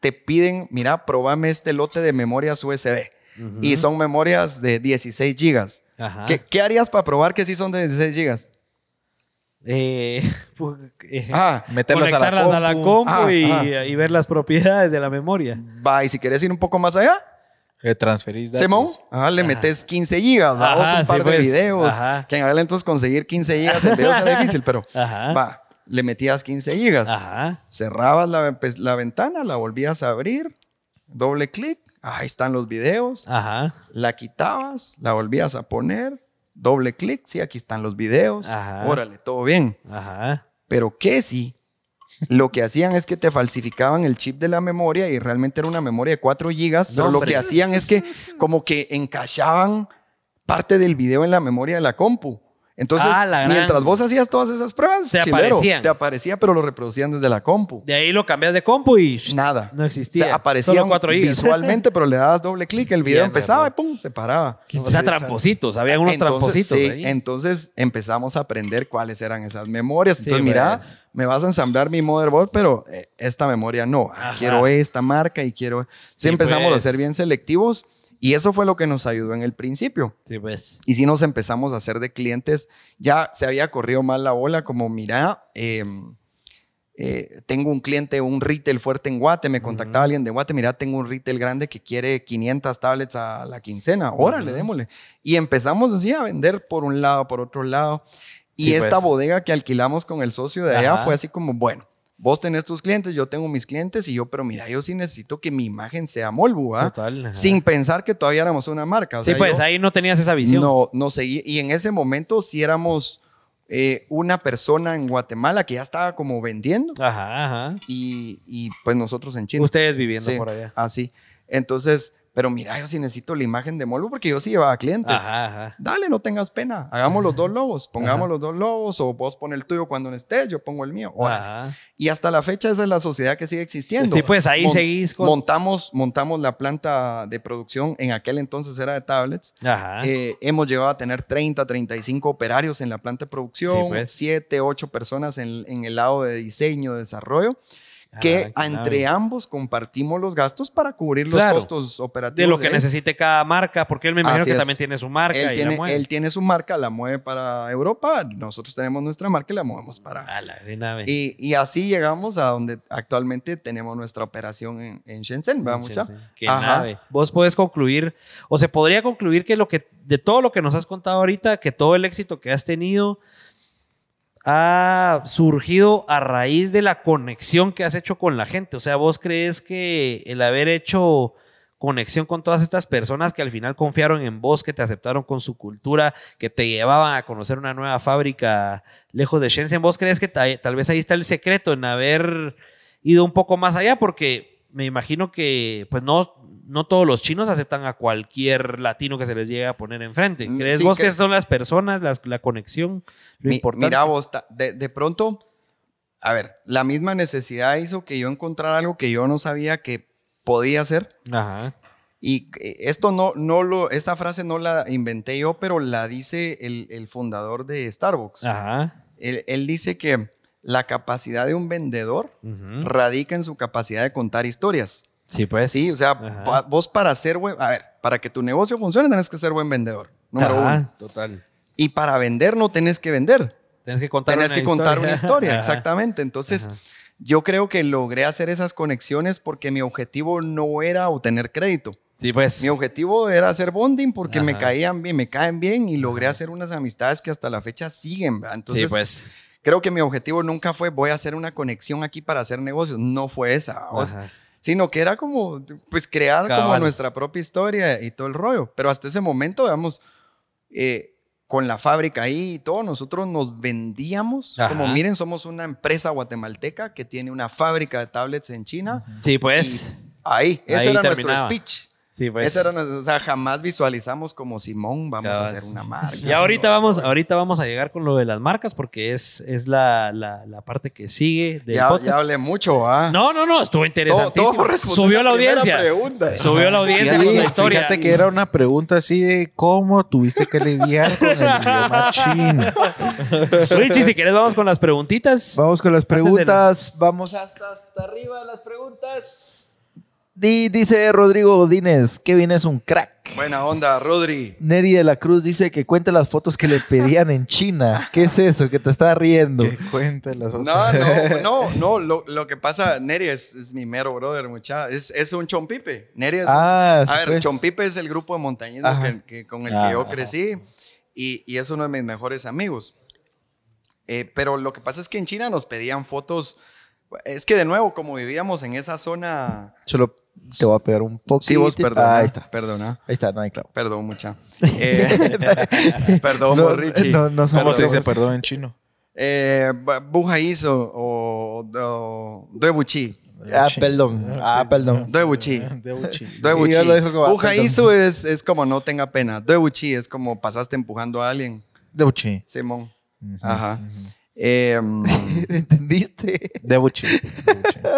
te piden, mira, probame este lote de memorias USB? Y son memorias de 16 gigas. Ajá. ¿Qué, qué harías para probar que sí son de 16 gigas? Eh, pues, eh, Ah, Meterlas a la conectarlas a la compu. compu Ah, y, ver las propiedades de la memoria. va, y si quieres ir un poco más allá, Le transferís datos. Simón, ajá, le metes 15 gigas, Ajá, vamos un par sí, de pues. videos. Ajá. Que en aquel entonces conseguir 15 gigas en videos era difícil, pero Ajá. va, le metías 15 gigas. Ajá. Cerrabas la, pues, la ventana, la volvías a abrir, doble clic, ahí están los videos. Ajá. La quitabas, la volvías a poner, doble clic, sí, aquí están los videos. Ajá. Órale, todo bien. Ajá. Pero que sí, lo que hacían es que te falsificaban el chip de la memoria y realmente era una memoria de 4 gigas, pero No, lo que hacían es que como que encajaban parte del video en la memoria de la compu. Entonces, Ah, la mientras vos hacías todas esas pruebas, Te chilero. Te aparecía, pero lo reproducían desde la compu. De ahí lo cambias de compu y Nada. no existía. O sea, aparecía Solo 4 gigas. visualmente, pero le dabas doble clic, el video Ya, empezaba y pum, se paraba. o sea, trampositos. Habían unos Entonces, trampositos sí, ahí. entonces empezamos a aprender cuáles eran esas memorias. Sí, Entonces, mira, pues. me vas a ensamblar mi motherboard, pero eh, esta memoria no. Ajá. Quiero esta marca y quiero. Sí, Sí, empezamos pues. a ser bien selectivos y eso fue lo que nos ayudó en el principio. Sí, pues. Y sí nos empezamos a hacer de clientes. Ya se había corrido mal la bola, como mira, eh, eh, tengo un cliente, un retail fuerte en Guate, me contactaba alguien de Guate, mira, tengo un retail grande que quiere 500 tablets a la quincena, órale, démosle. Y empezamos así a vender por un lado, por otro lado. Y Sí, esta pues. bodega que alquilamos con el socio de allá Ajá. fue así como, bueno, vos tenés tus clientes, yo tengo mis clientes y yo, pero mira, yo sí necesito que mi imagen sea Molbu, ¿ah? Total. ajá. Sin pensar que todavía éramos una marca. o Sí, pues yo- ahí no tenías esa visión. no, no seguí. Y en ese momento sí éramos eh, una persona en Guatemala que ya estaba como vendiendo Ajá, ajá. y, y, pues nosotros en China. Ustedes viviendo Sí, por allá. Así. Entonces, pero mira, yo sí necesito la imagen de Molbu porque yo sí llevaba clientes. Ajá, ajá. Dale, no tengas pena. Hagamos los dos logos. Pongamos los dos logos o vos pon el tuyo cuando no estés, yo pongo el mío. Ajá. Y hasta la fecha esa es la sociedad que sigue existiendo. Sí, pues ahí Mon- seguís con. Montamos, montamos la planta de producción, en aquel entonces era de tablets. Ajá. Eh, hemos llegado a tener 30, 35 operarios en la planta de Sí, producción, pues. 7, 8 personas en, en el lado de diseño, desarrollo, Ah, que entre ambos compartimos los gastos para cubrir los costos operativos. de lo que él. necesite cada marca, porque él me imagino Así que es. también tiene su marca Él y tiene, la mueve. él tiene su marca, la mueve para Europa, nosotros tenemos nuestra marca y la movemos para... A la de nave. Y, y así llegamos a donde actualmente tenemos nuestra operación en, en Shenzhen, ¿verdad, mucha? Qué Ajá. nave. Vos puedes concluir, o se podría concluir que lo que, de todo lo que nos has contado ahorita, que todo el éxito que has tenido ha surgido a raíz de la conexión que has hecho con la gente. O sea, vos crees que el haber hecho conexión con todas estas personas que al final confiaron en vos, que te aceptaron con su cultura, que te llevaban a conocer una nueva fábrica lejos de Shenzhen, vos crees que ta- tal vez ahí está el secreto en haber ido un poco más allá, porque me imagino que pues no, no todos los chinos aceptan a cualquier latino que se les llegue a poner enfrente. Mm, ¿Crees sí, vos que- que son las personas, las- la conexión, lo Mi- importante? Mira vos, de, de pronto, a ver, la misma necesidad hizo que yo encontrara algo que yo no sabía que podía hacer. Ajá. Y eh, esto no, no lo, esta frase no la inventé yo, pero la dice el, el fundador de Starbucks. Ajá. Él, él dice que la capacidad de un vendedor radica en su capacidad de contar historias. Sí, pues. Sí, o sea, pa- vos para ser buen, a ver, para que tu negocio funcione tenés que ser buen vendedor, número Ajá, uno. Total. Y para vender no tenés que vender, Tienes que contar tenés una que contar una historia, Ajá. exactamente. Entonces, Ajá. yo creo que logré hacer esas conexiones porque mi objetivo no era obtener crédito. Sí, pues. Mi objetivo era hacer bonding porque me Ajá. caían bien, me caen bien y logré hacer unas amistades que hasta la fecha siguen. ¿verdad? Entonces, sí, pues. creo que mi objetivo nunca fue voy a hacer una conexión aquí para hacer negocios. No fue esa. o sea, Ajá. Sino que era como, pues, crear como Cabal. nuestra propia historia y todo el rollo. Pero hasta ese momento, digamos, eh, con la fábrica ahí y todo, nosotros nos vendíamos. Ajá. Como miren, somos una empresa guatemalteca que tiene una fábrica de tablets en China. Sí, pues. Ahí, ese Ahí era terminaba. nuestro speech. Sí, pues. Ese era o sea, jamás visualizamos como Simón, vamos a hacer una marca. Y ahorita vamos, ahorita vamos a llegar con lo de las marcas porque es, es la, la, la parte que sigue del ya, podcast. ya hablé mucho, ¿ah? No, no, no, estuvo todo, interesantísimo. todo respondiendo Subió a la primera audiencia. pregunta. Subió la audiencia Fíjate- con la historia. Fíjate que era una pregunta así de cómo tuviste que lidiar con el idioma chino. Richie, si quieres vamos con las preguntitas. Vamos con las preguntas. Vamos hasta, hasta arriba las preguntas. Di- dice Rodrigo Godínez, Kevin es un crack. Buena onda, Rodri. Neri de la Cruz dice que cuente las fotos que le pedían en China. ¿Qué es eso? Que te está riendo. Que cuente las No, otras. no, no, no, lo, lo que pasa, Neri es, es mi mero brother, mucha. Es, es un chompipe. Neri es Ah, un- sí, A ver, pues. chompipe es el grupo de montañismo que, que- con el que yo Ajá. crecí y, y es uno de mis mejores amigos. Eh, pero lo que pasa es que en China nos pedían fotos. Es que de nuevo, como vivíamos en esa zona. Solo te voy a pegar un poco. Sí, vos perdona. ahí está. Perdona. Ahí está, no hay clavo. Perdón, mucha. Eh, perdón, No, Richie. no, no somos- ¿Cómo se dice Perdón. perdón en chino? Eh, bu- buja hizo o, o Duebuchi. Ah, perdón. Ah, perdón. Lo dejo como, ah, perdón. hizo es, es como no tenga pena. Duebuchi es como pasaste empujando a alguien. Debuchi. Simón. Ajá. ujú. Eh, mm, ¿Entendiste? Debuchi. Debuchi.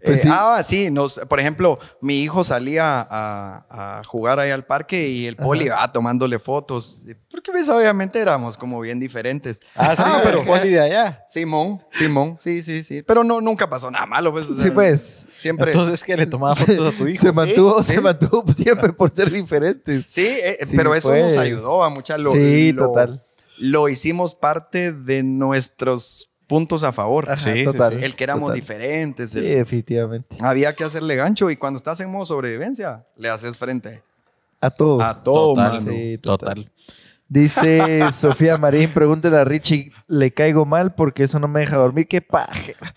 Pues eh, sí. Ah, sí. Nos, por ejemplo, mi hijo salía a, a jugar ahí al parque y el poli va tomándole fotos. Porque pues, obviamente éramos como bien diferentes. Ah, sí, pero poli de allá. Simón, Simón, sí, sí, sí. Pero no, nunca pasó nada malo. Pues, o sea, Sí, pues. Siempre. Entonces, que le tomaba fotos a tu hijo? Se mantuvo, sí. se mantuvo siempre por ser diferentes. Sí, eh, Sí, pero eso pues. nos ayudó a mucha lo, Sí, lo- total. Lo hicimos parte de nuestros puntos a favor. Ajá, Sí, total. sí. El que éramos total. diferentes. Sí, definitivamente. Había que hacerle gancho y cuando estás en modo sobrevivencia, le haces frente A todo. a todo, Total, mano. Sí, Total. Dice Sofía Marín, pregúntale a Richie, ¿le caigo mal? Porque eso no me deja dormir. ¡Qué pajera!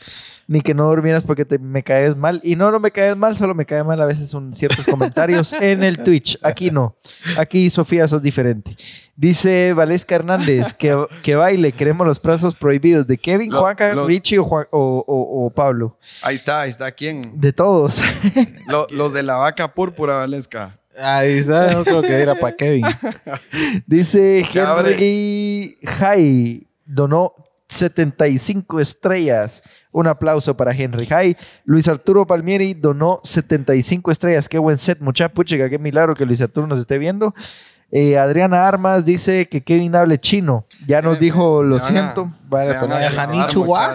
Ni que no durmieras porque te, me caes mal. Y no, no me caes mal, solo me cae mal a veces son ciertos comentarios en el Twitch. Aquí no. Aquí, Sofía, sos diferente. Dice Valesca Hernández, que, que baile, queremos los plazos prohibidos. ¿De Kevin, Lo- Juanca, lo- Richie o, Juan- o- o- o Pablo? Ahí está, ahí está. ¿Quién? De todos. Lo- los de la vaca púrpura, Valesca. Ahí está, yo creo que era para Kevin. Dice. Henry Jai, donó 75 estrellas. Un aplauso para Henry Jai. Luis Arturo Palmieri donó 75 estrellas. Qué buen set, mucha puchiga. Qué milagro que Luis Arturo nos esté viendo. Eh, Adriana Armas dice que Kevin hable chino. Ya nos dijo, me lo siento.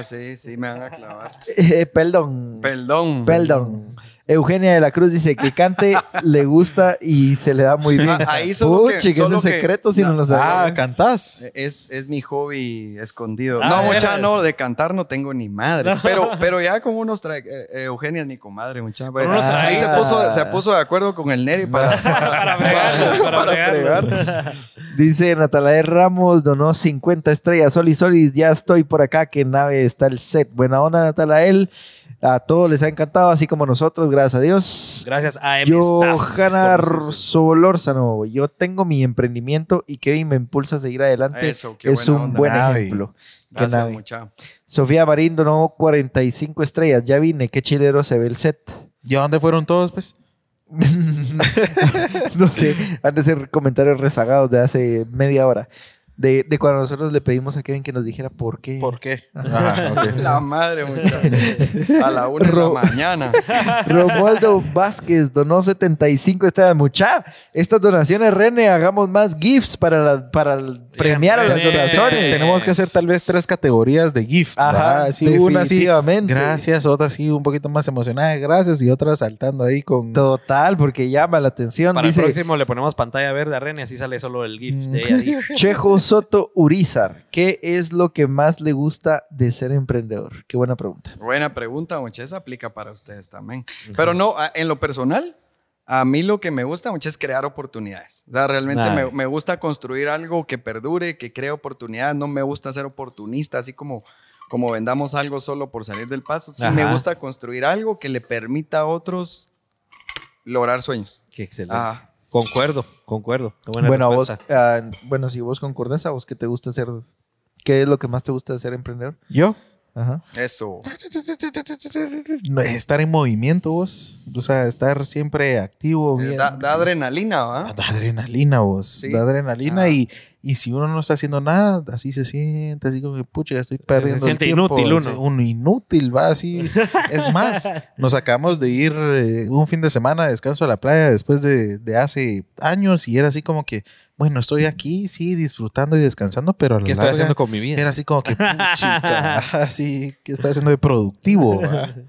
Sí, sí, me van a clavar. Eh, perdón. Perdón. Perdón. Eugenia de la Cruz dice que cante le gusta y se le da muy bien. Ah, ahí solo que- Puchi, que solo ese que- secreto si no, no, lo Ah, sabía. cantás. Es, es mi hobby escondido. Ah, no, mucha, no, de cantar no tengo ni madre. Pero, pero ya con unos tra- eh, eh, Eugenia es mi comadre, mucha. Ahí se puso, se puso de acuerdo con el Neri para, Para para. Dice Natalae Ramos, donó 50 estrellas. Soli, Soli, ya estoy por acá. Que nave está el set. Buena onda, Natalael. A todos les ha encantado, así como a nosotros, gracias a Dios. Gracias a M. Johanna Solórzano, yo tengo mi emprendimiento y Kevin me impulsa a seguir adelante. Eso, qué es buena un onda. buen ejemplo. Gracias, mucha. Sofía Marín donó 45 estrellas. Ya vine, qué chilero se ve el set. ¿Y a dónde fueron todos, pues? no sé, han de ser comentarios rezagados de hace media hora. De, de cuando nosotros le pedimos a Kevin que nos dijera por qué. ¿Por qué? La madre, mucha. A la una de la Ro- mañana. Romualdo Vázquez donó 75 estrellas. Mucha, estas donaciones, René, hagamos más GIFs para, la- para premiar a las donaciones. Tenemos que hacer tal vez tres categorías de GIF. Ajá. Así, una así, gracias, otra así un poquito más emocionada, gracias, y otra saltando ahí con... Total, porque llama la atención. Para Dice el próximo le ponemos pantalla verde a René, así sale solo el GIF de ella. ahí. Soto Urizar. ¿Qué es lo que más le gusta de ser emprendedor? Qué buena pregunta. Buena pregunta, mucha. Esa aplica para ustedes también. Pero no, en lo personal, a mí lo que me gusta mucho es crear oportunidades. O sea, realmente me, me gusta construir algo que perdure, que cree oportunidades. No me gusta ser oportunista, así como, como vendamos algo solo por salir del paso. Sí, me Ajá. gusta construir algo que le permita a otros lograr sueños. Qué excelente. Ah, Concuerdo, concuerdo. Buena Bueno, a vos, ah, bueno, si vos concordás, a vos qué te gusta hacer, ¿qué es lo que más te gusta ser emprendedor? Yo, Ajá. eso. estar en movimiento, vos. O sea, estar siempre activo. bien. Da, da adrenalina, ¿va? Da adrenalina, vos. Sí. Da adrenalina Ah. y, y si uno no está haciendo nada, así se siente, así como que, pucha, estoy perdiendo el siente tiempo. inútil uno. Un inútil, va así. es más, nos acabamos de ir eh, un fin de semana de descanso a la playa después de, de hace años y era así como que, bueno, estoy aquí, sí, disfrutando y descansando, pero a la ¿Qué estoy larga haciendo con mi vida? Era así como que, puchica, así, ¿qué estoy haciendo de productivo? va?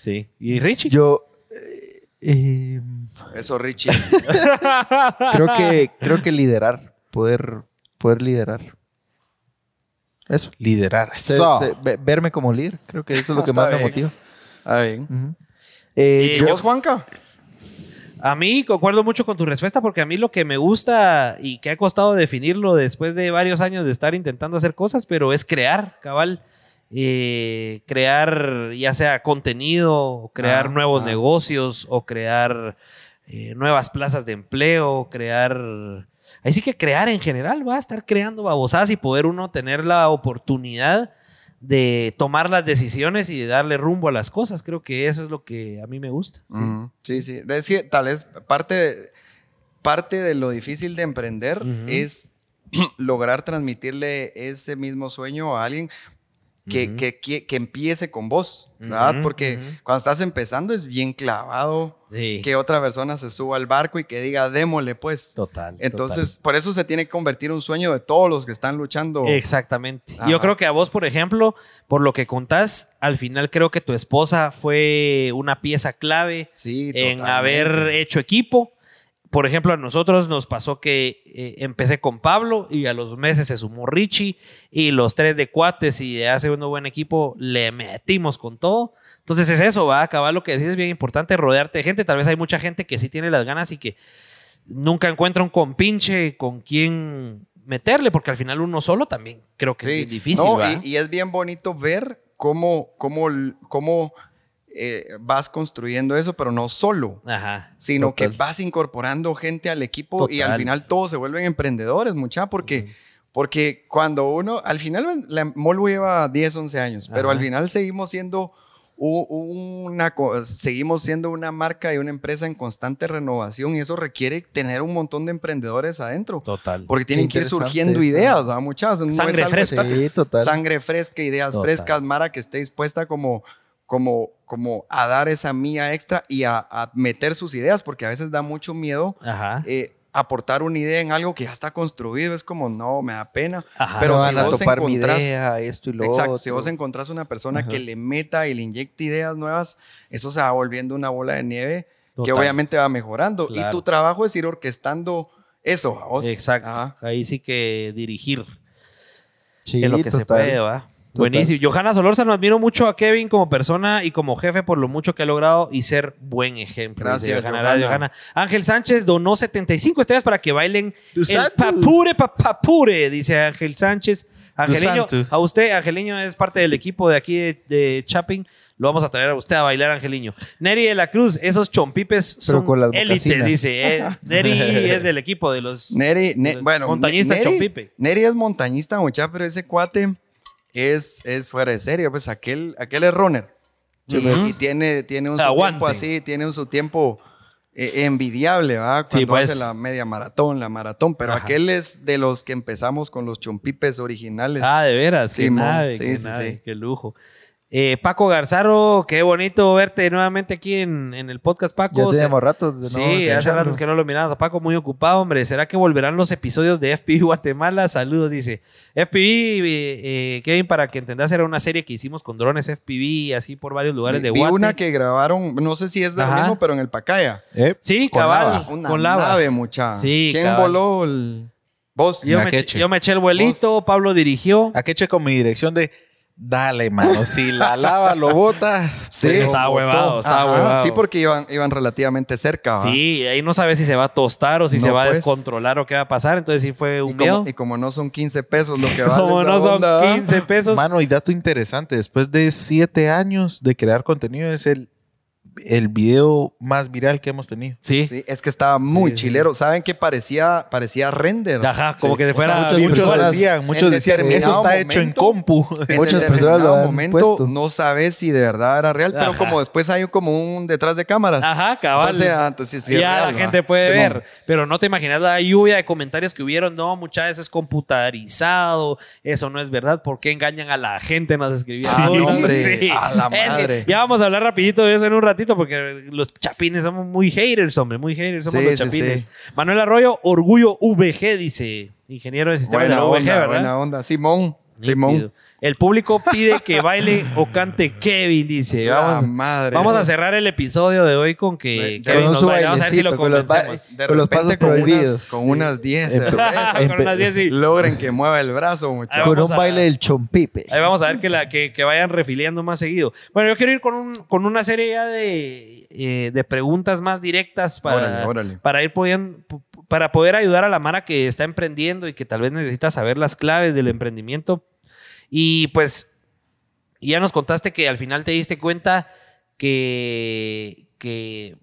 Sí. ¿Y Richie? Yo eh, eh, Eso, Richie. creo que creo que liderar, poder poder liderar. Eso. Liderar. Se- Eso. se- ve- verme como líder, creo que eso es lo que más me motiva. Bien. Eh, ¿Y yo- ¿Vos, Juanca? A mí concuerdo mucho con tu respuesta porque a mí lo que me gusta y que ha costado definirlo después de varios años de estar intentando hacer cosas, pero es crear, cabal. Eh, crear ya sea contenido, crear Ah, nuevos ah. negocios o crear eh, nuevas plazas de empleo, crear... Ahí sí que crear en general, va a estar creando babosadas y poder uno tener la oportunidad de tomar las decisiones y de darle rumbo a las cosas. Creo que eso es lo que a mí me gusta. Sí, sí. Es que tal vez parte de, parte de lo difícil de emprender es lograr transmitirle ese mismo sueño a alguien que, que, que, que empiece con vos, ¿verdad? Porque cuando estás empezando es bien clavado Sí. que otra persona se suba al barco y que diga, démosle pues. Total. Entonces, por eso se tiene que convertir un sueño de todos los que están luchando. Exactamente. Ajá. Yo creo que a vos, por ejemplo, por lo que contás, al final creo que tu esposa fue una pieza clave Sí, en haber hecho equipo. Por ejemplo, a nosotros nos pasó que eh, empecé con Pablo y a los meses se sumó Richie y los tres de cuates y de hace un buen equipo le metimos con todo. Entonces es eso, va a acabar lo que decís, es bien importante rodearte de gente. Tal vez hay mucha gente que sí tiene las ganas y que nunca encuentra un compinche con quien meterle, porque al final uno solo también creo que Sí. es difícil. No, y, y es bien bonito ver cómo, cómo, cómo eh, vas construyendo eso, pero no solo, Ajá. sino Total. que vas incorporando gente al equipo y al Total. final todos se vuelven emprendedores, mucha, porque, porque cuando uno, al final la Molvo lleva 10, 11 años, pero Ajá. al final seguimos siendo una, seguimos siendo una marca y una empresa en constante renovación y eso requiere tener un montón de emprendedores adentro. Total. Porque tienen que ir surgiendo ideas, ¿verdad, muchachos? No Sangre fresca. Sí, total. Sangre fresca, ideas Total. frescas, Mara que esté dispuesta como, como, como a dar esa mía extra y a, a meter sus ideas, porque a veces da mucho miedo Ajá. eh, aportar una idea en algo que ya está construido. Es como, no, me da pena. Ajá. pero No si van a vos topar mi idea, esto y lo Exacto, otro. si vos encontrás una persona Ajá. que le meta y le inyecte ideas nuevas, eso se va volviendo una bola de nieve que Total. obviamente va mejorando. Y Claro. tu trabajo es ir orquestando eso a vos. Exacto. Ajá. Ahí sí que dirigir Sí, en lo que se total. puede, ¿va? Buenísimo. Johanna Solórzano, admiro mucho a Kevin como persona y como jefe por lo mucho que ha logrado y ser buen ejemplo. Gracias, Johanna. Johanna. Ángel Sánchez donó 75 estrellas para que bailen el santo. papure papapure, dice Ángel Sánchez. Angeliño, santo. a usted, Angeliño es parte del equipo de aquí de, de Chapin. Lo vamos a traer a usted a bailar, Angeliño. Neri de la Cruz, esos chompipes son mocasinas. dice. eh. Neri es del equipo de los Neri, Ne- bueno, montañista Neri, Chompipe. Neri es montañista, muchacha, pero ese cuate es, es fuera de serio. Pues aquel, aquel es runner. y, y tiene, tiene un su tiempo así, tiene un su tiempo eh, envidiable, ¿va? Cuando Sí, pues. hace la media maratón, la maratón. Pero Ajá. aquel es de los que empezamos con los chompipes originales. Ah, de veras, qué Simón, nave, sí, qué sí, nave, sí. qué lujo. Eh, Paco Garzaro, qué bonito verte nuevamente aquí en, en el podcast, Ya Paco. Se- tenemos ratos de no Sí, hace ratos que no lo miramos a Paco, muy ocupado, hombre. ¿Será que volverán los episodios de FPV Guatemala? Saludos, dice. FPV, eh, eh, Kevin, para que entendas, era una serie que hicimos con drones FPV, así por varios lugares de Vi Guate. una que grabaron, no sé si es de lo mismo, pero en el Pacaya. Eh, Sí, con cabal, lava. Una con lava. nave, mucha. Sí, ¿Quién cabal. voló el... Vos. Yo me, yo me eché el vuelito, Pablo dirigió. Aquí eche con mi dirección de dale, mano. Si la lava lo bota. Sí, pues, Está huevado, está Ajá, huevado. Sí, porque iban, iban relativamente cerca. ¿va? Sí, ahí no sabes si se va a tostar o si No, se va a pues. descontrolar o qué va a pasar. Entonces sí fue Y un miedo. como, y como no son 15 pesos lo que vale Como no son onda, ¿va? 15 pesos. Mano, y dato interesante, después de siete años de crear contenido, es el, el video más viral que hemos tenido. Sí. Sí, es que estaba muy Sí, sí. chilero. ¿Saben qué parecía? Parecía render. Ajá, como Sí. que se O fuera sea, muchos, muchos virtual. decían, muchos decían, eso está hecho en compu. En Muchas personas lo han momento puesto. no sabes si de verdad era real, pero Ajá. como después hay como un detrás de cámaras. Ajá, cabal. Entonces, ah, entonces sí es ya real, la gente puede ver, pero no te imaginas la lluvia de comentarios que hubieron. No, muchas veces es computarizado, eso no es verdad. ¿Por qué engañan a la gente? Nos escribían. Ah, Sí. hombre, a la Es que madre. ya vamos a hablar rapidito de eso en un ratito porque los chapines somos muy haters, hombre, muy haters somos Sí, los chapines. sí. Manuel Arroyo, Orgullo VG, dice, ingeniero de sistemas de la VG, onda, ¿verdad? buena onda. Simón. Simón. El público pide que baile o cante Kevin, dice. La Vamos, madre. vamos a cerrar el episodio de hoy con que De- Kevin con nos baile. Vamos a ver si lo convencemos. De Con los repente pasos con unas- prohibidos. Con unas 10 Empe- cervezas. con unas 10 sí. Logren que mueva el brazo, muchachos. Con un a- baile del chompipe. Ahí vamos a ver que, la, que, que vayan refiliando más seguido. Bueno, yo quiero ir con, un- con una serie ya de, eh, de preguntas más directas para, Órale, órale. para ir pudiendo, para poder ayudar a la Mara que está emprendiendo y que tal vez necesita saber las claves del emprendimiento. Y pues ya nos contaste que al final te diste cuenta que, que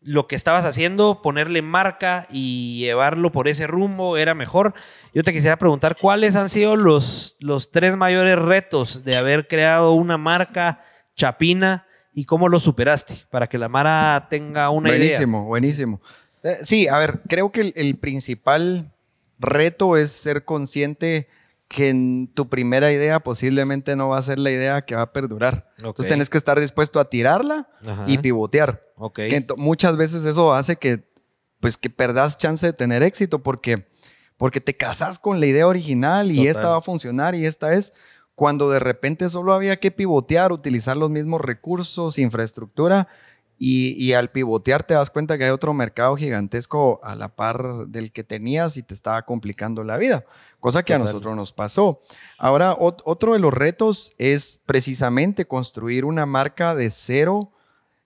lo que estabas haciendo, ponerle marca y llevarlo por ese rumbo era mejor. Yo te quisiera preguntar cuáles han sido los, los tres mayores retos de haber creado una marca chapina y cómo lo superaste para que la Mara tenga una idea. buenísimo, buenísimo. Eh, sí, a ver, creo que el, el principal reto es ser consciente que en tu primera idea posiblemente no va a ser la idea que va a perdurar. Entonces tenés que estar dispuesto a tirarla Ajá. y pivotear. Que muchas veces eso hace que, pues, que perdas chance de tener éxito porque, porque te casas con la idea original y Total. esta va a funcionar y esta es cuando de repente solo había que pivotear, utilizar los mismos recursos, infraestructura y, y al pivotear te das cuenta que hay otro mercado gigantesco a la par del que tenías y te estaba complicando la vida, cosa que a nosotros nos pasó. Ahora, ot- otro de los retos es precisamente construir una marca de cero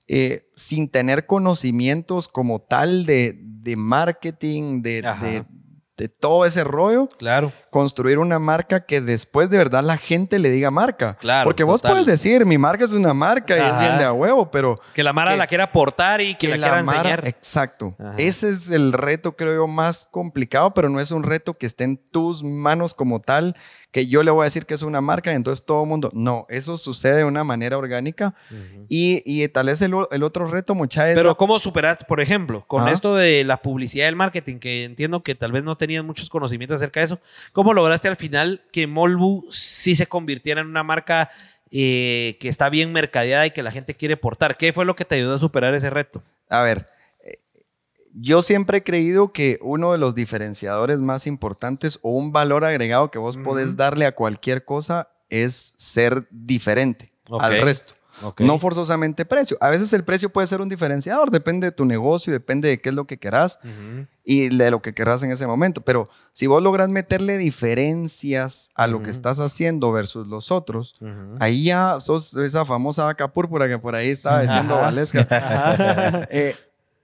eh, sin tener conocimientos como tal de, de marketing, de, Ajá. de- de todo ese rollo, Claro. Construir una marca que después de verdad la gente le diga marca. Claro, Porque vos total. puedes decir, mi marca es una marca y es bien de a huevo, pero Que la Mara Que- la quiera aportar y que, la, quiera Mara- enseñar. Exacto. Ajá. Ese es el reto, creo yo, más complicado, pero no es un reto que esté en tus manos como tal, que yo le voy a decir que es una marca y entonces todo el mundo. No, eso sucede de una manera orgánica. Y, y tal vez el, otro reto, mucha es Pero la- ¿cómo superaste, por ejemplo, con Ajá. esto de la publicidad y el marketing, que entiendo que tal vez no tenías muchos conocimientos acerca de eso, ¿cómo lograste al final que Molbu sí se convirtiera en una marca eh, que está bien mercadeada y que la gente quiere portar? ¿Qué fue lo que te ayudó a superar ese reto? A ver, eh, yo siempre he creído que uno de los diferenciadores más importantes o un valor agregado que vos podés darle a cualquier cosa es ser diferente al resto. No forzosamente precio. A veces el precio puede ser un diferenciador, depende de tu negocio, depende de qué es lo que querás y de lo que querrás en ese momento. Pero si vos logras meterle diferencias a lo que estás haciendo versus los otros, ahí ya sos esa famosa vaca púrpura que por ahí estaba diciendo. Valesca. Eh,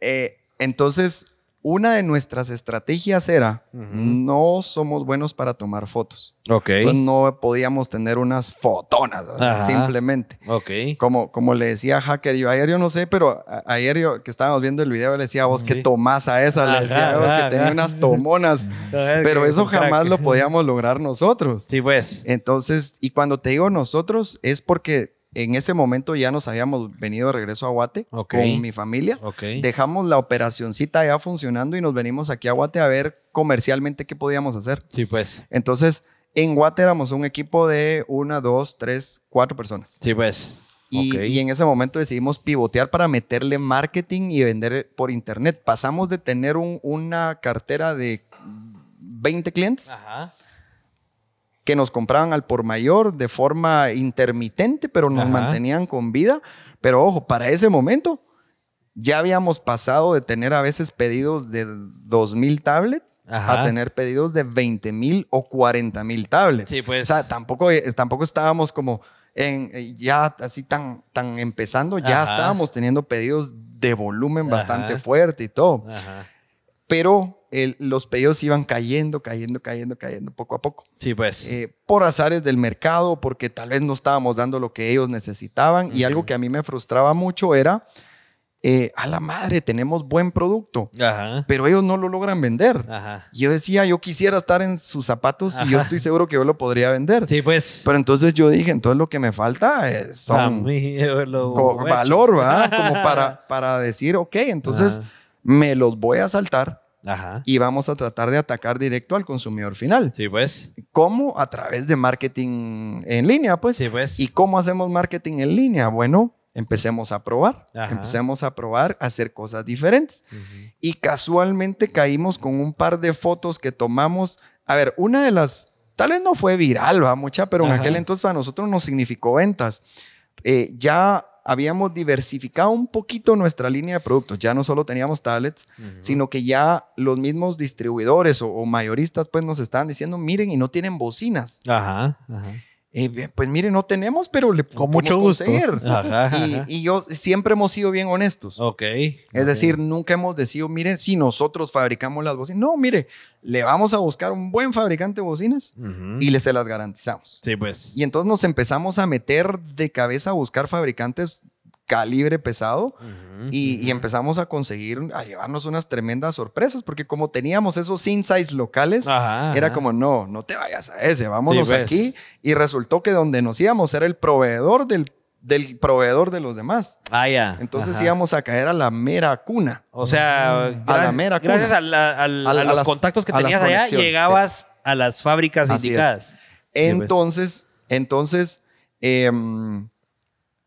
eh, entonces, una de nuestras estrategias era, no somos buenos para tomar fotos. Ok. Entonces no podíamos tener unas fotonas, Ajá. simplemente. Ok. Como, como le decía Hacker, yo ayer yo no sé, pero ayer yo que estábamos viendo el video, le decía a vos Sí. que tomás a esa, le decía Ajá, yo ajá, que tenía unas tomonas, pero eso jamás lo podíamos lograr nosotros. Sí, pues. Entonces, y cuando te digo nosotros, es porque en ese momento ya nos habíamos venido de regreso a Guate con mi familia. Dejamos la operacioncita ya funcionando y nos venimos aquí a Guate a ver comercialmente qué podíamos hacer. Sí, pues. Entonces, en Guate éramos un equipo de una, dos, tres, cuatro personas. Sí, pues. Y, en ese momento decidimos pivotear para meterle marketing y vender por internet. Pasamos de tener un- una cartera de 20 clientes Ajá. Que nos compraban al por mayor de forma intermitente, pero nos Ajá. mantenían con vida. Pero ojo, para ese momento ya habíamos pasado de tener a veces pedidos de 2.000 tablets Ajá. a tener pedidos de 20 mil o 40 mil tablets. Sí, pues. O sea, tampoco, eh, tampoco estábamos como en, eh, ya así tan, tan empezando, ya Ajá. estábamos teniendo pedidos de volumen bastante fuerte y todo. Ajá. Pero el- los pedidos iban cayendo, cayendo, cayendo, cayendo poco a poco. Sí, pues. Eh, por azares del mercado, porque tal vez no estábamos dando lo que ellos necesitaban. Y algo que a mí me frustraba mucho era, eh, a la madre, tenemos buen producto, Ajá. pero ellos no lo logran vender. Ajá. Yo decía, yo quisiera estar en sus zapatos y yo estoy seguro que yo lo podría vender. Sí, pues. Pero entonces yo dije, entonces lo que me falta es, A son mí, yo lo- co- valor, ¿verdad? Como para, para decir, ok, entonces. Me los voy a saltar Ajá. y vamos a tratar de atacar directo al consumidor final. Sí, pues. ¿Cómo? A través de marketing en línea, pues. Sí, pues. ¿Y cómo hacemos marketing en línea? Bueno, empecemos a probar. Ajá. Empecemos a probar, a hacer cosas diferentes. Ujú. Y casualmente caímos con un par de fotos que tomamos. A ver, una de las, tal vez no fue viral, va mucha, pero en Ajá. aquel entonces a nosotros nos significó ventas. Eh, ya habíamos diversificado un poquito nuestra línea de productos. Ya no solo teníamos tablets, sino que ya los mismos distribuidores o, o mayoristas pues nos estaban diciendo, miren, y no tienen bocinas. Ajá. Ajá. Eh, pues miren, no tenemos, pero le Con mucho gusto. Ajá. Y, yo siempre hemos sido bien honestos. Ok. Es decir, nunca hemos decidido, miren, si nosotros fabricamos las bocinas. No, mire, le vamos a buscar un buen fabricante de bocinas y le se las garantizamos. Sí, pues. Y entonces nos empezamos a meter de cabeza a buscar fabricantes calibre pesado y, empezamos a conseguir, a llevarnos unas tremendas sorpresas, porque como teníamos esos insights locales, Ajá, era ajá. como, no, no te vayas a ese, vámonos Sí, pues. aquí. Y resultó que donde nos íbamos era el proveedor del, del proveedor de los demás. Ah, ya. Entonces Ajá. íbamos a caer a la mera cuna. O sea, A la gracias, mera cuna. gracias a, la- A la- a a los las- contactos que tenías allá, llegabas a las fábricas Así indicadas. Sí, pues. Entonces, entonces, em,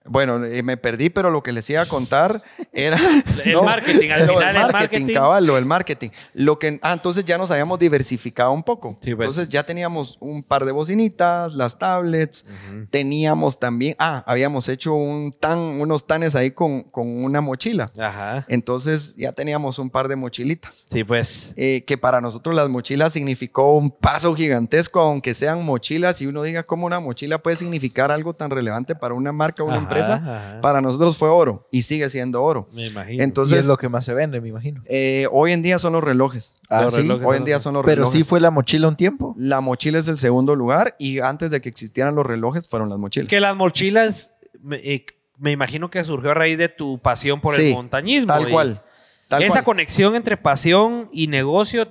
bueno, eh, me perdí, pero lo que les iba a contar era... El marketing, al lo final del el marketing, marketing. cabal, lo del marketing. Lo que, ah, entonces ya nos habíamos diversificado un poco. Sí, pues. Entonces ya teníamos un par de bocinitas, las tablets, teníamos también, ah, habíamos hecho un tan, unos tanes ahí con, con una mochila. Ajá. Entonces ya teníamos un par de mochilitas. Sí, pues. eh, que para nosotros las mochilas significó un paso gigantesco, aunque sean mochilas y uno diga cómo una mochila puede significar algo tan relevante para una marca o una Ajá, empresa, ajá. para nosotros fue oro y sigue siendo oro. Me imagino. y Entonces, es lo que más se vende, me imagino. eh, hoy en día son los relojes. Ah, Los sí. relojes. Hoy en día son los Pero relojes. sí fue la mochila un tiempo. La mochila es el segundo lugar y antes de que existieran los relojes fueron las mochilas. que las mochilas, me, eh, me imagino que surgió a raíz de tu pasión por el montañismo. Tal Y cual. tal Esa cual. conexión entre pasión y negocio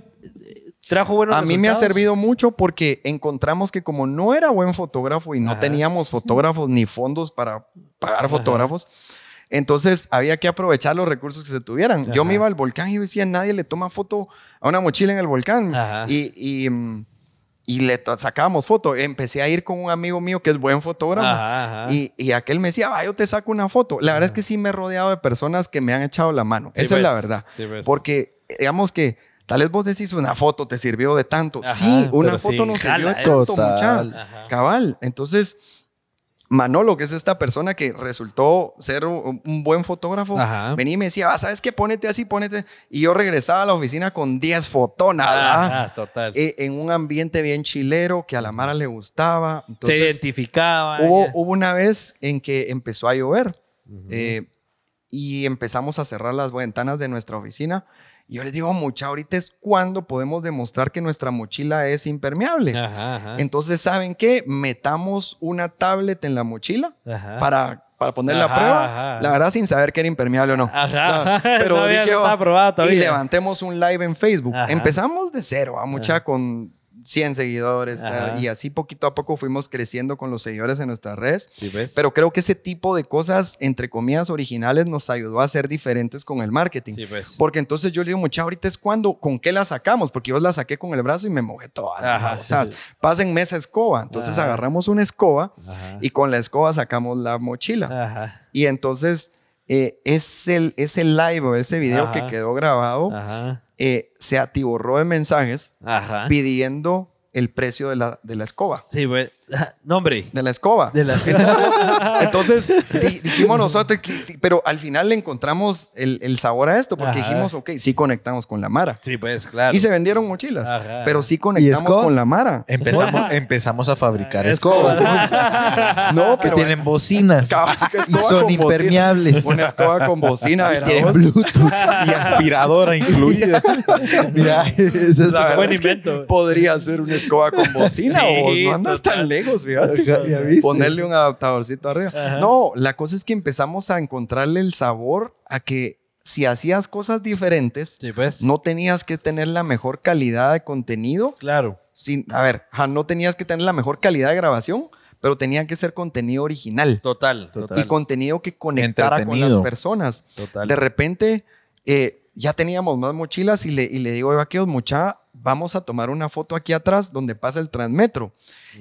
trajo buenos A mí me ha servido mucho porque encontramos que como no era buen fotógrafo y no Ajá. teníamos fotógrafos ni fondos para pagar fotógrafos, entonces había que aprovechar los recursos que se tuvieran. Yo Ajá. me iba al volcán y yo decía, nadie le toma foto a una mochila en el volcán. Ajá. Y, y, y le sacábamos foto. Empecé a ir con un amigo mío que es buen fotógrafo. Ajá, ajá. Y, y aquel me decía, va, yo te saco una foto. La verdad es que sí me he rodeado de personas que me han echado la mano. Sí, Esa es la verdad. Sí. Porque, digamos que, tal vez vos decís una foto te sirvió de tanto. Ajá, sí, una foto sí, nos sirvió de tanto. Cabal. Entonces, Manolo, que es esta persona que resultó ser un, un buen fotógrafo, Ajá. venía y me decía, "Ah, ¿sabes qué? Ponete así, ponete. Y yo regresaba a la oficina con 10 fotonas, ¿verdad? Ajá, total. Eh, en un ambiente bien chilero que a la Mara le gustaba. Se Entonces, identificaba. Hubo, ya. hubo una vez en que empezó a llover eh, y empezamos a cerrar las ventanas de nuestra oficina. Y yo les digo, mucha, ahorita es cuando podemos demostrar que nuestra mochila es impermeable. Ajá, ajá. Entonces, ¿saben qué? Metamos una tablet en la mochila Ajá. para, para ponerla Ajá, a prueba. ajá. La verdad, sin saber que era impermeable o no. Ajá. Pero No dije, "Oh", probado. Y levantemos un live en Facebook. Empezamos de cero, a mucha con 100 seguidores. Ajá. Y así poquito a poco fuimos creciendo con los seguidores en nuestras redes. Sí, ¿ves? Pero creo que ese tipo de cosas, entre comillas, originales, nos ayudó a ser diferentes con el marketing. Sí, pues. Porque entonces yo le digo, mucha, ahorita es cuando, ¿con qué la sacamos? Porque yo la saqué con el brazo y me mojé toda. O sea, pasen mesa escoba. Entonces Ajá. agarramos una escoba Ajá. y con la escoba sacamos la mochila. Y entonces eh, ese, ese live o ese video Ajá. que quedó grabado Ajá. Eh, se atiborró de mensajes Ajá. pidiendo el precio de la, de la escoba. Sí, pues. No, hombre. De la escoba. De la Entonces di- dijimos nosotros, que- pero al final le encontramos el, el sabor a esto porque Ajá. dijimos, ok, sí conectamos con la Mara. Sí, pues, claro. Y se vendieron mochilas, Ajá. pero sí conectamos con la Mara. Empezamos, empezamos a fabricar Escoba. escobas. No, Que pero tienen bocinas. Y son bocina. impermeables. una escoba con bocina. ¿verdad Tienen? Bluetooth. y aspiradora incluida. Mira, esa es Buen es que invento. podría ser una escoba con bocina Sí, o no andas total. tan lejos, fíjate. ¿Ya viste? Ponerle un adaptadorcito arriba. Ajá. No, la cosa es que empezamos a encontrarle el sabor a que si hacías cosas diferentes, Sí, pues. no tenías que tener la mejor calidad de contenido. Claro. Sin, a ver, no tenías que tener la mejor calidad de grabación, pero tenía que ser contenido original. Total. Total. Y contenido que conectara con las personas. Total. De repente, eh, ya teníamos más mochilas y le, y le digo a aquellos mucha, vamos a tomar una foto aquí atrás donde pasa el transmetro.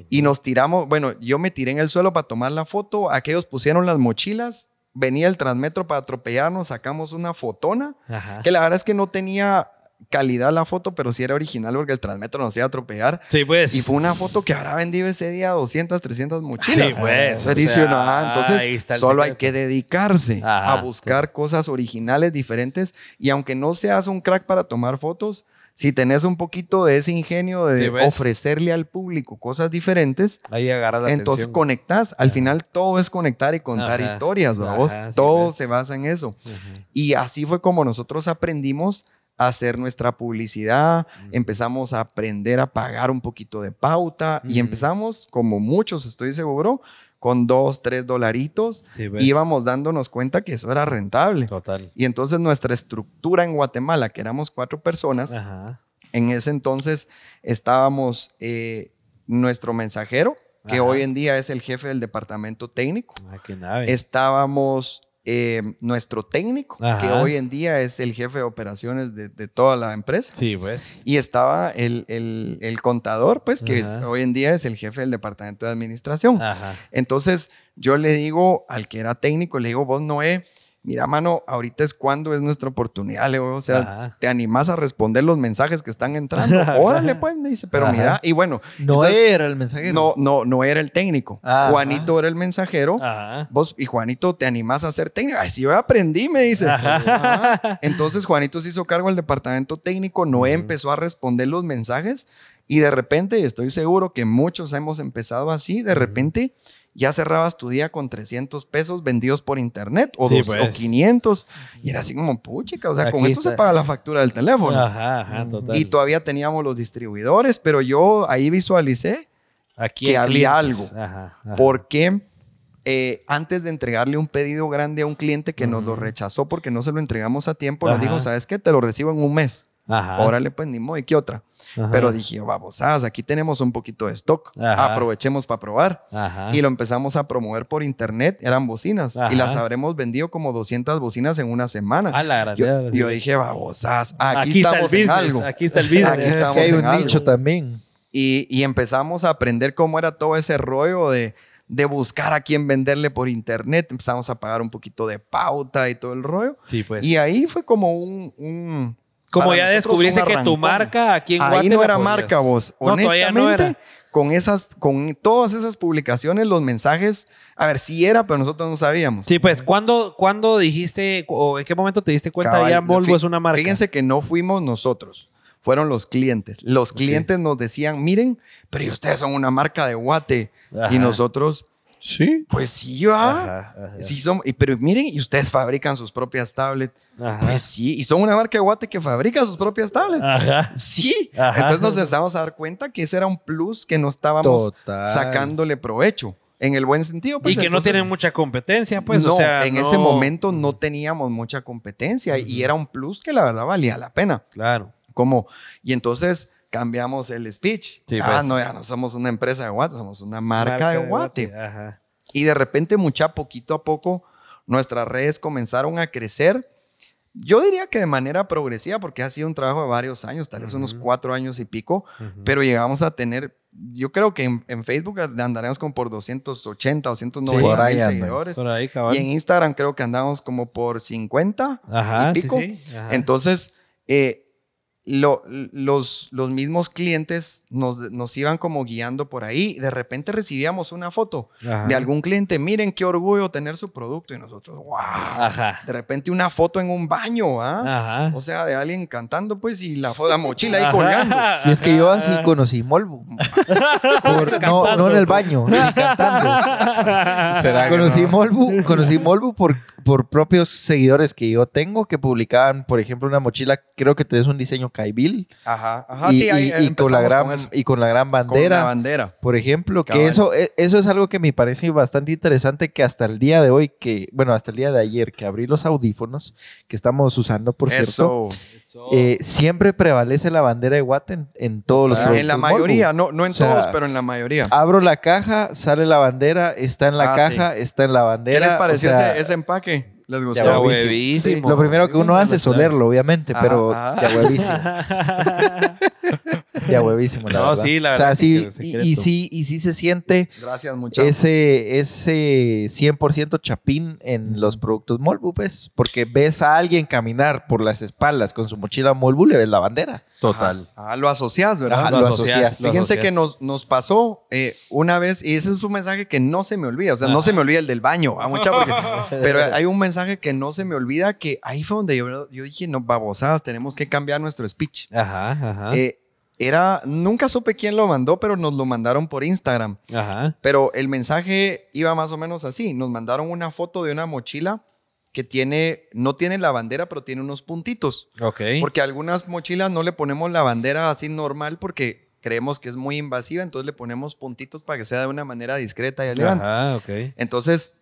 Y nos tiramos, bueno, yo me tiré en el suelo para tomar la foto, aquellos pusieron las mochilas, venía el transmetro para atropellarnos, sacamos una fotona, Ajá. que la verdad es que no tenía calidad la foto, pero sí era original porque el transmetro nos iba a atropellar. Sí, pues. Y fue una foto que habrá vendido ese día 200, 300 mochilas. Sí, pues, sea, entonces solo hay que dedicarse Ajá, a buscar cosas originales, diferentes. Y aunque no seas un crack para tomar fotos, si tenés un poquito de ese ingenio de ofrecerle al público cosas diferentes, Ahí agarra la entonces atención. conectas. Al final todo es conectar y contar Ajá, historias, ajá, vos. sí, todo se basa en eso. Y así fue como nosotros aprendimos a hacer nuestra publicidad, empezamos a aprender a pagar un poquito de pauta y empezamos, como muchos estoy seguro, con dos, tres dolaritos, Sí, pues. íbamos dándonos cuenta que eso era rentable. Total. Y entonces nuestra estructura en Guatemala, que éramos cuatro personas, Ajá. en ese entonces estábamos eh, nuestro mensajero, que Ajá. hoy en día es el jefe del departamento técnico. Ah, qué nave. Estábamos eh, nuestro técnico, Ajá. que hoy en día es el jefe de operaciones de, de toda la empresa. Sí, pues. Y estaba el, el- el contador, pues, que es- hoy en día es el jefe del departamento de administración. Ajá. Entonces, yo le digo al que era técnico, le digo, vos, Noé, mira, mano, ahorita es cuando es nuestra oportunidad, le digo, o sea, Ajá. te animás a responder los mensajes que están entrando. Órale, pues, me dice, pero Ajá. mira, y bueno, No entonces, era el mensajero. no, no, no era el técnico. Ajá. Juanito era el mensajero. Ajá. Vos y Juanito te animás a ser técnico. Ay, sí, yo aprendí, me dice. Ajá. Entonces Juanito se hizo cargo del departamento técnico. Noé empezó a responder los mensajes y de repente, estoy seguro que muchos hemos empezado así, de repente ya cerrabas tu día con 300 pesos vendidos por internet o, Sí, dos- pues. o 500 y era así como puchica, o sea, con esto se paga la factura del teléfono. Ajá, ajá, total. Y todavía teníamos los distribuidores, pero yo ahí visualicé Aquí que había clientes. algo. Ajá, ajá. porque eh, antes de entregarle un pedido grande a un cliente que nos lo rechazó porque no se lo entregamos a tiempo, nos dijo, ¿sabes qué? Te lo recibo en un mes. Ajá. Órale, pues ni modo, ¿y qué otra? Ajá. Pero dije, vamos, ¿sabes? aquí tenemos un poquito de stock. Ajá. Aprovechemos para probar. Y lo empezamos a promover por internet. Eran bocinas. Y las habremos vendido como 200 bocinas en una semana. A la yo, yo dije, babosas, aquí, Aquí está el estamos en business. algo. Aquí está el business. Aquí Es estamos hay en un algo. nicho también. Y, y empezamos a aprender cómo era todo ese rollo de, de buscar a quién venderle por internet. Empezamos a pagar un poquito de pauta y todo el rollo. Sí, pues. Y ahí fue como un... un- Como para ya descubriste que tu marca aquí en Ahí no era marca vos. No, no Honestamente, era. con esas, con todas esas publicaciones, los mensajes, a ver, sí era, pero nosotros no sabíamos. Sí, pues, ¿cuándo, ¿cuándo dijiste o en qué momento te diste cuenta Cabal, ya Volvo fí- es una marca? Fíjense que no fuimos nosotros, fueron los clientes. Los clientes nos decían, miren, pero ¿y ustedes son una marca de guate. Ajá. Y nosotros, Sí. pues sí, va. Sí, son, pero miren, y ustedes fabrican sus propias tablets. Ajá. Pues sí, y son una marca de guate que fabrica sus propias tablets. Ajá. Sí. Ajá. Entonces nos empezamos a dar cuenta que ese era un plus que no estábamos Total. sacándole provecho. En el buen sentido. pues, y que no tienen mucha competencia, pues, no, o sea. en no- ese momento no teníamos mucha competencia y era un plus que la verdad valía la pena. Claro. Como, y entonces cambiamos el speech. Sí, ah, pues. no, ya no somos una empresa de guate, somos una marca, de guate. Ajá. Y de repente, mucha poquito a poco, nuestras redes comenzaron a crecer. Yo diría que de manera progresiva, porque ha sido un trabajo de varios años, tal vez unos cuatro años y pico, Ujú. pero llegamos a tener, yo creo que en, en Facebook andaremos como por 280, 290 Por ahí mil seguidores. Por ahí, cabal. Y en Instagram creo que andamos como por 50 Ajá, y sí, pico. sí. Ajá. Entonces, eh, lo- los, los mismos clientes nos, nos iban como guiando por ahí. De repente recibíamos una foto Ajá. de algún cliente. Miren qué orgullo tener su producto. Y nosotros, wow. Ajá. De repente una foto en un baño, ¿ah? Ajá. O sea, de alguien cantando, pues, y la, la mochila ahí Ajá. colgando. Y es que yo así conocí Molbu. Por- no, no en el baño, ni cantando. ¿Será que conocí no? Molbu, conocí Molbu por, por propios seguidores que yo tengo que publicaban, por ejemplo, una mochila, creo que te es un diseño Kaibil. Ajá, ajá. y, sí, ahí y- y con la gran, con eso. y con la gran Con bandera. la bandera. Por ejemplo, que eso, e- eso es algo que me parece bastante interesante que hasta el día de hoy, que, bueno, hasta el día de ayer que abrí los audífonos que estamos usando, por cierto, Eso. eh, siempre prevalece la bandera de Guate en, en todos los productos en la mayoría, no, no en O sea, todos, pero en la mayoría. Abro la caja, sale la bandera, está en la Ah, caja, está en la ¿Qué bandera. les pareció o sea, ese, ese empaque? ¿Les gustó? Ya huevísimo. huevísimo. Lo primero que uno hace es olerlo, obviamente, pero ya huevísimo. ya huevísimo, la No, verdad. sí, la O sea, verdad sí, y, y sí, y sí se siente Gracias, muchachos. ese, ese 100% chapín en los productos Molbu, pues, porque ves a alguien caminar por las espaldas con su mochila Molbu, le ves la bandera. Total. Ah, lo asocias, ¿verdad? Ajá, Lo lo asocias, asocias. lo Fíjense asocias. que nos, nos pasó eh, una vez, y ese es un mensaje que no se me olvida, o sea, no se me olvida el del baño, a mucha porque- pero hay un mensaje que no se me olvida que ahí fue donde yo, yo dije, no, babosadas, tenemos que cambiar nuestro speech. Ajá, ajá. Eh, era, nunca supe quién lo mandó, pero nos lo mandaron por Instagram. Ajá. Pero el mensaje iba más o menos así. Nos mandaron una foto de una mochila que tiene, no tiene la bandera, pero tiene unos puntitos. Ok. Porque a algunas mochilas no le ponemos la bandera así normal porque creemos que es muy invasiva, entonces le ponemos puntitos para que sea de una manera discreta y elegante. Ajá, ok. Entonces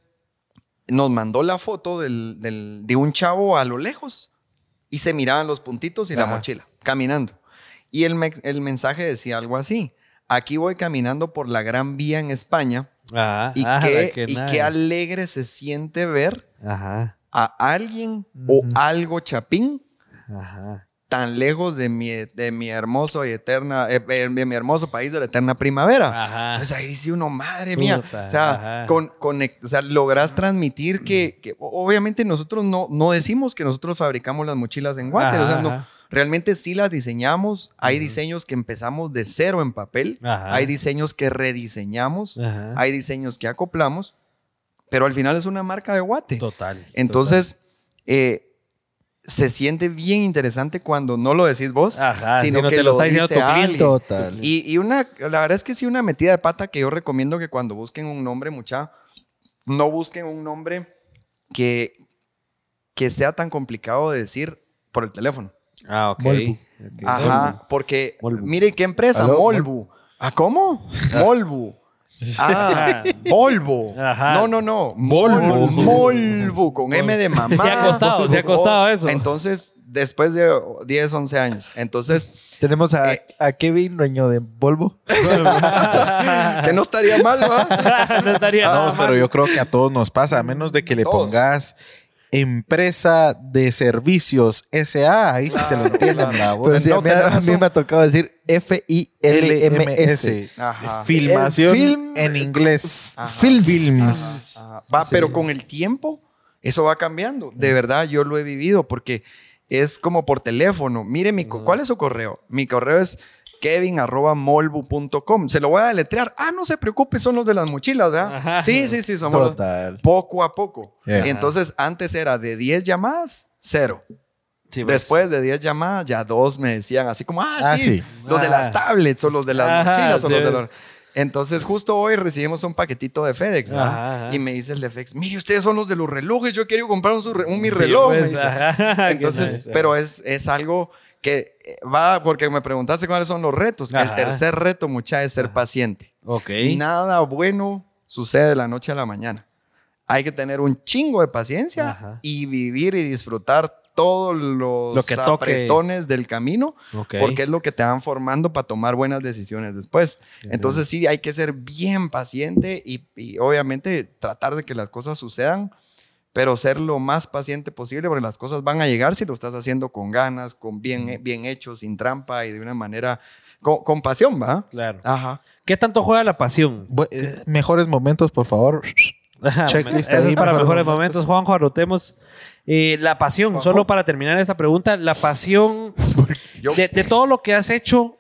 nos mandó la foto del- del- de un chavo a lo lejos y se miraban los puntitos y la mochila caminando. Y el, me- el mensaje decía algo así. aquí voy caminando por la Gran Vía en España y, Ah, qué, qué y nice. qué alegre se siente ver Ajá. a alguien o algo chapín Ajá. tan lejos de mi, de mi hermoso y eterna, eh, de mi hermoso país de la eterna primavera. Ajá. Entonces ahí dice uno, madre mía. Puta, o sea, con, o sea, lográs transmitir que, que obviamente nosotros no, no decimos que nosotros fabricamos las mochilas en Water. o sea, no. Realmente sí las diseñamos. Hay diseños que empezamos de cero en papel. Ajá. Hay diseños que rediseñamos. Ajá. Hay diseños que acoplamos. Pero al final es una marca de Guate. Total. Entonces, eh, se siente bien interesante cuando no lo decís vos, Ajá, sino sino que te lo está diciendo dice tu cliente. alguien. Total. Y, y una, la verdad es que sí, una metida de pata que yo recomiendo que cuando busquen un nombre, mucha, no busquen un nombre que, que sea tan complicado de decir por el teléfono. Ah, ok. Molbu. Ok. Ajá, porque Molbu. mire qué empresa, Aló, Molbu. ¿Ah, cómo? Molbu. Ah, Volvo. Ajá. No, no, no. Volvo. Molbu, con M de mamá. Se ha costado, se ha costado eso. Entonces, después de 10, 11 años. Entonces, Tenemos a, Eh. a Kevin, dueño de Volvo. que no estaría mal, ¿va? no estaría nada No, mal. pero yo creo que a todos nos pasa, a menos de que le Todos. pongas empresa de servicios SA, ahí sí te lo entienden, a, mí, a me ha tocado decir F-I-L-M-S. Ajá. Filmación Eh, film- en inglés. Ajá. Films. Films. Ajá. Va, Sí. pero con el tiempo, eso va cambiando. De verdad, yo lo he vivido porque es como por teléfono. Mire, mi ¿cuál es su correo? Mi correo es kevin.molbu.com. Se lo voy a deletrear. Ah, no se preocupe, son los de las mochilas, ¿verdad? Ajá. Sí, sí, sí, somos los- Total. poco a poco. Yeah. Entonces, antes era de 10 llamadas, cero. Sí, pues. Después de 10 llamadas, ya dos me decían así como, ah, Ah, sí, sí. los de Ah. las tablets o los de las Ajá, mochilas o sí. los de los... Entonces, justo hoy recibimos un paquetito de FedEx, ¿verdad? Ajá, ajá. Y me dice el de FedEx, mire, ustedes son los de los relojes, yo quiero comprar un, un mi Sí, reloj. me pues, ajá, Entonces, pero es, es algo que eh, va, porque me preguntaste cuáles son los retos. El tercer reto, mucha, es ser paciente. Ok. Nada bueno sucede de la noche a la mañana. Hay que tener un chingo de paciencia Ajá. y vivir y disfrutar todos los Lo que apretones del camino, Ok. porque es lo que te van formando para tomar buenas decisiones después. Entonces sí, hay que ser bien paciente y, y obviamente tratar de que las cosas sucedan, pero ser lo más paciente posible, porque las cosas van a llegar si lo estás haciendo con ganas, con bien, bien hecho, sin trampa y de una manera, con, con pasión, ¿va? Claro. Ajá. ¿Qué tanto juega la pasión? Bu- eh, Mejores momentos, por favor. Checklist ahí, es para mejores mejores momentos. momentos. Juanjo, anotemos. Eh, la pasión, solo para terminar esta pregunta, la pasión de, de todo lo que has hecho,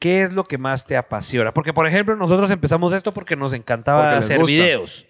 ¿qué es lo que más te apasiona? Porque, por ejemplo, nosotros empezamos esto porque nos encantaba Porque hacer gusta. videos,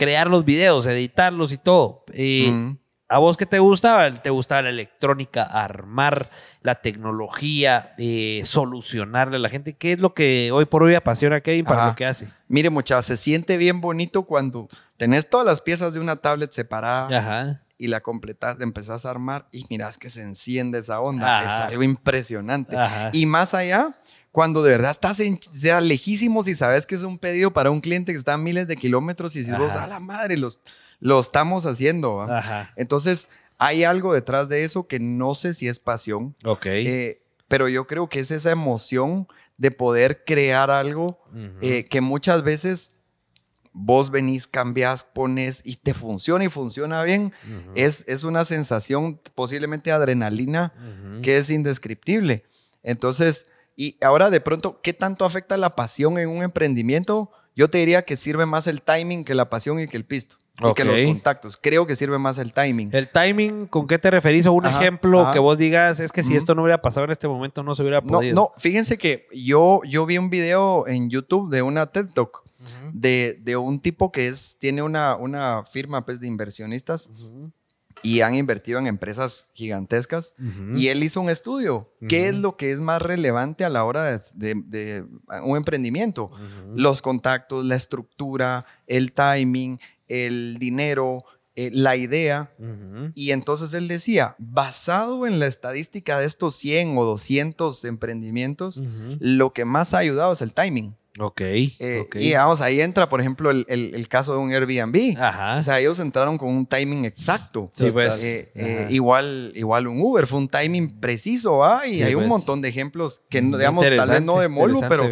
crear los videos, editarlos y todo. Ujú. ¿A vos qué te gustaba? ¿Te gustaba la electrónica, armar la tecnología, eh, solucionarle a la gente? ¿Qué es lo que hoy por hoy apasiona a Kevin para Ajá. lo que hace? Mire, muchachos, se siente bien bonito cuando tenés todas las piezas de una tablet separada Ajá. y la completas, la empezás a armar y mirás que se enciende esa onda. Ajá. Es algo impresionante. Y más allá, cuando de verdad estás en, sea lejísimos y sabes que es un pedido para un cliente que está a miles de kilómetros y si vos, a la madre, los, lo estamos haciendo. Ajá. Entonces, hay algo detrás de eso que no sé si es pasión, Ok. eh, pero yo creo que es esa emoción de poder crear algo Ujú. eh, que muchas veces vos venís, cambiás, pones y te funciona y funciona bien. Ujú. es, es una sensación posiblemente adrenalina Ujú. que es indescriptible. Entonces, y ahora de pronto, ¿qué tanto afecta la pasión en un emprendimiento? Yo te diría que sirve más el timing que la pasión y que el pisto. Y que los contactos. Creo que sirve más el timing. El timing, ¿con qué te referís? O un Ajá, ejemplo ajá. que vos digas, es que si esto no hubiera pasado en este momento, no se hubiera No, podido. no, fíjense que yo, yo vi un video en YouTube de una TED Talk de, de un tipo que es, tiene una, una firma pues, de inversionistas. Y han invertido en empresas gigantescas. Y él hizo un estudio. ¿Qué es lo que es más relevante a la hora de, de- de un emprendimiento? Los contactos, la estructura, el timing, el dinero, eh, la idea. Y entonces él decía, basado en la estadística de estos 100 o 200 emprendimientos, lo que más ha ayudado es el timing. Ok. Eh, ok. Y vamos, ahí entra, por ejemplo, el, el- el caso de un Airbnb. Ajá. O sea, ellos entraron con un timing exacto. sí, pues. Eh, eh, igual, igual un Uber, fue un timing preciso, ¿va? Y Sí, hay un pues. montón de ejemplos que, no- digamos, tal vez no de Molu, pero,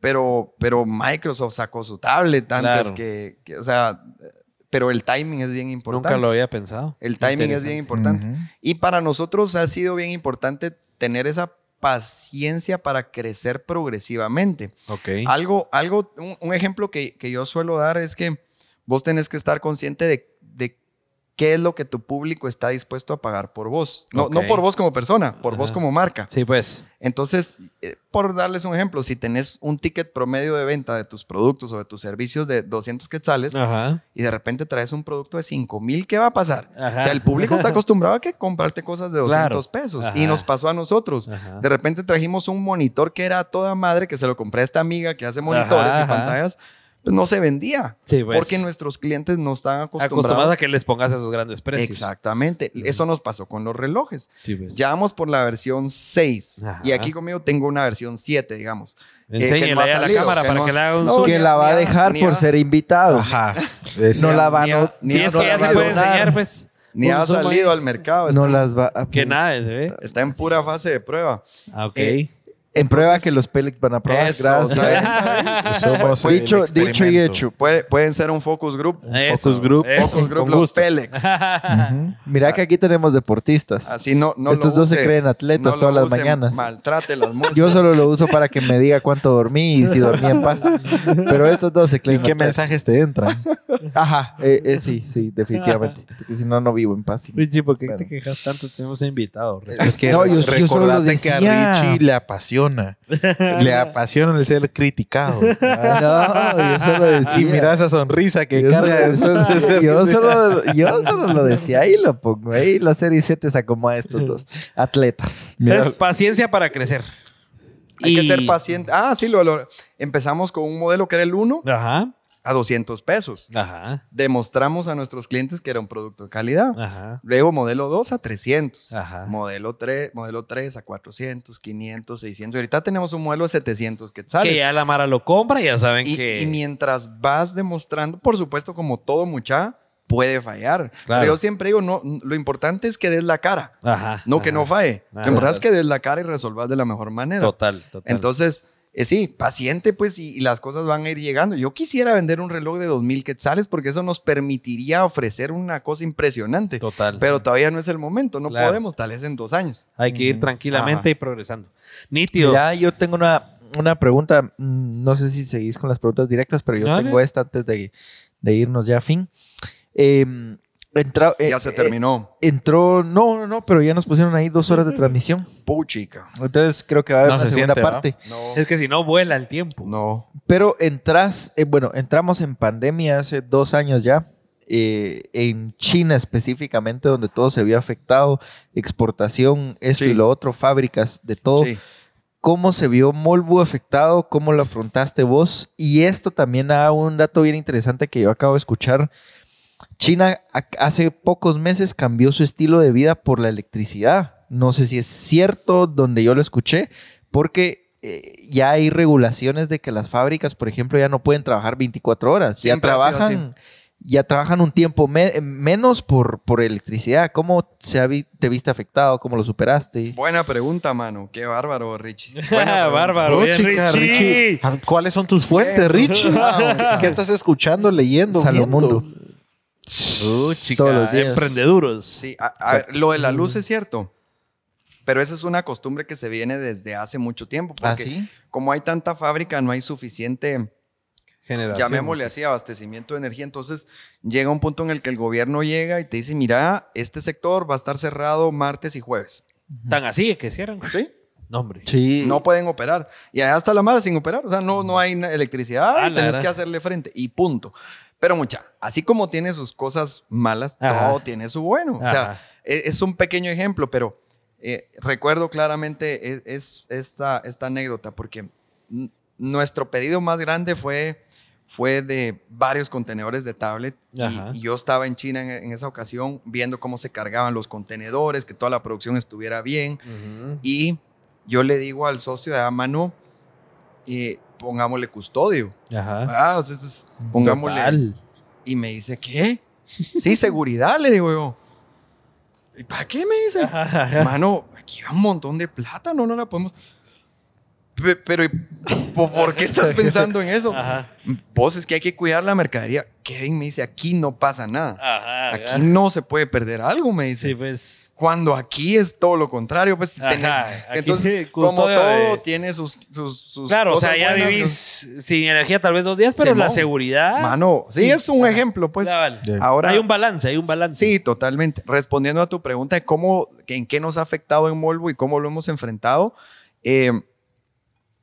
pero, pero Microsoft sacó su tablet antes Claro. que, que- o sea, pero el timing es bien importante. Nunca lo había pensado. El timing es bien importante. Y para nosotros ha sido bien importante tener esa paciencia para crecer progresivamente. Ok. Algo, algo, un, un ejemplo que, que yo suelo dar es que vos tenés que estar consciente de, de qué es lo que tu público está dispuesto a pagar por vos. No, por vos como persona, por vos como marca. Sí, pues. Entonces, eh, por darles un ejemplo, si tenés un ticket promedio de venta de tus productos o de tus servicios de 200 quetzales Ajá. y de repente traes un producto de 5 mil, ¿qué va a pasar? Ajá. O sea, el público está acostumbrado a que comprarte cosas de 200 Claro. pesos. Y nos pasó a nosotros. De repente trajimos un monitor que era toda madre, que se lo compré a esta amiga que hace monitores y pantallas. No se vendía. Sí, pues. Porque nuestros clientes no estaban acostumbrados. acostumbrados a que les pongas esos grandes precios. Exactamente. Eso nos pasó con los relojes. Sí, pues. Ya vamos por la versión 6. Ajá. Y aquí conmigo tengo una versión 7, digamos. Eh, no ha ahí a la cámara que para no- que le haga un No, zoom. que la va a dejar ni por ser invitado. Ajá. No la van ni a- Si es que ya se puede enseñar, pues. Ni ha ahí. salido al mercado. No las va a... Que nada, ¿se ve? está en pura fase de prueba. Ah, ok. Eh, En prueba Entonces- que los Pélex van a probar. Eso, Gracias. ¿sabes? Somos el Dicho, dicho y hecho. Puede- pueden ser un focus group. Eso, Focus group. eso, Focus group, con los gusto. Pélex. Mira que aquí tenemos deportistas. Así no, no Estos lo dos se creen atletas no lo todas las use, mañanas. Maltrate las músicas. Yo solo lo uso para que me diga cuánto dormí y si dormí en paz. Pero estos dos se ¿Y creen qué atletas. mensajes te entran? Ajá. Eh, eh, sí, sí, definitivamente. Porque si no, no vivo en paz. Richie, ¿por qué Bueno. te quejas tanto? Tenemos invitado. Es que No, yo- yo solo lo recordate que a decía. Richie le apasiona. Le apasiona el ser criticado. No, yo solo decía. Y mira esa sonrisa que Yo carga solo- después de ser yo solo, yo solo lo decía y lo pongo ahí. La serie 7 se acomoda a estos dos atletas. Mira, Paciencia para crecer. Hay Y- que ser paciente. Ah, sí, lo, lo- empezamos con un modelo que era el 1 Ajá. A 200 pesos. Ajá. Demostramos a nuestros clientes que era un producto de calidad. Ajá. Luego modelo 2 a 300. Ajá. Modelo 3, modelo 3 a 400, 500, 600. Y ahorita tenemos un modelo de 700 quetzales. Que ya la Mara lo compra, ya saben y, que. y mientras vas demostrando, por supuesto, como todo mucha, puede fallar. Claro. Pero yo siempre digo, no, lo importante es que des la cara, Ajá. no que ajá. no falle. Ajá. Lo importante es que des la cara y resolvas de la mejor manera. Total, total. Entonces, eh, sí, paciente, pues, y, y las cosas van a ir llegando. Yo quisiera vender un reloj de 2000 quetzales porque eso nos permitiría ofrecer una cosa impresionante. Total. Pero todavía no es el momento, no Claro. podemos, tal vez en dos años. Hay que ir tranquilamente Ajá. y progresando. Nítido. Ya, yo tengo una, una pregunta. mm, No sé si seguís con las preguntas directas, pero yo Dale. tengo esta antes de, de irnos ya a fin. Eh, entra- eh, ya se eh, terminó. entró, no, no, no, pero ya nos pusieron ahí dos horas de transmisión. Puchica. Entonces creo que va a haber No una se segunda parte. No. Es que si no, vuela el tiempo. No. Pero entras, eh, bueno, entramos en pandemia hace dos años ya, eh, en China específicamente, donde todo se había afectado, exportación, esto Sí. y lo otro, fábricas, de todo. Sí. ¿Cómo se vio Molbu afectado? ¿Cómo lo afrontaste vos? Y esto también da un dato bien interesante que yo acabo de escuchar. China hace pocos meses cambió su estilo de vida por la electricidad. No sé si es cierto donde yo lo escuché, porque eh, ya hay regulaciones de que las fábricas, por ejemplo, ya no pueden trabajar 24 horas. Siempre ya trabajan, ya trabajan un tiempo me- menos por, por electricidad. ¿Cómo se ha vi- te viste afectado? ¿Cómo lo superaste? Buena pregunta, mano. Qué bárbaro, Richie. Bárbaro. Oh, bien, chica, Richie. Richie. ¿Cuáles son tus fuentes, Richie? ¿Qué, qué estás escuchando, leyendo? Salomundo. viendo? Uh, chica, Todos los días. emprendeduros. Sí, a, a ver, lo de la luz es cierto. Pero eso es una costumbre que se viene desde hace mucho tiempo. ¿Ah, Porque sí? como hay tanta fábrica, no hay suficiente, Generación. llamémosle así, abastecimiento de energía. Entonces llega un punto en el que el gobierno llega y te dice, mira, este sector va a estar cerrado martes y jueves. Tan así es que cierran. ¿Sí? No, hombre. Sí. No pueden operar. Y allá está la madre sin operar. O sea, no, no hay electricidad Ah, tenés que hacerle frente. Y punto. Pero mucha, así como tiene sus cosas malas, Ajá. todo tiene su bueno. O Ajá. sea, e- es, un pequeño ejemplo, pero eh, recuerdo claramente es, es esta, esta anécdota porque nuestro pedido más grande fue, fue de varios contenedores de tablet. y-. Y, yo estaba en China en, en esa ocasión viendo cómo se cargaban los contenedores, que toda la producción estuviera bien. Ujú. Y yo le digo al socio de a mano, eh, pongámosle custodio. Ajá. Ah, o sea, es- pongámosle. Total. Y me dice, ¿qué? Sí, seguridad, le digo yo. ¿Y para qué me dice? Mano, aquí va un montón de plata, no, no la podemos. Pe- Pero, ¿y po- ¿por qué estás pensando en eso? Ajá. Vos es que hay que cuidar la mercadería. Kevin me dice, aquí no pasa nada. Ajá. Aquí ajá. no se puede perder algo, me dice. Sí, pues. Cuando aquí es todo lo contrario, pues Ajá, tenés- aquí entonces como todo de- tiene sus, sus, sus Claro, o cosas sea, ya buenas, vivís sin energía tal vez dos días, pero la Simón. seguridad. Mano, sí, es un Ajá. ejemplo, pues. Ya. Ahora hay un balance, hay un balance. Sí, totalmente. Respondiendo a tu pregunta de cómo, en qué nos ha afectado en Molvo y cómo lo hemos enfrentado. eh,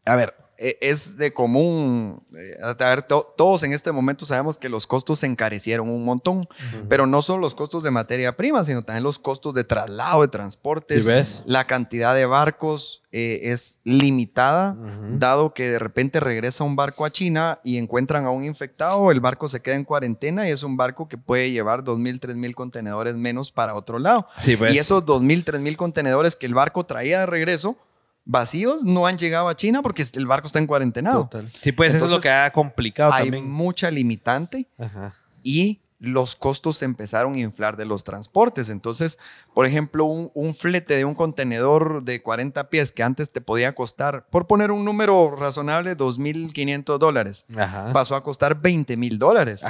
a ver, eh, es de común. eh, a ver, to- todos en este momento sabemos que los costos se encarecieron un montón, pero no solo los costos de materia prima, sino también los costos de traslado, de transportes. ¿Sí ves? La cantidad de barcos eh, es limitada, dado que de repente regresa un barco a China y encuentran a un infectado, el barco se queda en cuarentena y es un barco que puede llevar 2.000, 3.000 contenedores menos para otro lado. Sí. Y esos 2.000, 3.000 contenedores que el barco traía de regreso, vacíos, no han llegado a China porque el barco está en cuarentena. Sí, pues eso es lo que ha complicado Hay también. mucha limitante Ajá. y los costos se empezaron a inflar de los transportes. Entonces, por ejemplo, un, un flete de un contenedor de 40 pies que antes te podía costar, por poner un número razonable, 2.500 dólares, pasó a costar 20 mil dólares.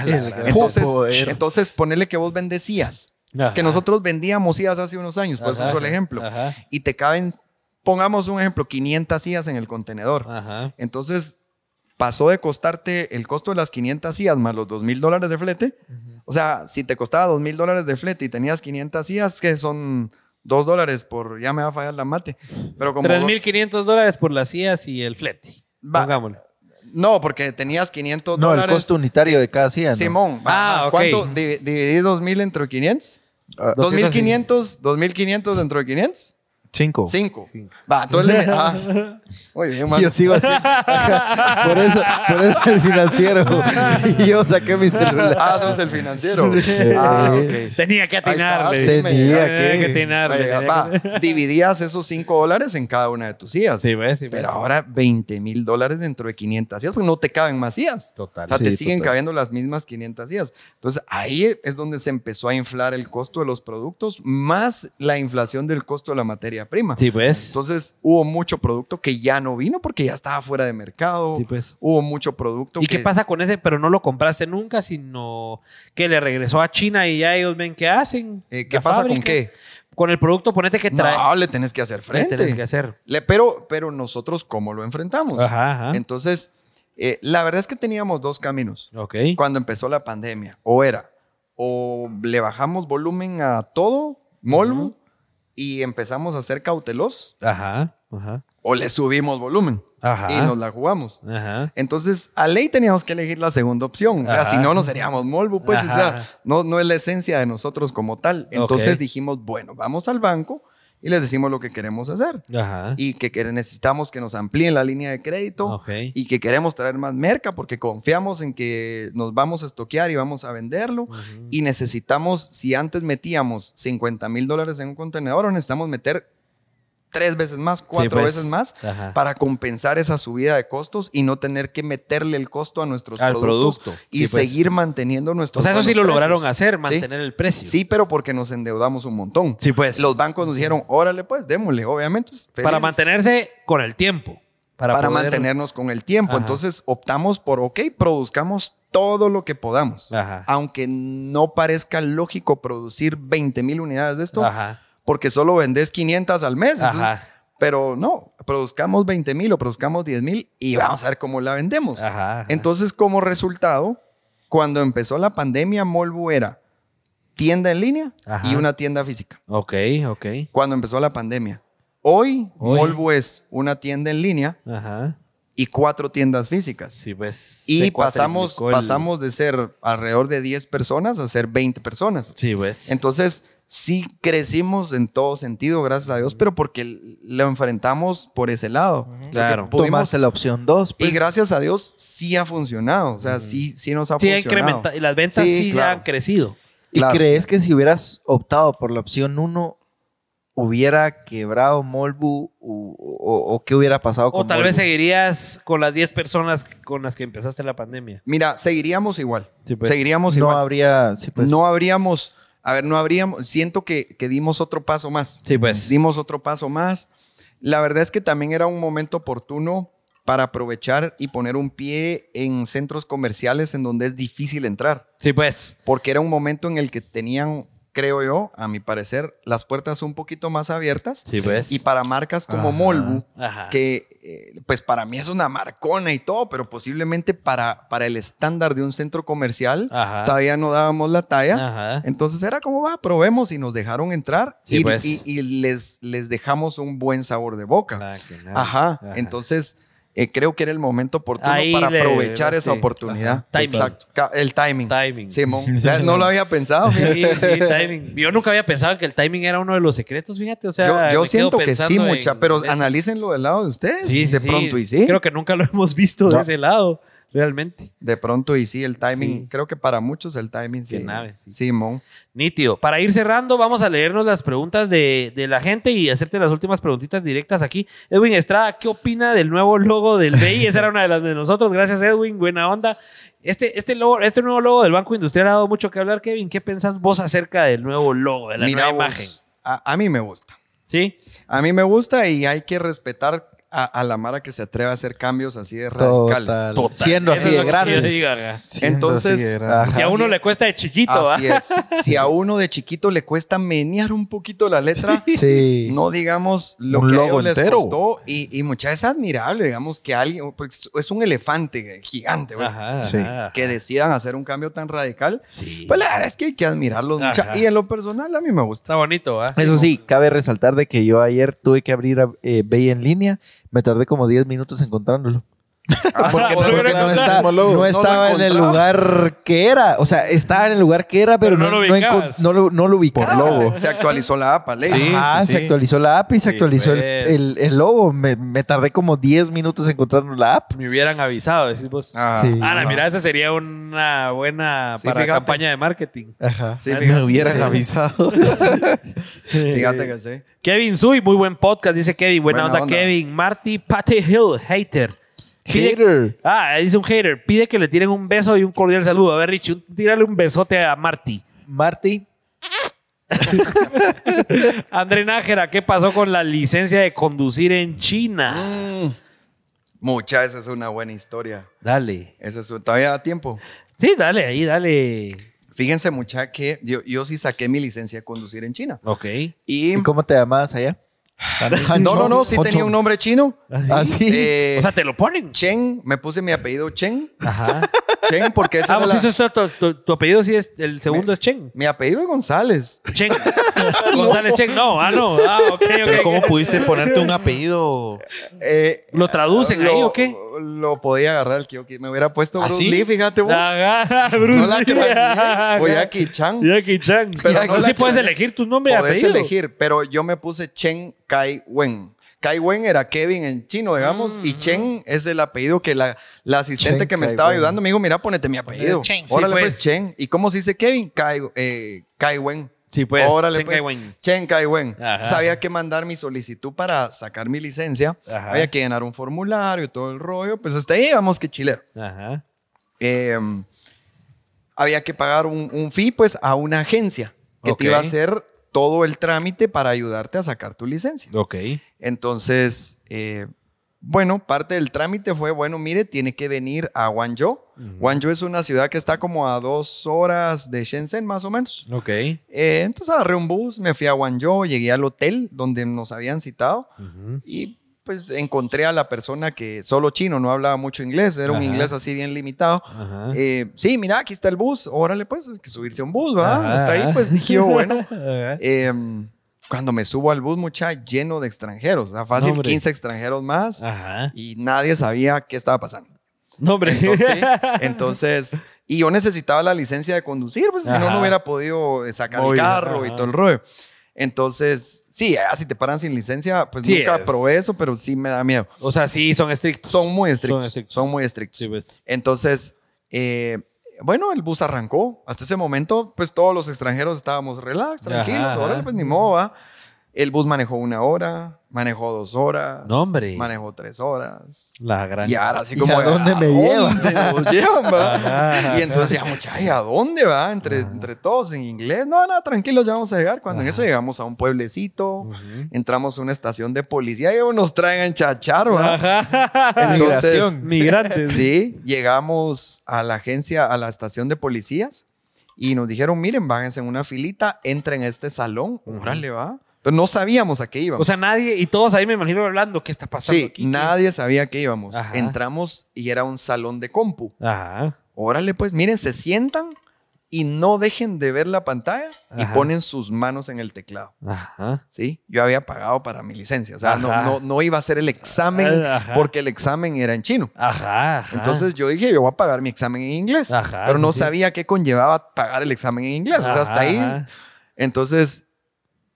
Entonces, poder. entonces, ponerle que vos vendecías, Ajá. que nosotros vendíamos sillas hace unos años, por eso Ajá. uso el ejemplo, Ajá. y te caben, pongamos un ejemplo, 500 sillas en el contenedor. Ajá. Entonces, pasó de costarte el costo de las 500 sillas más los 2 mil dólares de flete. O sea, si te costaba 2 mil dólares de flete y tenías 500 sillas, que son 2 dólares por, ya me va a fallar la mate. Pero como... 3.500 dólares por las sillas y el flete. Va. Pongámosle. No, porque tenías 500 No, el dólares. costo unitario de cada silla. ¿no? Simón, Ah. ¿cuánto? Di- ¿Dividí 2 mil entre 500? Ah, 2.500, 2.500 dentro de 500? Cinco. 5. Va, entonces le- ah. Muy bien. Yo sigo así. Por eso, por eso el financiero. y yo saqué mi celular. Ah, sos el financiero. ah. Tenía que atinarle. Tenía Tenía que atinarle. Va, dividías esos 5 dólares en cada una de tus sillas. Sí, ves, sí, ves. Pero ahora 20 mil dólares dentro de 500 sillas, porque no te caben más sillas. Total. O sea, te siguen total. cabiendo las mismas 500 sillas. Entonces, ahí es donde se empezó a inflar el costo de los productos, más la inflación del costo de la materia prima. Sí, pues. Entonces, hubo mucho producto que ya no vino porque ya estaba fuera de mercado. Sí, pues. Hubo mucho producto ¿Y que... qué pasa con ese? Pero no lo compraste nunca, sino que le regresó a China y ya ellos ven qué hacen. Eh, ¿Qué pasa con qué? Con el producto, ponete que trae. No, le tenés que hacer ¿Qué frente. tenés que hacer? Le- pero, pero nosotros, ¿cómo lo enfrentamos? Ajá, ajá. Entonces, eh, la verdad es que teníamos dos caminos. ok. Cuando empezó la pandemia, o era, o le bajamos volumen a todo, Molvo. Y empezamos a ser cautelosos, Ajá, ajá. o le subimos volumen Ajá. y nos la jugamos. Ajá. Entonces, a ley teníamos que elegir la segunda opción. O sea, Ajá. si no, no seríamos Molvo, pues, o sea, no, no es la esencia de nosotros como tal. Entonces dijimos, bueno, vamos al banco y les decimos lo que queremos hacer. Ajá. Y que, que necesitamos que nos amplíen la línea de crédito Ok. y que queremos traer más merca porque confiamos en que nos vamos a estoquear y vamos a venderlo. Y necesitamos, si antes metíamos 50 mil dólares en un contenedor, necesitamos meter tres veces más, cuatro pues. veces más Ajá. para compensar esa subida de costos y no tener que meterle el costo a nuestros Al productos producto. y Sí, pues. seguir manteniendo nuestros O sea, eso sí lo lograron hacer, mantener el precio. Sí, pero porque nos endeudamos un montón. Sí, pues. Los bancos nos dijeron, órale pues, démosle, obviamente. Para mantenerse con el tiempo. Para, para, poder- mantenernos con el tiempo. Ajá. Entonces optamos por, ok, produzcamos todo lo que podamos. Ajá. Aunque no parezca lógico producir 20 mil unidades de esto, Ajá. Porque solo vendes 500 al mes. entonces- Ajá. pero no, produzcamos 20 mil o produzcamos 10 mil y vamos a ver cómo la vendemos. Ajá. ajá. Entonces, como resultado, cuando empezó la pandemia, Molbu era tienda en línea Ajá. y una tienda física. Ok, ok. Cuando empezó la pandemia. Hoy, Hoy. Molbu es una tienda en línea y cuatro tiendas físicas. Sí, pues. Y pasamos, el- pasamos de ser alrededor de 10 personas a ser 20 personas. Sí, pues. Entonces, sí crecimos en todo sentido, gracias a Dios, pero porque lo enfrentamos por ese lado. Claro. Pudimos- Tomaste la opción 2. y gracias a Dios sí ha funcionado. O sea, sí, sí nos ha Sí, ha funcionado. incrementado. Y las ventas sí, Sí, ya han crecido. ¿Y Claro. crees que si hubieras optado por la opción 1, hubiera quebrado Molbu o, o- o qué hubiera pasado con O tal vez seguirías con las 10 personas con las que empezaste la pandemia. Mira, seguiríamos igual. Sí, pues. Seguiríamos No igual. habría... sí, pues. no habríamos, a ver, no habríamos, siento que, que dimos otro paso más. Sí, pues. Dimos otro paso más. La verdad es que también era un momento oportuno para aprovechar y poner un pie en centros comerciales en donde es difícil entrar. Sí, pues. Porque era un momento en el que tenían, creo yo, a mi parecer, las puertas un poquito más abiertas. Sí, pues. Y para marcas como Ajá. Molbu, Ajá. que eh, pues para mí es una marcona y todo, pero posiblemente para, para el estándar de un centro comercial Ajá. todavía no dábamos la talla. Ajá. Entonces era como, va, probemos y nos dejaron entrar Sí, y, pues. y- y les, les dejamos un buen sabor de boca. Ah, nada. Ajá. Entonces eh, creo que era el momento oportuno Ahí para le- aprovechar esa sí. oportunidad. Timing. Exacto. El timing. Timing. Simón. Ya no lo había pensado. Sí, sí, timing. Yo nunca había pensado que el timing era uno de los secretos, fíjate. O sea, yo siento que sí, mucha, pero analícenlo del lado de ustedes. Sí, sí, de pronto y sí. Creo que nunca lo hemos visto de ese lado, realmente. De pronto y sí, el timing. Sí. Creo que para muchos el timing sí. Nave, sí. Simón. Nítido. Para ir cerrando, vamos a leernos las preguntas de, de la gente y hacerte las últimas preguntitas directas aquí. Edwin Estrada, ¿qué opina del nuevo logo del BI? Esa era una de las de nosotros. Gracias, Edwin. Buena onda. Este, este, logo, este nuevo logo del Banco Industrial ha dado mucho que hablar, Kevin. ¿Qué pensás vos acerca del nuevo logo, de la Mira nueva vos, imagen? A, a mí me gusta. ¿Sí? A mí me gusta y hay que respetar a, a la Mara que se atreve a hacer cambios así de radicales. Total. Siendo así de grandes. Entonces. Si a uno le cuesta de chiquito. Así es. Si a uno de chiquito le cuesta menear un poquito la letra, Sí. no digamos lo Un que a logo les entero. costó. Y, y muchas veces es admirable, digamos, que alguien, pues, es un elefante gigante, pues, Ajá, Sí. ajá. que decidan hacer un cambio tan radical. Sí. Pues la verdad es que hay que admirarlos. Y en lo personal a mí me gusta. Está bonito, ¿va? Eso sí, cabe resaltar de que yo ayer tuve que abrir eh, Bay en línea. Me tardé como 10 minutos encontrándolo. Porque no Porque no, encontraba. está- No lo no estaba en el lugar que era. O sea, estaba en el lugar que era, pero, Pero no no, lo no, ubicabas. encon- no lo, no lo ubicaba. Por logo. Se actualizó la app. Sí. Ajá, se actualizó la app y se Sí, actualizó el, pues. el- el logo. Me, me tardé como 10 minutos encontrando la app. Me hubieran avisado, decís vos. Ah, Sí. Ana, mira, esa sería una buena Sí, para fíjate. campaña de marketing. Ajá. sí, Ah, fíjate, Me hubieran sí. avisado. Fíjate que sí. Kevin Sui, muy buen podcast, dice Kevin. Buena, Buena onda, onda. Kevin. Marty Pate Hill, hater. Pide- Hater. Ah, dice un hater. Pide que le tiren un beso y un cordial saludo. A ver, Richie, un- tírale un besote a Marty. Marty. André Nájera, ¿qué pasó con la licencia de conducir en China? Mm. Mucha, esa es una buena historia. Dale. Esa es, todavía da tiempo. Sí, dale, ahí, dale. Fíjense, mucha, que yo, yo sí saqué mi licencia de conducir en China. Ok. Y. ¿Y cómo te llamabas allá? No, no, no, sí tenía un nombre chino. Sí. Eh, O sea, te lo ponen. Chen, me puse mi apellido Chen. Ajá. Chen, porque esa Ah, era vos la- eso es tu, tu- tu apellido sí es, el segundo es Chen. mi apellido es González. Chen. González Chen, no, ah, no. Ah, ok, ok. Pero ¿cómo pudiste ponerte un apellido? Eh, ¿Lo traducen lo- ahí o qué? Lo podía agarrar el que yo qui- me hubiera puesto ¿Ah, Bruce sí? Lee, fíjate vos. Ajá, Bruce No la Lee. craneé. O Jackie Chan. Jackie Chan. Pero Pero no la sí puedes elegir tu nombre y Podés apellido. elegir, pero yo me puse Chen Kai Wen. Kai Wen era Kevin en chino, digamos, Mm, y Chen es el apellido que la, la asistente Chen que me Kai estaba Wen. ayudando me dijo, mira, ponete mi apellido. Chen. Sí, Órale, pues. pues. Chen. ¿Y cómo se dice Kevin? Kai, eh, Kai Wen. Sí, pues. Órale, Chen pues. Kai Wen. Chen Kai Wen. Ajá. Sabía que mandar mi solicitud para sacar mi licencia. Ajá. Había que llenar un formulario y todo el rollo. Pues hasta ahí íbamos que chilero. Ajá. Eh, había que pagar un, un fee pues a una agencia que Ok. te iba a hacer todo el trámite para ayudarte a sacar tu licencia. Ok. Entonces, eh, bueno, parte del trámite fue, bueno, mire, tiene que venir a Guangzhou. Guangzhou es una ciudad que está como a dos horas de Shenzhen, más o menos. Ok. Eh, entonces agarré un bus, me fui a Guangzhou, llegué al hotel donde nos habían citado y pues encontré a la persona que solo chino, no hablaba mucho inglés, era un Ajá. inglés así bien limitado. Eh, sí, mira, aquí está el bus, órale pues, hay que subirse a un bus, ¿verdad? Ajá. Hasta ahí pues dije yo, bueno. Eh, cuando me subo al bus, mucha, lleno de extranjeros, o sea, fácil No, hombre. 15 extranjeros más Ajá. y nadie sabía qué estaba pasando. No, hombre. Entonces, entonces, y yo necesitaba la licencia de conducir, pues si no, no hubiera podido sacar el carro ajá. y todo el rollo. Entonces, sí, ah, si te paran sin licencia, pues Sí nunca es. probé eso, pero sí me da miedo. o sea, sí, son estrictos. Son muy estrictos. Son Son, estrictos. muy estrictos. Sí. Entonces, eh, bueno, el bus arrancó. Hasta ese momento, pues todos los extranjeros estábamos relax, tranquilos. Ahora, pues ni modo, ¿va? El bus manejó una hora, manejó dos horas, No, hombre. manejó tres horas. La gran. Y ahora así ¿Y como... a dónde me lleva? dónde nos llevan, va? Ajá, Y entonces ya, muchachos, ¿a dónde va? Entre, entre todos en inglés. No, no, tranquilos, ya vamos a llegar. Cuando en eso llegamos a un pueblecito, Ujú. entramos a una estación de policía y nos traen a enchachar, ¿va? Ajá. Entonces, Migración. Migrantes. Sí, llegamos a la agencia, a la estación de policías y nos dijeron, miren, váyanse en una filita, entren a este salón, órale, va. Pero no sabíamos a qué íbamos. O sea, nadie, y todos ahí me imagino hablando, ¿qué está pasando sí, aquí? nadie sabía a qué íbamos. Ajá. Entramos y era un salón de compu. Ajá. Órale, pues, miren, se sientan y no dejen de ver la pantalla y Ajá. ponen sus manos en el teclado. Ajá. ¿Sí? Yo había pagado para mi licencia. O sea, no, no, no iba a hacer el examen Ajá. porque el examen era en chino. Ajá. Entonces yo dije, yo voy a pagar mi examen en inglés. Ajá, pero no sí, sabía qué conllevaba pagar el examen en inglés. o sea, hasta ahí. Entonces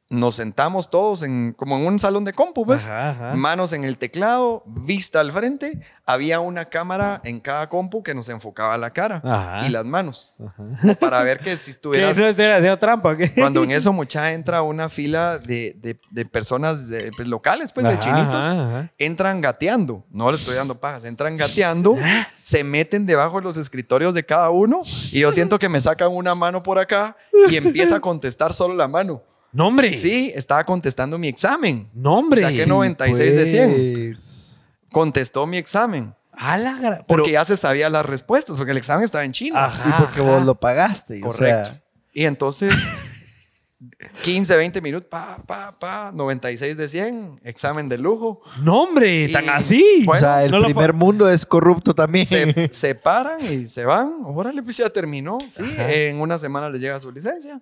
nos sentamos todos en, como en un salón de compu, pues. Ajá, ajá. Manos en el teclado, vista al frente. Había una cámara en cada compu que nos enfocaba la cara Ajá. y las manos. Para ver que si ¿Qué? estuvieras... ¿No estoy haciendo trampa? ¿qué? Cuando en eso mucha entra una fila de, de- de personas de- pues, locales, pues de chinitos entran gateando. No les estoy dando pajas, entran gateando, se meten debajo de los escritorios de cada uno y yo siento que me sacan una mano por acá y empieza a contestar solo la mano. No, hombre. Sí, estaba contestando mi examen. No, hombre. Saqué 96 de 100. Pues, Contestó mi examen. A la gra- Porque pero- ya se sabía las respuestas, porque el examen estaba en chino. Ajá, y porque ajá. vos lo pagaste. o Correcto. sea, Y entonces, 15, 20 minutos, pa, pa, pa, 96 de 100, examen de lujo. No, hombre, Y- tan así. Bueno, o sea, el no primer mundo es corrupto también. se, se paran y se van. Órale, pues ya terminó. Sí, Ajá. en una semana les llega su licencia.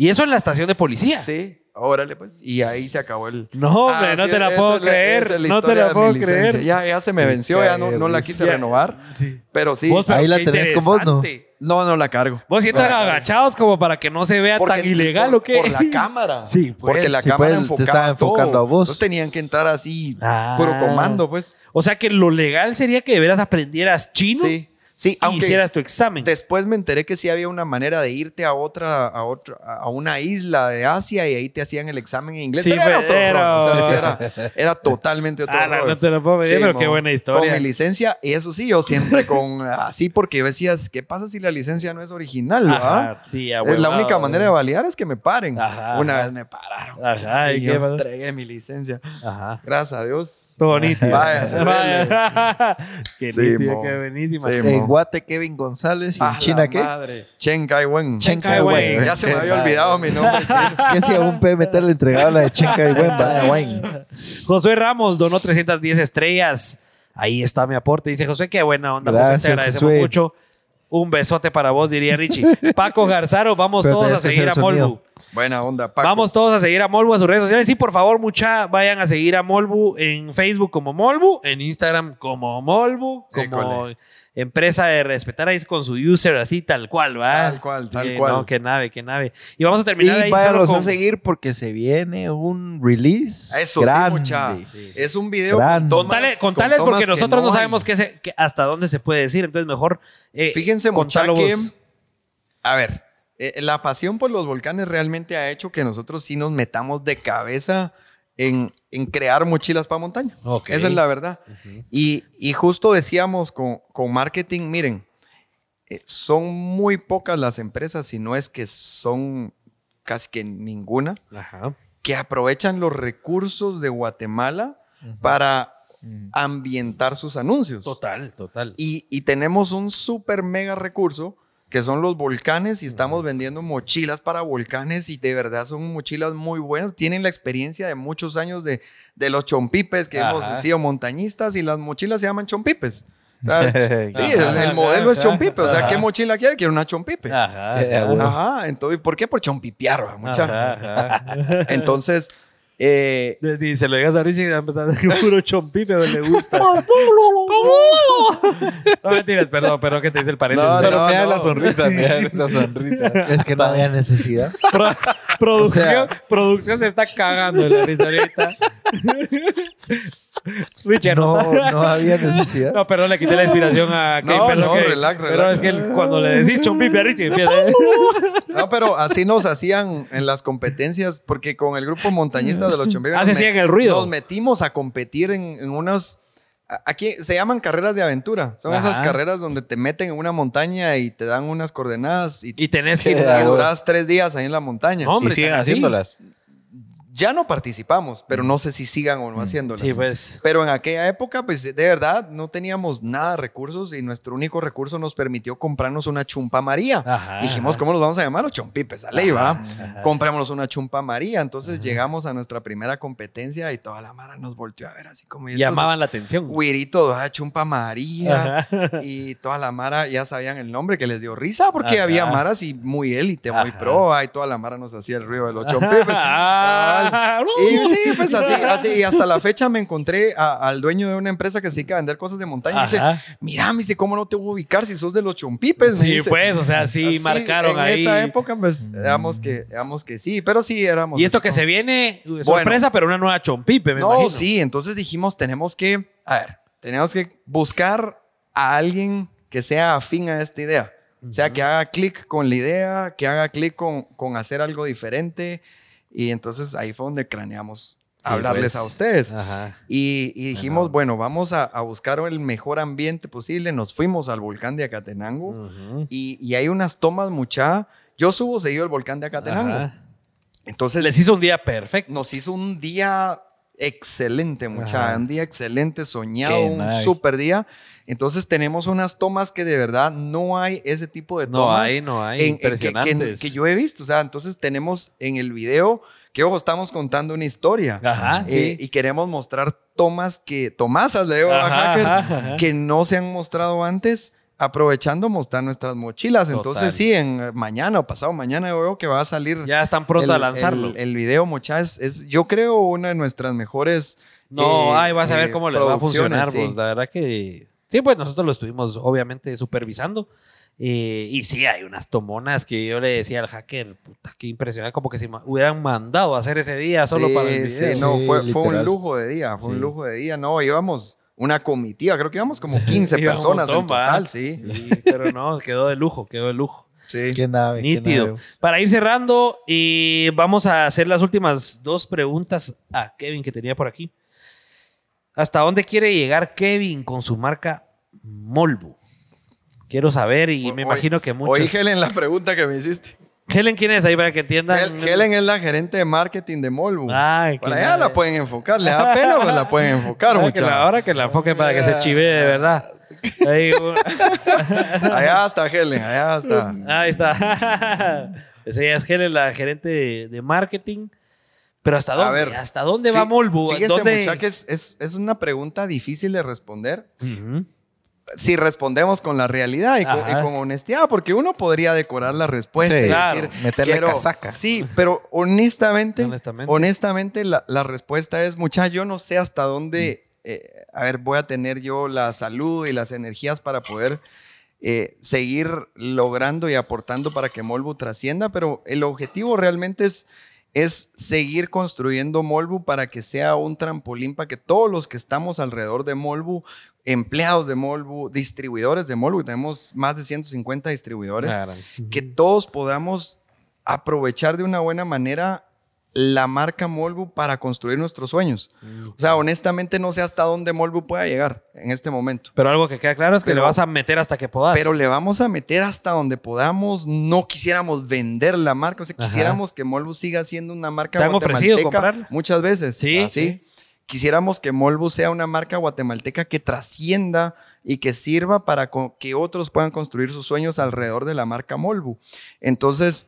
Y eso en la estación de policía. Sí, órale, pues. Y ahí se acabó el. No, hombre, no sí, te la puedo es creer, esa es la no te la puedo creer. Ya, ya se me venció, ya no, no la quise Ya. renovar. Sí. Pero sí. Vos, pero Ahí la tenés con vos, ¿no? No, no la cargo. Vos la entran agachados como para que no se vea Porque- tan ilegal por, o qué. Por la cámara. Sí, pues. Porque la Sí, cámara pues, te enfocaba estaba enfocando todo. a vos. Entonces tenían que entrar así, Ah. puro comando, pues. O sea que lo legal sería que de veras aprendieras chino Sí. Sí, y aunque hicieras tu examen. después me enteré que sí había una manera de irte a otra, a otra, a una isla de Asia y ahí te hacían el examen en inglés. Sí, pero era otro pero- o sea, sí era, era totalmente otro Ah, no, te lo puedo creer, pero qué buena historia. Con mi licencia, y eso sí, yo siempre con así, porque yo decías, ¿qué pasa si la licencia no es original? Ajá, sí, a Es la única manera de validar es que me paren. Ajá, Una vez me pararon. Ajá, ¿y y qué yo entregué mi licencia. Ajá. Gracias a Dios. Todo bonito. Vaya, Vaya. Qué Sí, nítido, qué buenísima. Sí. Guate, Kevin González y A en China, ¿qué? Madre. Chen Kai Wen. Chen Kai Kai Wen. Wen. Ya se me había olvidado mi nombre. ¿Qué si aún puede meter la entregada la de Chen Kai Wen? Vaya, Wen. Josué Ramos donó 310 estrellas. Ahí está mi aporte. Dice José, qué buena onda. José, Gracias, te agradecemos Josué. mucho. Un besote para vos, diría Richie. Paco Garzaro, vamos Pero todos a seguir a sonido. Molbu. Buena onda, Paco. Vamos todos a seguir a Molbu a sus redes sociales. Sí, por favor, mucha, vayan a seguir a Molbu en Facebook como Molbu, en Instagram como Molbu, como École. Empresa de respetar ahí con su user así tal cual, ¿va? Tal cual, tal cual. No, qué nave, qué nave. Y vamos a terminar ahí Y solo váyanlos con... a seguir porque se viene un release Eso grande. sí, mucha. Es un video Grande. con Contale, contales porque que nosotros no, sabemos qué se- qué- hasta dónde se puede decir, entonces mejor eh, Fíjense, mucha, que... A ver, eh, la pasión por los volcanes realmente ha hecho que nosotros sí nos metamos de cabeza en, en crear mochilas para montaña. Esa es la verdad. y, y justo decíamos con, con marketing, miren, eh, son muy pocas las empresas, si no es que son casi que ninguna, Ajá. que aprovechan los recursos de Guatemala para ambientar sus anuncios. Total, total. Y, y tenemos un súper mega recurso que son los volcanes y estamos vendiendo mochilas para volcanes y de verdad son mochilas muy buenas. Tienen la experiencia de muchos años de, de los chompipes que hemos sido montañistas y las mochilas se llaman chompipes. Sí, Ajá, el, el modelo es chompipe. O sea. ¿qué mochila quiere? Quiere una chompipe. Ajá. Ajá. entonces, ¿por qué? Por chompipear, va, mucha. Ajá, ajá. Entonces, eh, de- Se lo digas a Richie y va a empezar a decir puro chompipe, pero le gusta. ¿Cómo? No mentiras, perdón, perdón que te dice el paréntesis. No, no, no, mira no. la sonrisa, mira esa sonrisa. Es que no había necesidad. Pro- producción, O sea- producción se está cagando en la risa ahorita. Richard, No, no, no había necesidad. no, perdón, le quité la inspiración a Kate, No, perdón no, que- relax, Pero relax. es que él, cuando le decís chompipe a Richie, empieza. No, pero así nos hacían en las competencias, porque con el grupo montañista de los Chompipe Ah, hacían el ruido. Nos metimos a competir en, en unas. Aquí se llaman carreras de aventura. Son esas carreras donde te meten en una montaña y te dan unas coordenadas y, Y tenés que ir. y duras tres días ahí en la montaña. Hombre, y siguen así. Ya no participamos, pero no sé si sigan o no haciéndolas. Sí, pues. Pero en aquella época, pues de verdad, no teníamos nada de recursos y nuestro único recurso nos permitió comprarnos una chumpa María. Ajá, Dijimos, ajá. ¿cómo nos vamos a llamar? Los chompipes, a ley, ¿va? Comprémonos una chumpa María. Entonces llegamos a nuestra primera competencia y toda la mara nos volteó a ver así como... ¿y estos Llamaban la atención. Güiritos, ah, chumpa María. Y toda la mara ya sabían el nombre que les dio risa porque había maras y muy élite, muy Ajá. pro. ah, Y toda la mara nos hacía el ruido de los chompipes. Ah, Y sí, pues así, así. Y hasta la fecha me encontré a- al dueño de una empresa que se dedica a vender cosas de montaña. Y dice, Ajá. mira, me dice, ¿cómo no te voy a ubicar si sos de los chompipes? Sí, dice. pues, o sea, sí Así, marcaron en ahí. esa época, pues, digamos que, digamos que sí, pero sí éramos. Y esto así que como- se viene, sorpresa, pero una nueva chompipe, me No, imagino. sí, entonces dijimos, tenemos que, a ver, tenemos que buscar a alguien que sea afín a esta idea. O sea, que haga clic con la idea, que haga clic con, con hacer algo diferente. Y entonces ahí fue donde craneamos Sí, hablarles pues. a ustedes. Ajá. Y, y dijimos, bueno, vamos a, a buscar el mejor ambiente posible. Nos fuimos al volcán de Acatenango y, y hay unas tomas mucha. Yo subo seguido el volcán de Acatenango. Ajá. Entonces Les hizo un día perfecto. nos hizo un día excelente, mucha, Ajá. un día excelente, soñado, Qué un nice. super día. Entonces tenemos unas tomas que de verdad no hay ese tipo de No tomas. hay, no hay. en- en que- que, Impresionantes. que yo he visto. O sea, entonces tenemos en el video que ojo, estamos contando una historia. Ajá, Eh, sí. Y queremos mostrar tomas que, tomasas de Eva Ajá, Hacker, ajá, ajá. que no se han mostrado antes, aprovechando mostrar nuestras mochilas. Total. Entonces, sí, en eh, mañana o pasado mañana yo veo que va a salir Ya están pronto el- a lanzarlo. El, el video, mucha, es, es, yo creo, una de nuestras mejores. no, eh, ay, vas a ver eh, cómo les va a funcionar, sí. vos. La verdad que. Sí, pues nosotros lo estuvimos obviamente supervisando. Eh, y sí, hay unas tomonas que yo le decía al hacker, puta, qué impresionante, como que se ma- hubieran mandado a hacer ese día solo Sí, para el sí, video. no, Sí, fue, fue un lujo de día, fue un lujo de día. No, íbamos una comitiva, creo que íbamos como 15 Iba un personas en montón, total, sí. Sí, pero no, quedó de lujo, quedó de lujo. sí. Qué nave. qué Nítido. nave. Para ir cerrando, y vamos a hacer las últimas dos preguntas a Kevin que tenía por aquí. ¿Hasta dónde quiere llegar Kevin con su marca Molbu? Quiero saber y me imagino que muchos... Oí, Helen, la pregunta que me hiciste. Helen, ¿quién es ahí para que entiendan? Hel- Helen es la gerente de marketing de Molbu. Ay, Para allá la pueden enfocar. ¿Le da pena o la pueden enfocar, muchachos? ahora que la enfoque para que se chive de verdad. Ahí, uh, Allá está Helen, allá está. ahí está. Esa es Helen, la gerente de, de marketing. Pero ¿hasta dónde? ver, ¿Hasta dónde va Molbu? Fíjese, ¿Dónde? es, es, es una pregunta difícil de responder. Ujú. Si respondemos con la realidad y con, Ajá. y con honestidad, porque uno podría decorar la respuesta Sí, y claro. decir, Meterle quiero- casaca. Sí, pero honestamente, Honestamente. honestamente, la, la respuesta es, mucha, yo no sé hasta dónde, eh, a ver, voy a tener yo la salud y las energías para poder eh, seguir logrando y aportando para que Molbu trascienda, pero el objetivo realmente es es seguir construyendo Molbu para que sea un trampolín para que todos los que estamos alrededor de Molbu, empleados de Molbu, distribuidores de Molbu, tenemos más de 150 distribuidores, Claro. que todos podamos aprovechar de una buena manera la marca Molbu para construir nuestros sueños. O sea, honestamente no sé hasta dónde Molbu pueda llegar en este momento. Pero algo que queda claro es que Pero- le vas a meter hasta que puedas. Pero le vamos a meter hasta donde podamos. No quisiéramos vender la marca. O sea, Ajá. quisiéramos que Molbu siga siendo una marca ¿Te han ofrecido comprarla? Muchas veces. Sí, Ah, sí. Quisiéramos que Molbu sea una marca guatemalteca que trascienda y que sirva para que otros puedan construir sus sueños alrededor de la marca Molbu. Entonces,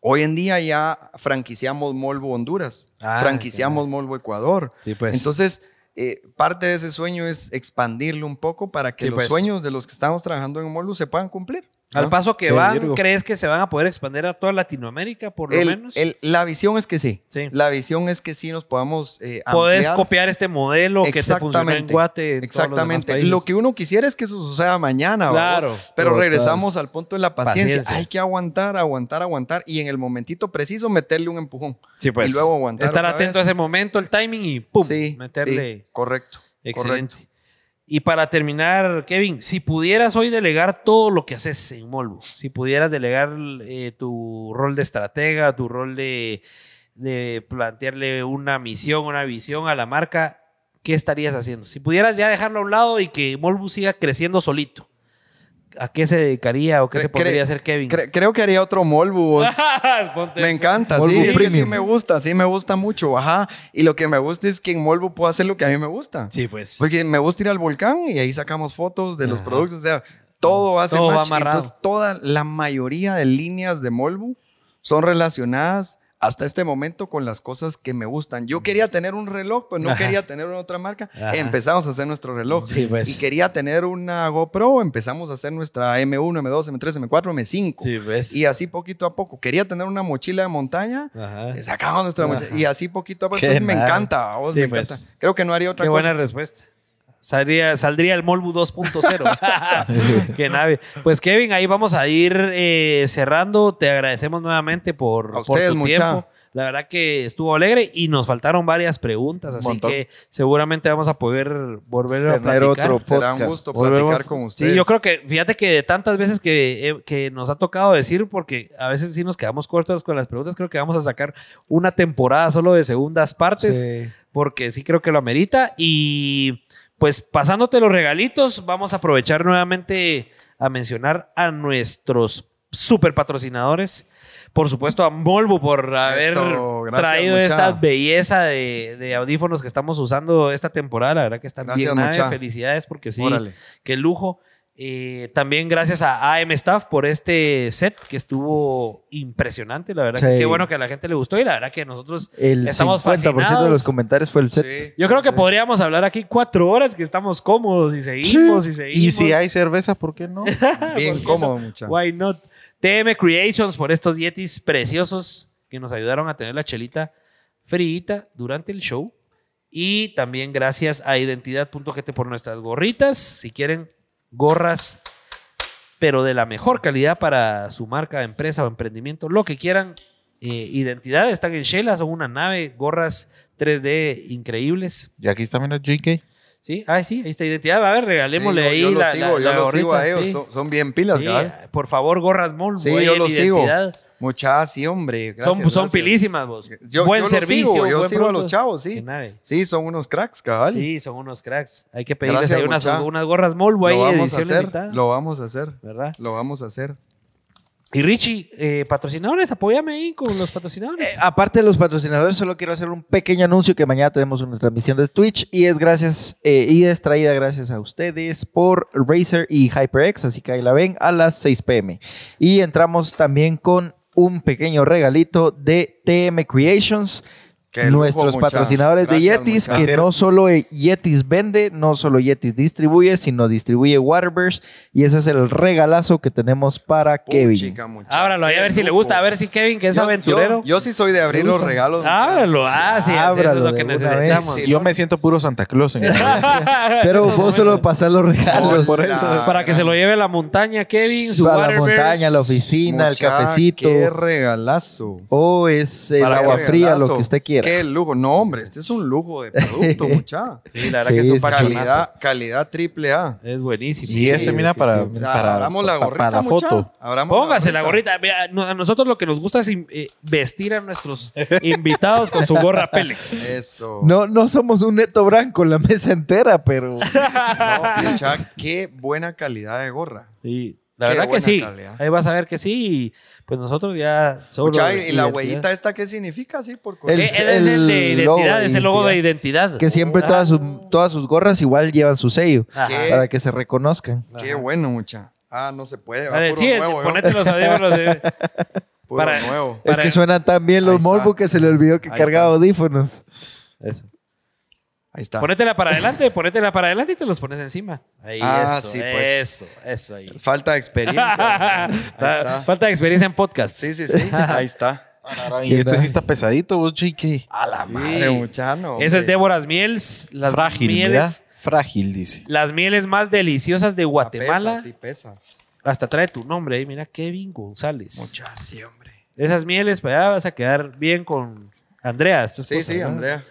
hoy en día ya franquiciamos Molbu Honduras, Ah, franquiciamos Molbu Ecuador. Sí, pues. Entonces, eh, parte de ese sueño es expandirlo un poco para que Sí, los pues. sueños de los que estamos trabajando en Molbu se puedan cumplir. Al ¿no? paso que Sí, van, Virgo. ¿crees que se van a poder expandir a toda Latinoamérica, por lo El- menos? el- la visión es que sí. Sí. La visión es que sí nos podamos eh, Podés copiar este modelo que te funcionó en Exactamente. Guate. en todos los demás Exactamente. Lo que uno quisiera es que eso suceda mañana. Claro. ¿vamos? Pero Total. regresamos al punto de la paciencia. Paciencia. Hay que aguantar, aguantar, aguantar. Y en el momentito preciso meterle un empujón. Sí, pues. y luego aguantar Estar atento vez. a ese momento, el timing y ¡pum! Sí, meterle. sí, correcto. Excelente. Correcto. Y para terminar, Kevin, si pudieras hoy delegar todo lo que haces en Molvo, si pudieras delegar eh, tu rol de estratega, tu rol de, de plantearle una misión, una visión a la marca, ¿qué estarías haciendo? Si pudieras ya dejarlo a un lado y que Molvo siga creciendo solito, ¿a qué se dedicaría o qué se podría cre- hacer Kevin? Cre- creo que haría otro Molbu. Me encanta, Molbu sí, sí Premium. me gusta, sí me gusta mucho, ajá. Y lo que me gusta es que en Molbu puedo hacer lo que a mí me gusta. Sí, pues. Porque me gusta ir al volcán y ahí sacamos fotos de los productos, o sea, todo hace Todo va amarrado. Entonces, toda la mayoría de líneas de Molbu son relacionadas hasta este momento con las cosas que me gustan. Yo quería tener un reloj, pues no Ajá. quería tener una otra marca. Ajá. Empezamos a hacer nuestro reloj. Sí, pues. Y quería tener una GoPro, empezamos a hacer nuestra M1, M2, M3, M4, M5. Sí, pues. Y así poquito a poco. Quería tener una mochila de montaña. Ajá. Sacamos nuestra mochila. Y así poquito a poco. Qué Entonces me encanta. vos, Sí, me pues. encanta. Creo que no haría otra Qué cosa. buena respuesta. Saldría, saldría el Molbu 2.0. Qué nave. Pues Kevin, ahí vamos a ir eh, cerrando. Te agradecemos nuevamente por, A por tu mucha. tiempo. La verdad que estuvo alegre y nos faltaron varias preguntas, así montón. que seguramente vamos a poder volver a Tener platicar. otro Será un gusto Volvemos. platicar con ustedes. Sí, yo creo que, fíjate que de tantas veces que, eh, que nos ha tocado decir, porque a veces sí nos quedamos cortos con las preguntas, creo que vamos a sacar una temporada solo de segundas partes Sí. porque sí creo que lo amerita. Y pues pasándote los regalitos, vamos a aprovechar nuevamente a mencionar a nuestros super patrocinadores. Por supuesto, a Molvo por haber Eso, gracias, traído mucha. esta belleza de, de audífonos que estamos usando esta temporada. La verdad que están Gracias, bien. Felicidades porque sí, Órale. qué lujo. Eh, también gracias a AM Staff por este set que estuvo impresionante. La verdad que Sí. qué bueno que a la gente le gustó y la verdad que nosotros El estamos 50% de los comentarios fue el set. Sí. Yo creo que podríamos hablar aquí cuatro horas que estamos cómodos y seguimos y seguimos. Y si hay cerveza, ¿por qué no? Bien cómodo, muchacho. Why not? TM Creations por estos Yetis preciosos que nos ayudaron a tener la chelita frita durante el show. Y también gracias a Identidad.gt por nuestras gorritas. Si quieren gorras, pero de la mejor calidad para su marca, empresa o emprendimiento, lo que quieran. eh, Identidad están en Shela, son una nave, gorras 3D increíbles. Y aquí está, mira, JK. ¿Sí? Ah, sí, ahí está Identidad. A ver, regalémosle Sí, ahí yo, yo la, sigo, la- yo la los sigo gorrita, a ellos. sí. Son, son bien pilas, Sí, por favor, gorras Molvo Sí, yo los sigo. Muchas, sí, hombre. Gracias, son son gracias. pilísimas vos. Yo, buen yo servicio, sigo, yo buen sigo a los chavos, sí. Sí, son unos cracks, cabal. Sí, son unos cracks. Hay que pedirles Gracias, ahí unas, gorras Molvo ahí, lo vamos a edición hacer. limitada. Lo vamos a hacer. ¿Verdad? Lo vamos a hacer. Y Richie, eh, patrocinadores, apóyame ahí con los patrocinadores. Eh, aparte de los patrocinadores, solo quiero hacer un pequeño anuncio que mañana tenemos una transmisión de Twitch y es gracias eh, y es traída gracias a ustedes por Razer y HyperX, así que ahí la ven a las 6 pm. Y entramos también con un pequeño regalito de TM Creations. Qué lujo, Nuestros mucha. patrocinadores Gracias, de Yetis, mucha. que no solo Yetis vende, no solo Yetis distribuye, sino distribuye Waterburst. Y ese es el regalazo que tenemos para Kevin. Mucha. Ábralo ahí a ver si le gusta, a ver si Kevin, que es Yo- aventurero. Yo, yo sí soy de abrir ¿Le los regalos. Ábralo, ah, sí, eso es Ábralo lo que necesitamos. Yo me siento puro Santa Claus. en el- Pero vos solo pasás los regalos. por eso. La- Para que se lo lleve a la montaña, Kevin, su a la montaña, a la oficina, el cafecito. Qué regalazo. O es el agua fría, lo que usted quiera. Qué lujo. No, hombre, este es un lujo de producto, mucha. Sí, la verdad Sí, que es un sí. calidad, calidad triple A. Es buenísimo. Y ese, mira, para, sí, para, Abramos la gorrita, para la foto. Póngase la gorrita. A nosotros lo que nos gusta es eh, vestir a nuestros invitados con su gorra Pélex. Eso. No, no somos un neto branco en la mesa entera, pero No, mucha, qué buena calidad de gorra. Y la Qué verdad que sí. calidad. Ahí vas a ver que sí. Y pues nosotros ya solo. Mucha, y la huellita esta, ¿qué significa? Sí, por El- Eh, es el de identidad, logo de es el logo de identidad. que siempre Ah. todas, sus, todas sus gorras igual llevan su sello para que se reconozcan. Qué bueno, mucha. Ah, no se puede. va, Vale, puro sí, nuevo, ponete los audífonos. de- Puro para- nuevo. Es Para- que suenan tan bien los. Molbu que se le olvidó que Ahí cargaba está. audífonos. Eso. Ahí está. Ponétela para adelante, ponétela para adelante y te los pones encima. Ahí, Ah, eso, sí, pues. eso, eso ahí. Falta de experiencia. Ahí Ta- está. Falta de experiencia en podcast. Sí, sí, sí. Ahí está. Y este sí está pesadito, vos, JK. A la Madre, mucha, no, Esa es. Déboras Miels. Las Frágil, mieles, mira. Frágil, dice. Las mieles más deliciosas de Guatemala. Pesa, sí, pesa. Hasta trae tu nombre ahí. Mira, Kevin González. Mucha, sí, hombre. Esas mieles, para allá vas a quedar bien con Andrea. Sí, esposa, sí, ¿verdad? Andrea.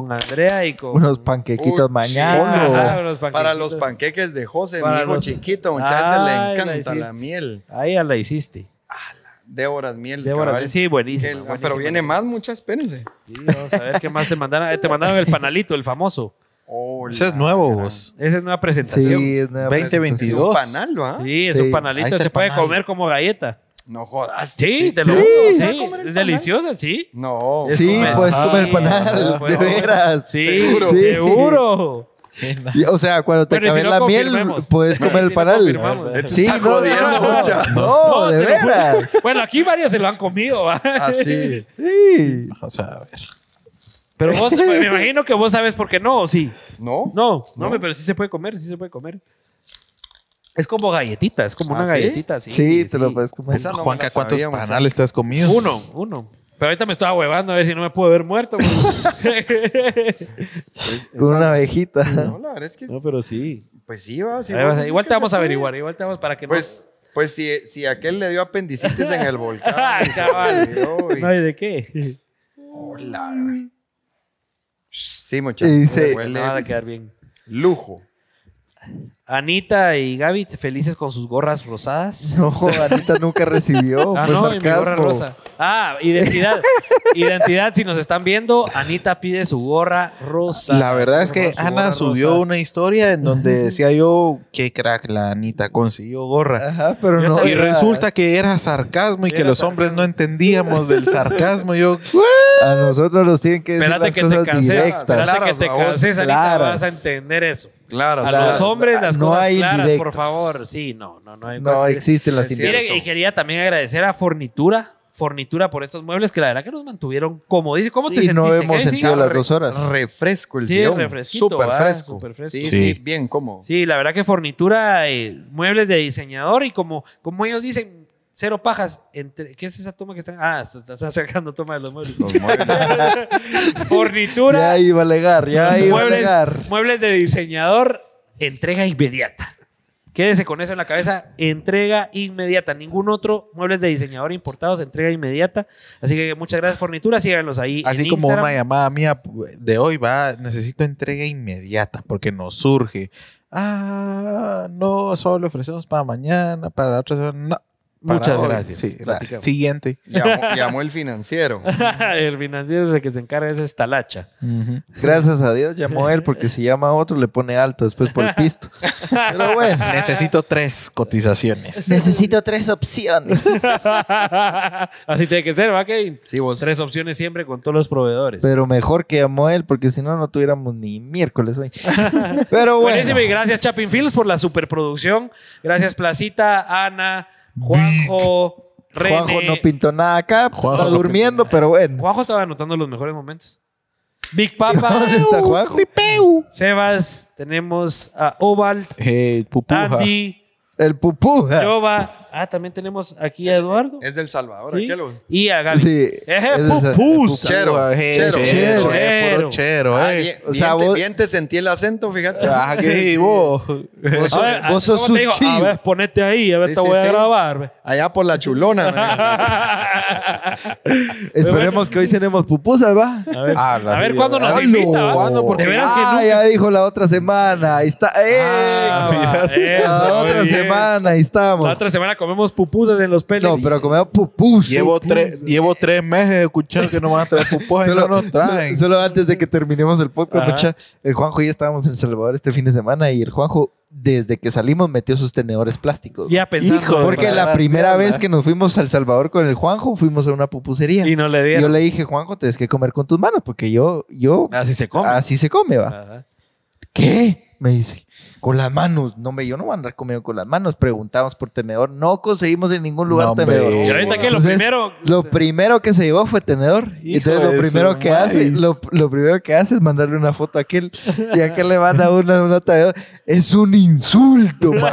Con Andrea y con... Unos panquequitos Uy, mañana. Ajá, unos Para los panqueques de José, Para mi hijo los- chiquito, muchachos, Ay, le la encanta la, hiciste. miel. Ahí ya la hiciste. Déboras miel. Débora, cabal. sí, buenísimo. Que- ah, pero viene más, muchas, espérense. Sí, vamos a ver qué más te mandaron. Eh, Te mandaron el panalito, el famoso. Hola, Ese es nuevo, gran- vos. Esa es nueva presentación. Sí, es nueva 2022. Es un panal, ¿va? Sí, es Sí. un Ahí panalito. está Se el puede panal. comer como galleta. No jodas. Sí, te lo Sí. juro. ¿Se Sí, comer el es deliciosa, sí. No. Es Sí, como- puedes Ah, comer sí, panal, de comer. veras. Sí, Seguro. Sí. seguro. Y, O sea, cuando te Bueno, y si acabe no, la miel, puedes comer Si el panal. Sí, no, jodiendo, no, mucha. no, de veras. Bueno, aquí varios se lo han comido. ¿va? Así. Sí. O sea, a ver. Pero vos, me imagino que vos sabes por qué no, ¿o sí? ¿No? No, no, pero sí se puede comer, sí se puede comer. Es como galletita, es como ¿Ah, una sí? galletita, sí. Sí, te lo puedes comer. Esa no me Juanca, la ¿cuántos sabía, panales te has comido? Uno, uno. Pero ahorita me estaba huevando a ver si no me puedo haber muerto. güey. Es- Con una abejita. No, la verdad es que. no, pero sí. Pues sí, va. sí, igual que te vamos a averiguar, igual te vamos para que Pues, pues si, si aquel le dio apendicitis en el volcán. Ah, y se cabal. murió, y- no. No, ¿y de qué? Hola. Sí, Y muchachos. dice- Huele No, va a quedar bien. lujo. Anita y Gaby felices con sus gorras rosadas. No, Anita nunca recibió. Ah, fue no, y mi gorra rosa. Ah, identidad. identidad, si nos están viendo, Anita pide su gorra rosa. La verdad es que gorra- Ana subió rosa. una historia en donde decía yo qué crack la Anita consiguió gorra. Ajá, pero Yo no. Y era- resulta que era sarcasmo y que los hombres no entendíamos del sarcasmo. Yo, A nosotros nos tienen que decir Espérate las que te canses. directas. Espérate Claras, que te canses, Anita, Claras. vas a entender eso. Claro, A sea, los hombres las no cosas hay claras, por favor. Sí, no, no, no hay No cosas- existen las. Mire, y quería también agradecer a Fornitura, Fornitura por estos muebles que la verdad que nos mantuvieron, como dice, ¿cómo te Y no sentiste? hemos sentido Sí. las dos horas. Refresco el Sí, sillón. refresquito, Súper ¿va? fresco. Súper fresco. Sí, Sí. sí, bien cómodo. Sí, la verdad que Fornitura, eh, muebles de diseñador y como, como ellos dicen, cero pajas. Entre, ¿Qué es esa toma que están? Ah, se está sacando toma de los muebles. Los muebles. Fornitura, Ya iba a alegar, ya iba a muebles, alegar. muebles de diseñador, entrega inmediata. Quédese con eso en la cabeza, entrega inmediata. Ningún otro muebles de diseñador importados, entrega inmediata. Así que muchas gracias, Fornitura. Síganos ahí. así en como Instagram. una llamada mía de hoy va, necesito entrega inmediata porque nos surge. Ah, no, solo ofrecemos para mañana, para la otra semana. No. Muchas hoy. gracias. Sí, gracias. Siguiente. Llamó, llamó el financiero. el financiero es el que se encarga de esa estalacha. Gracias a Dios llamó él porque si llama a otro le pone alto después por el pisto. Pero bueno. Necesito tres cotizaciones. Necesito tres opciones. Así tiene que ser, ¿va, Kevin? Sí, vos. Tres opciones siempre con todos los proveedores. Pero mejor que llamó él porque si no, no tuviéramos ni miércoles hoy. Pero bueno. Buenísimo y gracias Chapin Films por la superproducción. Gracias Placita, Ana, Juanjo, René. Juanjo no pintó nada acá. Juanjo está no durmiendo, pero bueno. Juanjo estaba anotando los mejores momentos. Big Papa, ¿Dónde está Juanjo? Sebas, tenemos a Ovald, Eh, pupuja. Andy, El pupuja. Jova. Ah, también tenemos aquí a Eduardo. Es del Salvador, ¿sí? aquel. Y a Gaby. Sí. Ese es el- pupus. Chero, Eh, chero, chero, eh, chero. chero, Ah, eh. bien, O sea, bien te, vos- bien te sentí el acento, fíjate. Ah, ¿qué? vos? Vos sos, A ver, vos sos ¿cómo su te digo? A chivo. ver, ponete ahí, a ver, Sí, te sí, voy a sí. grabar. Allá por la chulona. Esperemos que hoy cenemos pupusas, va. A ver, Ah, a ver. ¿cuándo nos Ah, invita? ¿Cuándo? Porque- De veras que Ah, nunca. ya dijo la otra semana. Ahí está. ¡Eh! Ah, va, eso, la otra bien. semana, ahí estamos. La otra semana comemos pupusas en los peles. No, pero comemos pupusas. Llevo tres, llevo tres meses escuchando que no van a traer pupujas y no nos traen. Solo antes de que terminemos el podcast, mucha, el Juanjo y yo estábamos en El Salvador este fin de semana y el Juanjo, desde que salimos, metió sus tenedores plásticos. Ya pensando. Porque la primera vez que nos fuimos a El Salvador con el Juanjo, fuimos a una pupusería. Y no le dieron. yo le dije, Juanjo, tienes que comer con tus manos, porque yo, yo, Así se come. así se come, va. Ajá. ¿Qué? Me dice, con las manos. No, me, yo no voy a andar comiendo con las manos. Preguntamos por tenedor. No conseguimos en ningún lugar No, tenedor. Y ahorita que lo Entonces, primero. Lo primero que se llevó fue tenedor. Y Hijo Entonces lo primero que hace, lo, lo primero que hace es mandarle una foto a aquel. Y aquel le manda una nota de Es un insulto, man.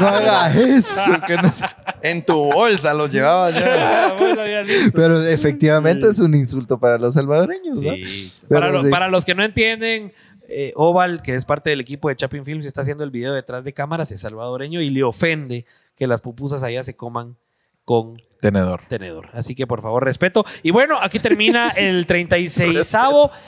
No hagas eso. que no sé". en tu bolsa los llevaba ya. Pero efectivamente es un insulto para los salvadoreños, ¿no? Sí. Para, lo- sí. para los que no entienden, eh, Oval, que es parte del equipo de Chapin Films, está haciendo el video detrás de cámaras, es salvadoreño y le ofende que las pupusas allá se coman con Tenedor. tenedor. Así que por favor, respeto. Y bueno, aquí termina el 36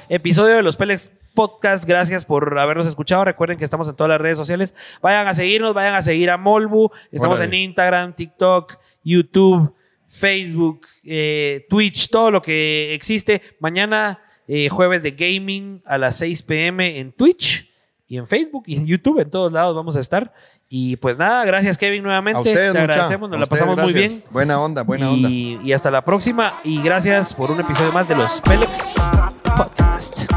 episodio de los Pelex Podcast. Gracias por habernos escuchado. Recuerden que estamos en todas las redes sociales. Vayan a seguirnos, vayan a seguir a Molbu. Estamos en Instagram, TikTok, YouTube, Facebook, eh, Twitch, todo lo que existe. Mañana, eh, jueves de gaming a las 6 pm en Twitch y en Facebook y en YouTube. En todos lados vamos a estar. Y pues nada, gracias Kevin nuevamente. A ustedes, Te agradecemos, nos A la ustedes, pasamos muy bien. Buena onda, buena onda. Y, y hasta la próxima. Y gracias por un episodio más de los Pelex Podcast.